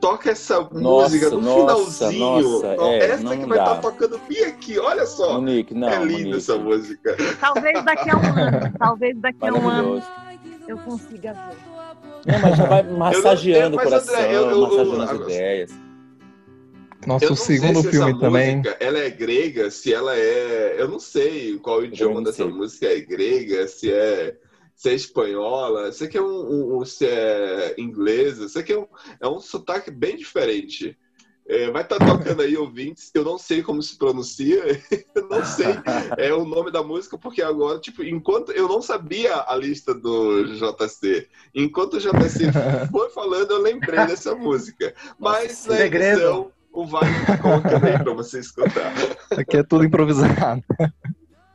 Speaker 2: Toca essa música no
Speaker 5: nossa,
Speaker 2: finalzinho.
Speaker 5: nossa,
Speaker 2: Ó,
Speaker 5: é,
Speaker 2: essa
Speaker 5: não
Speaker 2: que vai estar tocando bem aqui, olha só.
Speaker 5: Monique, não,
Speaker 2: é linda
Speaker 5: Monique.
Speaker 2: essa música.
Speaker 4: Talvez daqui a um ano. Talvez daqui a um ano eu consiga ver.
Speaker 5: Não, mas já vai massageando
Speaker 2: mas,
Speaker 5: o coração,
Speaker 2: André, eu- eu-
Speaker 5: massageando as ideias.
Speaker 3: Nosso segundo
Speaker 2: se
Speaker 3: filme
Speaker 2: essa
Speaker 3: também.
Speaker 2: música, ela é grega, se ela é. Eu não sei qual o idioma dessa
Speaker 5: sei.
Speaker 2: música é grega, se é, se é espanhola, sei que é um, um- um- se é inglesa, sei que é um, é um sotaque bem diferente. É, vai estar tocando aí ouvintes, eu não sei como se pronuncia, eu não sei é o nome da música, porque agora, tipo, enquanto eu não sabia a lista do JC, enquanto o JC foi falando, eu lembrei dessa música. Mas na
Speaker 6: Segredo.
Speaker 2: edição, o Wagner tá colocando aí pra você escutar.
Speaker 3: Aqui é tudo improvisado.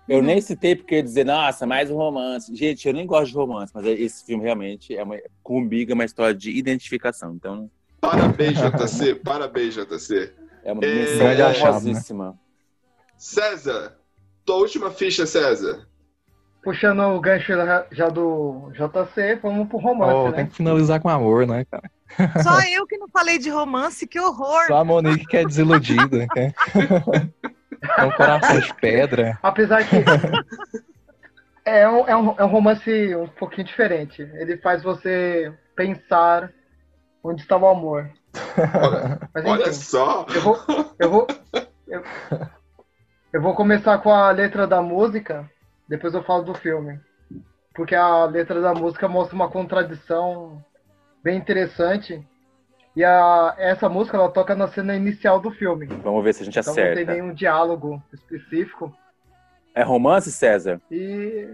Speaker 5: Eu nem citei porque eu ia dizer, nossa, mais um romance. Gente, eu nem gosto de romance, mas esse filme realmente é uma, comigo é uma história de identificação. Então,
Speaker 2: Parabéns, JC, parabéns, JC.
Speaker 5: é uma
Speaker 2: É,
Speaker 5: menção
Speaker 3: grande achado, né?
Speaker 2: César, tua última ficha, César.
Speaker 6: Puxando o gancho já- do JC, vamos pro romance,
Speaker 3: Oh,
Speaker 6: né?
Speaker 3: tem que finalizar com amor, né, cara?
Speaker 4: Só eu que não falei de romance, que horror.
Speaker 3: Só a Monique que é desiludida. Quer... É um coração de pedra.
Speaker 6: Apesar que é um, é, um, é um romance um pouquinho diferente. Ele faz você pensar onde está o amor. Mas
Speaker 2: Olha
Speaker 6: enfim,
Speaker 2: só.
Speaker 6: eu vou, eu vou, eu, eu vou começar com a letra da música, depois eu falo do filme. Porque a letra da música mostra uma contradição bem interessante. E a, essa música ela toca na cena inicial do filme.
Speaker 5: Vamos ver se a gente
Speaker 6: Então não tem
Speaker 5: acerta.
Speaker 6: nenhum diálogo específico.
Speaker 5: É romance, César?
Speaker 6: E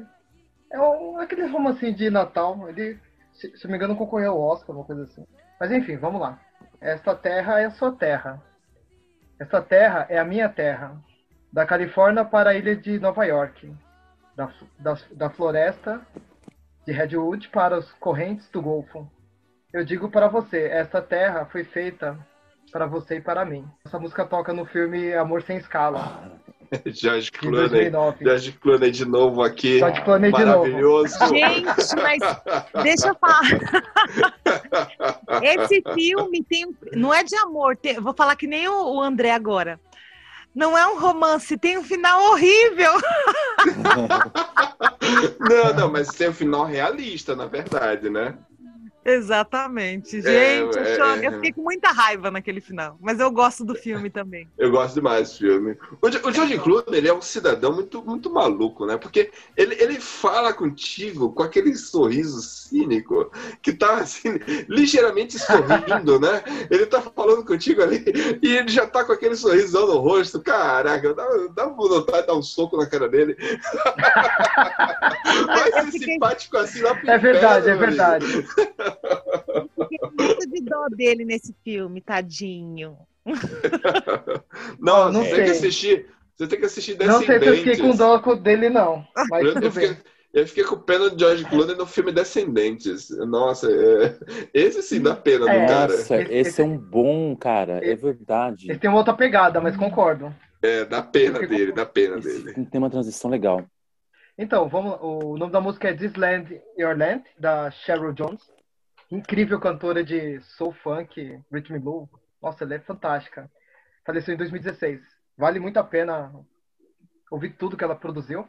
Speaker 6: é um, aquele romancinho de Natal. Ele, se, se não me engano, concorreu ao Oscar, uma coisa assim. Mas enfim, vamos lá. Esta terra é a sua terra. Esta terra é a minha terra. Da Califórnia para a ilha de Nova York. Da, da, da floresta de Redwood para as correntes do Golfo. Eu digo para você, esta terra foi feita para você e para mim. Essa música toca no filme Amor Sem Escala,
Speaker 2: Clooney.
Speaker 6: 2009.
Speaker 2: George Clooney de novo aqui.
Speaker 6: George Clooney de novo.
Speaker 2: Maravilhoso.
Speaker 4: Gente, mas deixa eu falar. Esse filme tem. um- Não é de amor, tem- vou falar que nem o André agora. Não é um romance, tem um final horrível.
Speaker 2: Não, não, mas tem um final realista, na verdade, né?
Speaker 4: Exatamente. Gente,
Speaker 2: É,
Speaker 4: eu,
Speaker 2: é,
Speaker 4: choro-
Speaker 2: é.
Speaker 4: eu fiquei com muita raiva naquele final. Mas eu gosto do filme também.
Speaker 2: Eu gosto demais desse filme. O, o George Clooney, ele é um cidadão muito, muito maluco, né? Porque ele, ele fala contigo com aquele sorriso cínico que tá, assim, ligeiramente sorrindo, né? Ele tá falando contigo ali e ele já tá com aquele sorrisão no rosto. Caraca, dá, dá vontade de dar um soco na cara dele. Vai ser simpático assim lá pro
Speaker 6: É verdade, é verdade.
Speaker 4: Fiquei com muito de dó dele nesse filme, tadinho.
Speaker 2: Não,
Speaker 6: não
Speaker 2: você tem que assistir. Você tem que assistir
Speaker 6: Não sei se eu fiquei com
Speaker 2: Descendentes.
Speaker 6: dó dele, não. Mas
Speaker 2: Eu, fiquei,
Speaker 6: bem.
Speaker 2: eu fiquei com pena do George Clooney no filme Descendentes. Nossa, é- esse sim dá pena do
Speaker 6: É.
Speaker 2: cara.
Speaker 5: Nossa, esse é um bom, cara. É verdade.
Speaker 6: Ele tem uma outra pegada, mas concordo.
Speaker 2: É, dá pena dele, dá pena dele.
Speaker 5: Tem uma transição legal.
Speaker 6: Então, vamos, o nome da música é This Land, Your Land, da Cheryl Jones. Incrível cantora de soul funk, rhythm and blues. Nossa, ela é fantástica. Faleceu em 2016. Vale muito a pena ouvir tudo que ela produziu.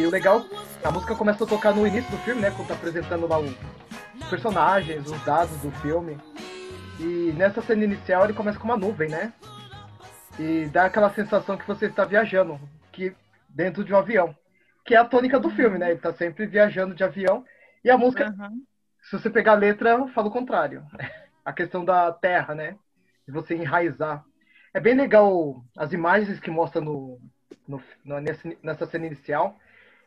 Speaker 6: E o legal, a música começa a tocar no início do filme, né? Quando tá apresentando lá os personagens, os dados do filme. E nessa cena inicial ele começa com uma nuvem, né? E dá aquela sensação que você está viajando, que dentro de um avião. Que é a tônica do filme, né? Ele tá sempre viajando de avião. E a música, se você pegar a letra, fala o contrário. A questão da terra, né? De você enraizar. É bem legal as imagens que mostra no, no, nesse- nessa cena inicial,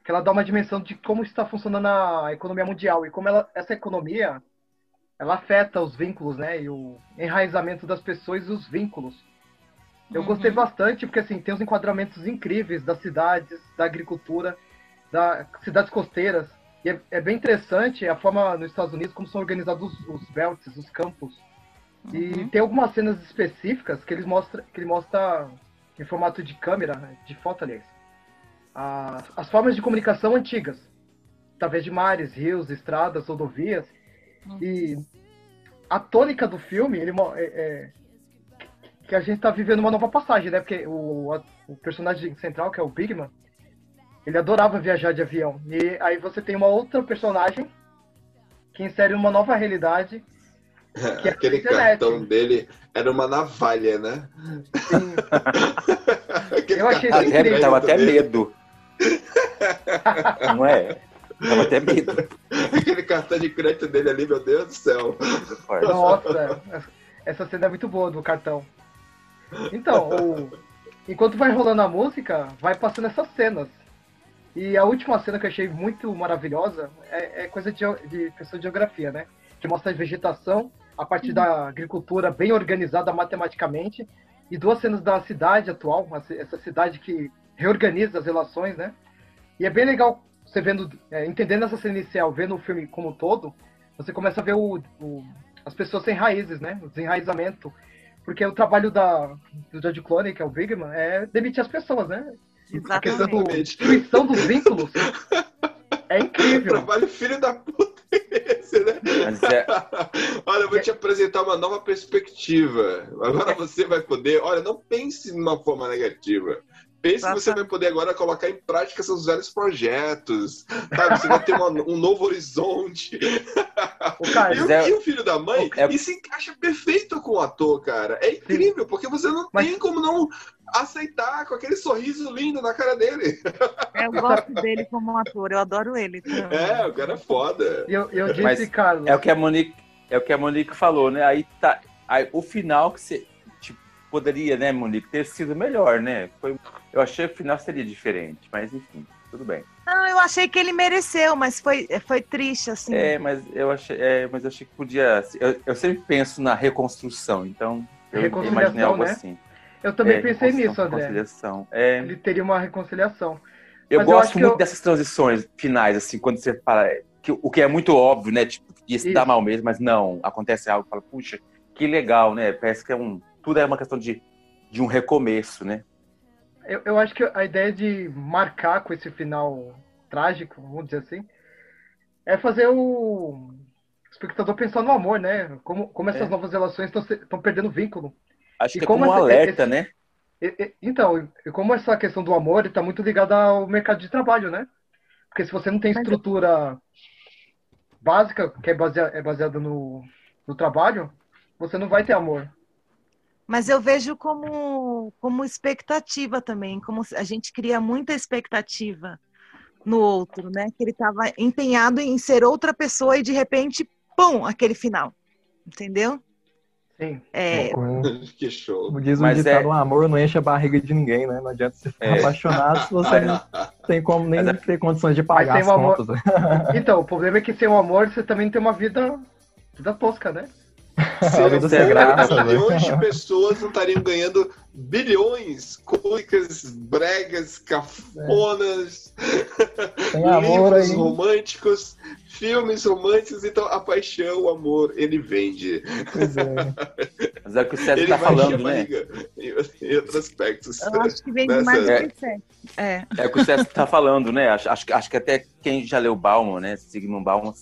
Speaker 6: que ela dá uma dimensão de como está funcionando a economia mundial e como ela, essa economia ela afeta os vínculos, né? E o enraizamento das pessoas e os vínculos. Eu gostei bastante porque assim tem os enquadramentos incríveis das cidades, da agricultura, das cidades costeiras. E é, é bem interessante a forma nos Estados Unidos como são organizados os, os belts, os campos. E tem algumas cenas específicas que eles mostra, que ele mostra em formato de câmera, de foto, aliás. A- as formas de comunicação antigas, através de mares, rios, estradas, rodovias. E a tônica do filme, ele é, é, que a gente está vivendo uma nova passagem, né? Porque o, a- o personagem central, que é o Bigman, ele adorava viajar de avião. E aí você tem uma outra personagem que insere uma nova realidade. Que é
Speaker 2: Aquele cartão dele era uma navalha, né? Aquele
Speaker 6: Eu achei isso
Speaker 2: cartão de
Speaker 5: Até, medo. Não é? Tava até medo.
Speaker 2: Aquele cartão de crédito dele ali, meu Deus do céu.
Speaker 6: Nossa, essa cena é muito boa do cartão. Então, o- enquanto vai rolando a música, vai passando essas cenas. E a última cena que eu achei muito maravilhosa é, é coisa de, de questão de geografia, né? Que mostra a vegetação a partir da agricultura bem organizada matematicamente e duas cenas da cidade atual, essa cidade que reorganiza as relações, né? E é bem legal você vendo, é, entendendo essa cena inicial, vendo o filme como um todo, você começa a ver o, o- as pessoas sem raízes, né? O desenraizamento. Porque o trabalho da, do George Clooney, que é o Bigman, é demitir as pessoas, né? A questão da destruição dos vínculos é incrível.
Speaker 2: Trabalho filho da puta esse, né?
Speaker 5: Mas é-
Speaker 2: Olha, eu vou te apresentar uma nova perspectiva. Agora você vai poder. Olha, não pense de uma forma negativa. Pense que você vai poder agora colocar em prática seus velhos projetos. Sabe? Você vai ter uma- um novo horizonte.
Speaker 6: cara,
Speaker 2: e, o,
Speaker 5: é-
Speaker 2: e o filho da mãe,
Speaker 5: é-
Speaker 2: e se encaixa perfeito com o ator, cara. É incrível, porque você não tem como não aceitar com aquele sorriso lindo na cara dele.
Speaker 4: Eu gosto dele como ator, eu adoro ele.
Speaker 2: É, o cara é foda.
Speaker 6: Eu, eu disse,
Speaker 5: Mas
Speaker 6: Carlos.
Speaker 5: É o que a Monique, é o que a Monique falou, né? Aí tá, aí, o final que você poderia, né, Monique, ter sido melhor, né? Foi, eu achei que o final seria diferente, mas enfim, tudo bem.
Speaker 4: Não, eu achei que ele mereceu, mas foi, foi triste, assim.
Speaker 5: É, mas eu achei, é, mas eu achei que podia. Eu, eu sempre penso na reconstrução, então eu imaginei algo
Speaker 6: né?
Speaker 5: assim.
Speaker 6: Eu também
Speaker 5: É,
Speaker 6: pensei nisso, André.
Speaker 5: reconciliação. É,
Speaker 6: Ele teria uma reconciliação.
Speaker 5: Eu
Speaker 6: Mas
Speaker 5: gosto
Speaker 6: que
Speaker 5: muito
Speaker 6: eu-
Speaker 5: dessas transições finais, assim, quando você fala. Que, o que é muito óbvio, né? Tipo, ia se dar mal mesmo, mas não, acontece algo, fala, puxa, que legal, né? Parece que é um. Tudo é uma questão de, de um recomeço, né?
Speaker 6: Eu, eu acho que a ideia de marcar com esse final trágico, vamos dizer assim, é fazer o espectador pensar no amor, né? Como, como essas
Speaker 5: É.
Speaker 6: novas relações estão perdendo vínculo.
Speaker 5: Acho
Speaker 6: E
Speaker 5: que é
Speaker 6: como
Speaker 5: como um
Speaker 6: essa-
Speaker 5: alerta,
Speaker 6: esse-
Speaker 5: né?
Speaker 6: E- e- Então, e como essa questão do amor está muito ligada ao mercado de trabalho, né? Porque se você não tem estrutura básica, que é baseada, é baseada no, no trabalho, você não vai ter amor.
Speaker 4: Mas eu vejo como, como expectativa também, como a gente cria muita expectativa no outro, né? Que ele estava empenhado em ser outra pessoa e de repente, pum, aquele final. Entendeu?
Speaker 6: Sim.
Speaker 4: É,
Speaker 2: que show.
Speaker 3: Como diz o
Speaker 5: Mas
Speaker 3: ditado,
Speaker 5: é-
Speaker 3: o amor não enche a barriga de ninguém, né? Não adianta você ficar
Speaker 5: É.
Speaker 3: apaixonado se você não tem como nem ter condições de pagar as
Speaker 6: o amor-
Speaker 3: contas.
Speaker 6: Então, o problema é que sem o amor você também tem uma vida, vida tosca, né?
Speaker 2: Se
Speaker 3: A
Speaker 2: não
Speaker 3: vida
Speaker 2: for,
Speaker 3: sem graça, né?
Speaker 2: milhões de pessoas não estariam ganhando bilhões com músicas bregas, cafonas,
Speaker 3: amor
Speaker 2: livros
Speaker 3: aí.
Speaker 2: românticos, filmes românticos. Então, a paixão, o amor, ele vende.
Speaker 3: Pois é.
Speaker 5: Mas é o que o César tá
Speaker 2: a
Speaker 5: falando, né?
Speaker 2: em, em outros aspectos.
Speaker 4: eu acho que vende
Speaker 2: Né,
Speaker 4: mais do
Speaker 2: César?
Speaker 4: que sexo. É.
Speaker 5: É o que o César tá falando, né? Acho, acho, que- acho que até quem já leu Bauman, né? Sigmund Bauman,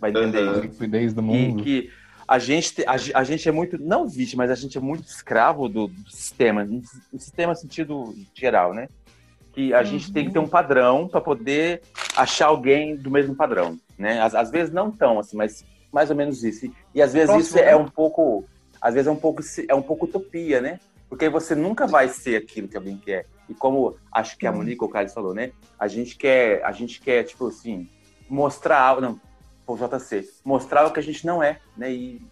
Speaker 5: vai entender isso.
Speaker 3: Liquidez do
Speaker 5: E
Speaker 3: mundo.
Speaker 5: que a gente, te- a, a gente é muito, não vítima, mas a gente é muito escravo do, do sistema, no sistema sentido geral, né? que a gente tem que ter um padrão para poder achar alguém do mesmo padrão, né? Às, às vezes não tão assim, mas mais ou menos isso. E, e às vezes
Speaker 6: Próximo,
Speaker 5: isso é
Speaker 6: né?
Speaker 5: um pouco, às vezes é um pouco é um pouco utopia, né? Porque você nunca vai ser aquilo que alguém quer. E como acho que a Monique ou o Carlos falou, né? A gente quer, a gente quer tipo assim, mostrar algo, não, o JC, mostrar o que a gente não é, né? E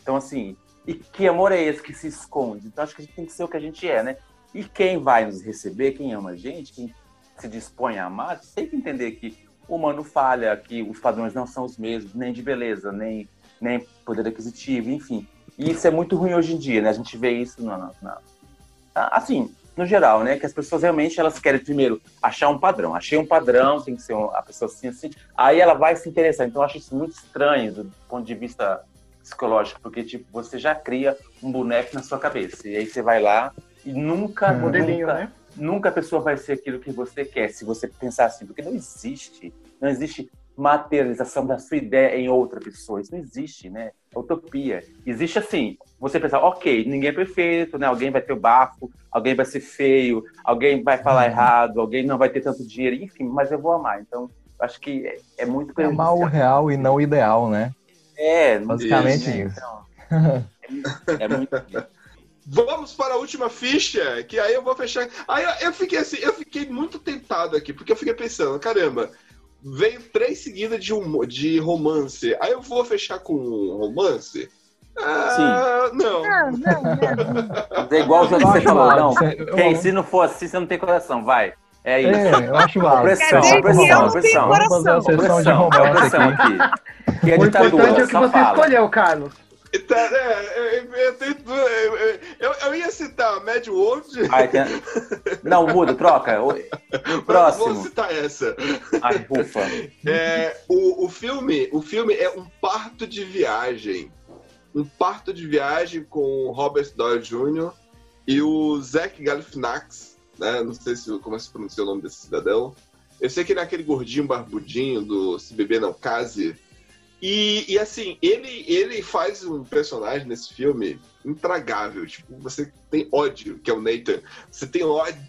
Speaker 5: então assim, e que amor é esse que se esconde? Então acho que a gente tem que ser o que a gente é, né? E quem vai nos receber, quem ama a gente, quem se dispõe a amar, tem que entender que o humano falha, que os padrões não são os mesmos, nem de beleza, nem, nem poder aquisitivo, enfim. E isso é muito ruim hoje em dia, né? A gente vê isso na, na- na- assim, no geral, né? Que as pessoas realmente elas querem primeiro achar um padrão. Achei um padrão, tem que ser um- a pessoa assim, assim. Aí ela vai se interessar. Então eu acho isso muito estranho do ponto de vista psicológico, porque tipo você já cria um boneco na sua cabeça e aí você vai lá e nunca,
Speaker 6: Um modelinho,
Speaker 5: nunca,
Speaker 6: né?
Speaker 5: nunca a pessoa vai ser aquilo que você quer, se você pensar assim, porque não existe, não existe materialização da sua ideia em outra pessoa, isso não existe, né? É utopia. Existe assim, você pensar, ok, ninguém é perfeito, né? Alguém vai ter o bafo, alguém vai ser feio, alguém vai falar errado, alguém não vai ter tanto dinheiro, enfim, mas eu vou amar. Então, eu acho que é, é muito
Speaker 3: É amar o real e não o ideal, né?
Speaker 5: É,
Speaker 3: Basicamente
Speaker 5: né?
Speaker 3: isso.
Speaker 5: Então, é muito
Speaker 2: Vamos para a última ficha, que aí eu vou fechar. Aí eu, eu fiquei assim, eu fiquei muito tentado aqui, porque eu fiquei pensando, caramba, veio três seguidas de, humo- de romance. Aí eu vou fechar com um romance? Ah, não.
Speaker 5: Mas é igual o
Speaker 3: Eu
Speaker 5: José
Speaker 3: acho
Speaker 5: falou,
Speaker 3: válido.
Speaker 5: não.
Speaker 3: Você-
Speaker 5: Quem, se não for assim, você não tem coração, vai. É isso.
Speaker 3: É, eu acho válido.
Speaker 5: Opressão, opressão,
Speaker 3: não
Speaker 5: opressão.
Speaker 3: Vamos fazer a sessão de romance aqui.
Speaker 5: aqui. Que é
Speaker 6: O
Speaker 5: ditadura,
Speaker 6: importante é o que você
Speaker 5: fala.
Speaker 6: escolheu, Carlos.
Speaker 2: Tá, é, eu, tento- eu- eu- ia citar Mad World.
Speaker 5: Ai, tem- Não, muda, troca. O- Próximo.
Speaker 2: Vou citar essa.
Speaker 5: Ai, ufa.
Speaker 2: É, o, o, filme, o filme é um parto de viagem. Um parto de viagem com o Robert Downey Jr. e o Zach Galifianakis, né? Não sei se como é que se pronuncia o nome desse cidadão. Eu sei que ele é aquele gordinho barbudinho do Se Beber Não Case. E, e, assim, ele, ele faz um personagem nesse filme intragável. Tipo, você tem ódio, que é o Nathan. Você tem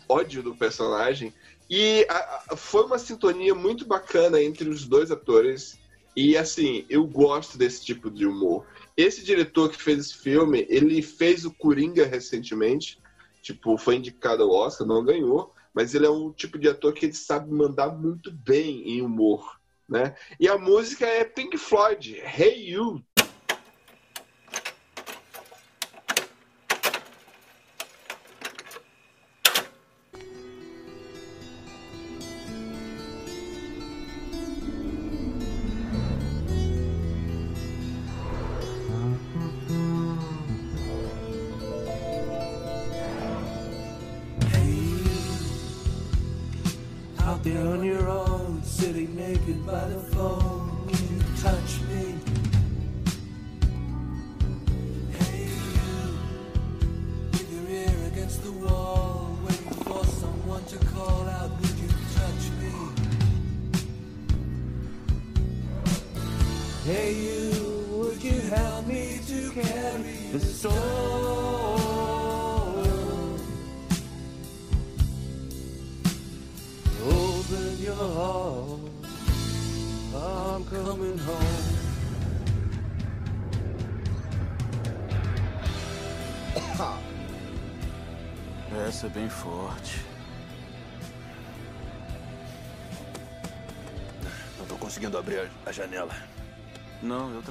Speaker 2: ódio do personagem. E a- a- foi uma sintonia muito bacana entre os dois atores. E assim, eu gosto desse tipo de humor. Esse diretor que fez esse filme, ele fez o Coringa recentemente. Tipo, foi indicado ao Oscar, não ganhou. Mas ele é um tipo de ator que ele sabe mandar muito bem em humor. Né? E a música é Pink Floyd, Hey You.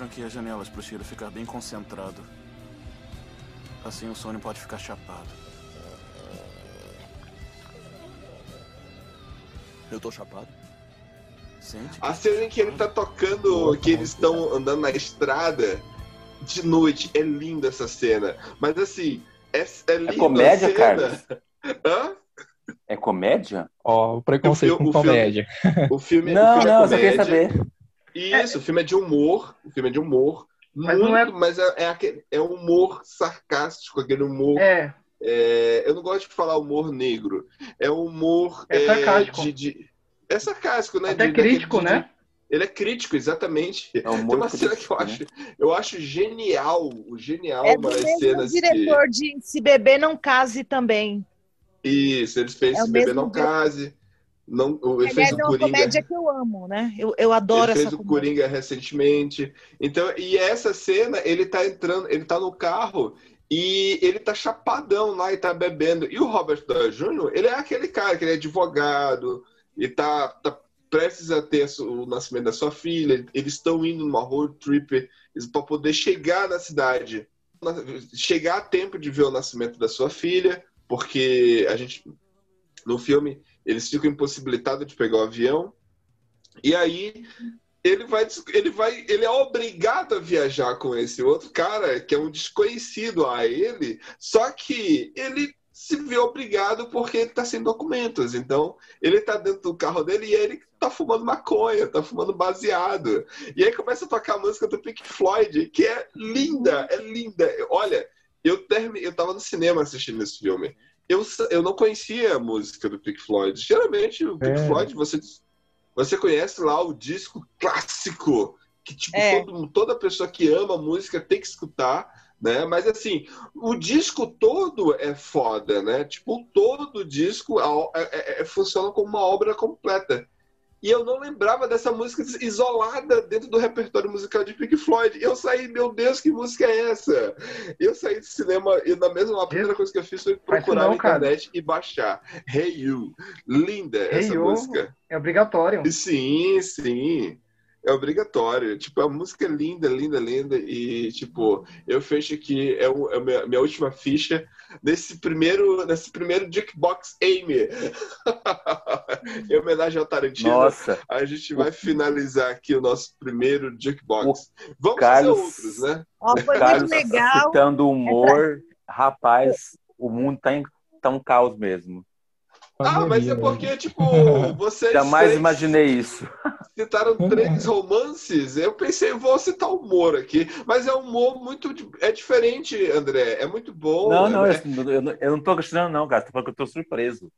Speaker 17: Tranquei as janelas pro Shiro ficar bem concentrado. Assim o Sony pode ficar chapado.
Speaker 18: Eu tô chapado?
Speaker 17: Sente?
Speaker 2: A cena em que ele tá tocando, que eles estão andando na estrada de noite. É linda essa cena. Mas assim, é, é linda
Speaker 5: comédia,
Speaker 2: a cena.
Speaker 5: Carlos?
Speaker 2: Hã?
Speaker 5: É comédia?
Speaker 3: Ó, o preconceito
Speaker 2: O fi-
Speaker 3: com
Speaker 2: o filme-
Speaker 3: comédia.
Speaker 2: O filme,
Speaker 5: Não,
Speaker 2: o filme
Speaker 5: não,
Speaker 2: é
Speaker 5: eu só queria
Speaker 2: comédia.
Speaker 5: saber.
Speaker 2: Isso, o filme é de humor. O filme é de humor.
Speaker 6: Mas
Speaker 2: muito,
Speaker 6: não é-
Speaker 2: mas é, é, aquele, é humor sarcástico, aquele humor.
Speaker 6: É.
Speaker 2: é, eu não gosto de falar humor negro. É humor.
Speaker 6: É sarcástico.
Speaker 2: de- de- é sarcástico, né?
Speaker 6: Até
Speaker 2: De-
Speaker 6: crítico,
Speaker 2: daquele-
Speaker 6: né?
Speaker 2: Ele é crítico, exatamente.
Speaker 5: É
Speaker 2: Tem
Speaker 5: humor
Speaker 2: uma cena que eu
Speaker 5: né?
Speaker 2: acho, eu acho genial, genial
Speaker 4: É
Speaker 2: umas
Speaker 4: mesmo
Speaker 2: cenas que...
Speaker 4: diretor de Se Beber Não Case também.
Speaker 2: Isso, ele fez
Speaker 4: É
Speaker 2: Se Beber Não Case. Não, ele fez
Speaker 4: é
Speaker 2: o
Speaker 4: uma
Speaker 2: Coringa.
Speaker 4: comédia que eu amo, né? Eu, eu adoro
Speaker 2: ele
Speaker 4: essa
Speaker 2: fez o. Coringa recentemente. Então, e essa cena, ele tá entrando, ele tá no carro e ele tá chapadão lá e tá bebendo. E o Robert Downey Jr., ele é aquele cara que ele é advogado e tá, tá prestes a ter o nascimento da sua filha. Eles estão indo numa road trip para poder chegar na cidade, chegar a tempo de ver o nascimento da sua filha, porque a gente no filme eles ficam impossibilitados de pegar o avião. E aí ele vai, ele vai, ele é obrigado a viajar com esse outro cara que é um desconhecido a ele, só que ele se vê obrigado porque ele tá sem documentos. Então, ele tá dentro do carro dele e ele tá fumando maconha, tá fumando baseado. E aí começa a tocar a música do Pink Floyd, que é linda, é linda. Olha, eu termi... eu tava no cinema assistindo esse filme. Eu, eu não conhecia a música do Pink Floyd. Geralmente, o Pink
Speaker 3: É.
Speaker 2: Floyd, você, você conhece lá o disco clássico, que tipo,
Speaker 4: É.
Speaker 2: todo- toda pessoa que ama música tem que escutar, né? Mas assim, o disco todo é foda, né? Tipo, todo disco a- é- é- funciona como uma obra completa. E eu não lembrava dessa música isolada dentro do repertório musical de Pink Floyd. Eu saí, meu Deus, que música é essa? Eu saí do cinema e na mesma a primeira coisa que eu fiz foi procurar
Speaker 6: não,
Speaker 2: na
Speaker 6: cara.
Speaker 2: internet e baixar. Hey You. Linda
Speaker 6: Hey
Speaker 2: essa
Speaker 6: You.
Speaker 2: música.
Speaker 6: É obrigatório.
Speaker 2: Sim, sim. É obrigatório. Tipo, a música é linda, linda, linda. E, tipo, eu fecho aqui, é, o- é a minha, minha última ficha nesse primeiro, nesse primeiro Jukebox Amy. em homenagem ao Tarantino.
Speaker 5: Nossa.
Speaker 2: A gente vai finalizar aqui o nosso primeiro Jukebox. Vamos
Speaker 5: Carlos-
Speaker 2: fazer outros, né?
Speaker 4: Ó, foi
Speaker 5: Carlos
Speaker 4: muito legal.
Speaker 5: citando humor, rapaz, o mundo tá, em, tá um caos mesmo.
Speaker 2: Ah, mas é porque, tipo, vocês
Speaker 5: Jamais
Speaker 2: três
Speaker 5: imaginei isso.
Speaker 2: citaram três romances. Eu pensei, vou citar humor aqui. Mas é um humor muito. É diferente, André. É muito bom.
Speaker 5: Não, não,
Speaker 2: é-
Speaker 5: eu, eu, não- eu não tô questionando, não, cara. Tô falando que eu tô surpreso.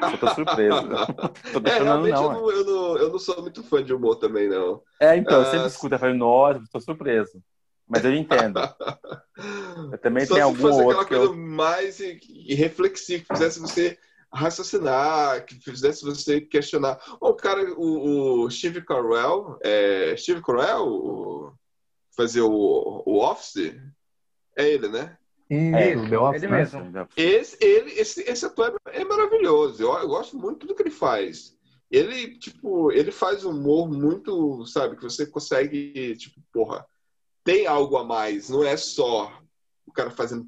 Speaker 5: Eu tô surpreso. tô
Speaker 2: É, realmente
Speaker 5: não.
Speaker 2: eu, não, eu, não, eu não sou muito fã de humor também, não.
Speaker 5: É, então, eu
Speaker 2: Ah,
Speaker 5: sempre escuto, eu falei, nossa, tô surpreso. Mas eu entendo. Eu também
Speaker 2: Só
Speaker 5: tenho
Speaker 2: se
Speaker 5: algum
Speaker 2: fosse
Speaker 5: outro
Speaker 2: aquela
Speaker 5: que
Speaker 2: coisa
Speaker 5: eu...
Speaker 2: mais e- e reflexiva, que fizesse você raciocinar, que fizesse você questionar. O cara, o, o Steve Carell, é, Steve Carell, o- fazer o, o Office, é ele, né?
Speaker 3: Isso, The Office,
Speaker 6: ele
Speaker 3: né?
Speaker 6: mesmo.
Speaker 2: Esse, ele, esse, esse ator é, é maravilhoso. Eu, eu gosto muito do que ele faz. Ele, tipo, ele faz humor muito, sabe, que você consegue, tipo, porra, tem algo a mais. Não é só o cara fazendo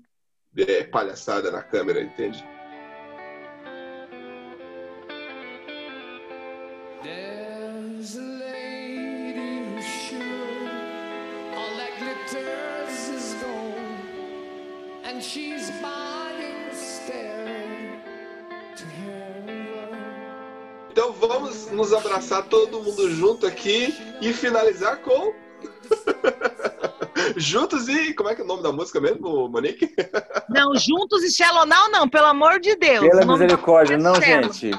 Speaker 2: é, palhaçada na câmera, entende?
Speaker 7: She's buying staring to heaven.
Speaker 2: Então vamos nos abraçar todo mundo junto aqui e finalizar com. Juntos e. Como é que é o nome da música mesmo, Monique?
Speaker 4: Não, juntos e Shallow Now, não, pelo amor de Deus.
Speaker 5: Pela misericórdia, não,
Speaker 4: é Shallow.
Speaker 5: gente.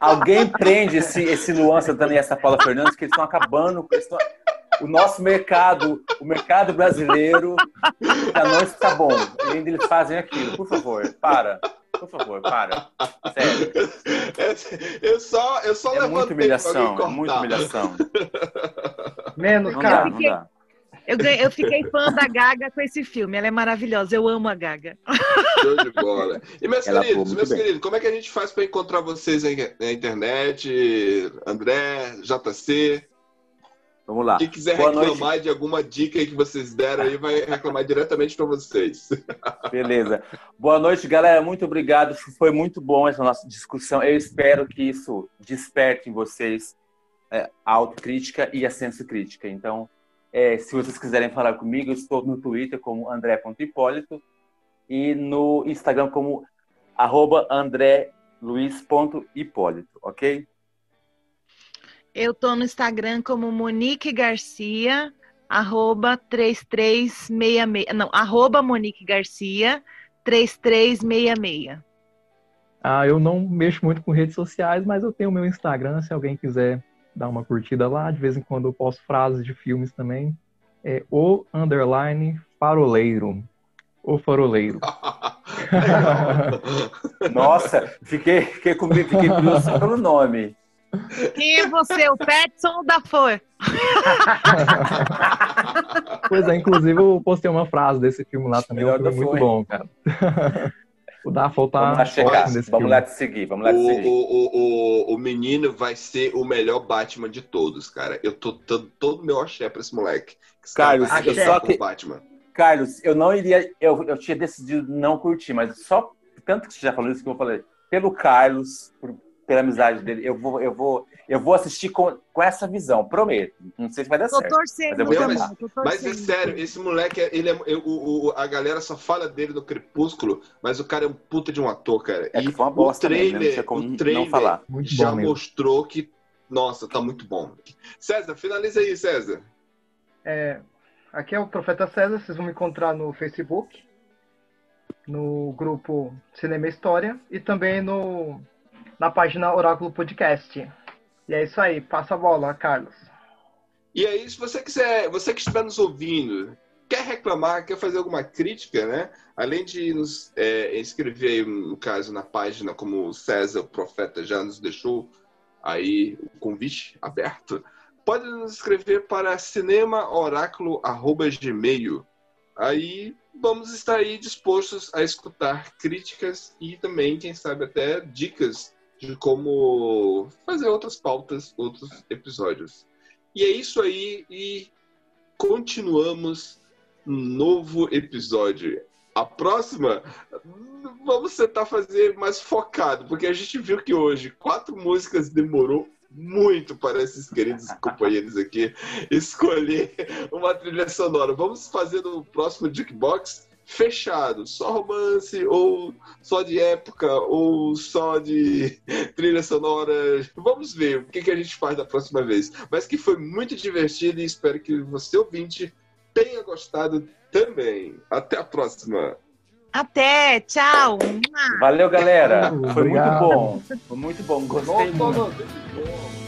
Speaker 5: Alguém prende esse, esse Luan Santana e essa Paula Fernandes, que eles estão acabando com eles estão- o nosso mercado, o mercado brasileiro, pra nós tá bom. E ainda eles fazem aquilo. Por favor, para. Por favor, para. Sério.
Speaker 2: Eu só, eu só
Speaker 5: É
Speaker 2: levantei
Speaker 5: muita humilhação, é muita humilhação.
Speaker 6: Menos,
Speaker 5: Não
Speaker 6: cara.
Speaker 5: dá, não dá.
Speaker 4: Eu, ganhei- eu fiquei fã da Gaga com esse filme. Ela é maravilhosa. Eu amo a Gaga.
Speaker 2: Show de bola. E meus
Speaker 5: Ela
Speaker 2: queridos, meus
Speaker 5: bem.
Speaker 2: queridos, como é que a gente faz para encontrar vocês na internet? André, JC.
Speaker 5: Vamos lá.
Speaker 2: Quem quiser
Speaker 5: Boa
Speaker 2: reclamar de alguma dica que vocês deram aí, vai reclamar diretamente para vocês.
Speaker 5: Beleza. Boa noite, galera. Muito obrigado. Foi muito bom essa nossa discussão. Eu espero que isso desperte em vocês é, a autocrítica e a senso crítica. Então, é, se vocês quiserem falar comigo, eu estou no Twitter como andré.hipólito e no Instagram como arroba andreluiz.hipólito, ok?
Speaker 4: Eu tô no Instagram como Monique Garcia, arroba 3366. Não, arroba Monique Garcia 3366.
Speaker 3: Ah, eu não mexo muito com redes sociais, mas eu tenho o meu Instagram, se alguém quiser dar uma curtida lá. De vez em quando eu posto frases de filmes também. É o underline faroleiro. O faroleiro.
Speaker 5: Nossa, fiquei, fiquei comigo, fiquei curioso pelo nome.
Speaker 4: Quem é você, o Petson ou o Dafoe?
Speaker 3: Pois é, inclusive eu postei uma frase desse filme lá também,
Speaker 5: Melhor
Speaker 3: um filme
Speaker 5: da
Speaker 3: muito
Speaker 5: Foi.
Speaker 3: bom, cara. o Dafoe tá
Speaker 5: Vamos lá chegar, vamos
Speaker 3: filme.
Speaker 5: lá te seguir, vamos lá te
Speaker 2: O,
Speaker 5: seguir.
Speaker 2: o, o, o, o menino vai ser o melhor Batman de todos, cara. Eu tô dando todo o meu axé pra esse moleque. Esse cara
Speaker 5: Carlos,
Speaker 2: ser
Speaker 5: só que-
Speaker 2: Batman.
Speaker 5: Carlos, eu não iria. Eu, eu tinha decidido não curtir, mas só. Tanto que você já falou isso que eu falei. Pelo Carlos, por- pela amizade dele, eu vou, eu vou, eu vou assistir com, com essa visão, prometo. Não sei se vai dar
Speaker 4: Tô
Speaker 5: certo.
Speaker 4: torcendo
Speaker 5: mas eu vou
Speaker 4: tô
Speaker 2: Mas é sério, esse moleque, ele é, eu- o, o- a galera só fala dele no Crepúsculo, mas o cara é um puta de um ator, cara.
Speaker 5: É
Speaker 2: e
Speaker 5: que foi uma
Speaker 2: o
Speaker 5: bosta mesmo, né? não
Speaker 2: trailer,
Speaker 5: tinha como
Speaker 2: o
Speaker 5: não
Speaker 2: trailer
Speaker 5: falar.
Speaker 3: Muito
Speaker 2: já
Speaker 3: bom mesmo.
Speaker 2: mostrou que, nossa, tá muito bom. César, finaliza aí, César.
Speaker 6: É, aqui é o Profeta César, vocês vão me encontrar no Facebook, no grupo Cinema História e também no, na página Oráculo Podcast. E é isso aí, passa a bola, Carlos.
Speaker 2: E aí, se você quiser, você que estiver nos ouvindo, quer reclamar, quer fazer alguma crítica, né? Além de nos é, escrever, aí, no caso, na página, como o César, o profeta, já nos deixou aí o convite aberto, pode nos escrever para cinemaoráculo.gmail. Aí vamos estar aí dispostos a escutar críticas e também, quem sabe, até dicas de como fazer outras pautas, outros episódios. E é isso aí, e continuamos um novo episódio. A próxima, vamos tentar fazer mais focado, porque a gente viu que hoje quatro músicas demorou muito para esses queridos companheiros aqui escolher uma trilha sonora. Vamos fazer no próximo Jukebox fechado, só romance, ou só de época, ou só de trilha sonora. Vamos ver o que, que a gente faz da próxima vez. Mas que foi muito divertido e espero que você, ouvinte, tenha gostado também. Até a próxima.
Speaker 4: Até, tchau.
Speaker 5: Valeu, galera. Foi muito
Speaker 3: obrigado.
Speaker 5: bom. Foi muito bom. Gostei muito.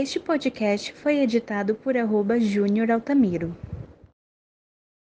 Speaker 19: Este podcast foi editado por arroba Júnior Altamiro.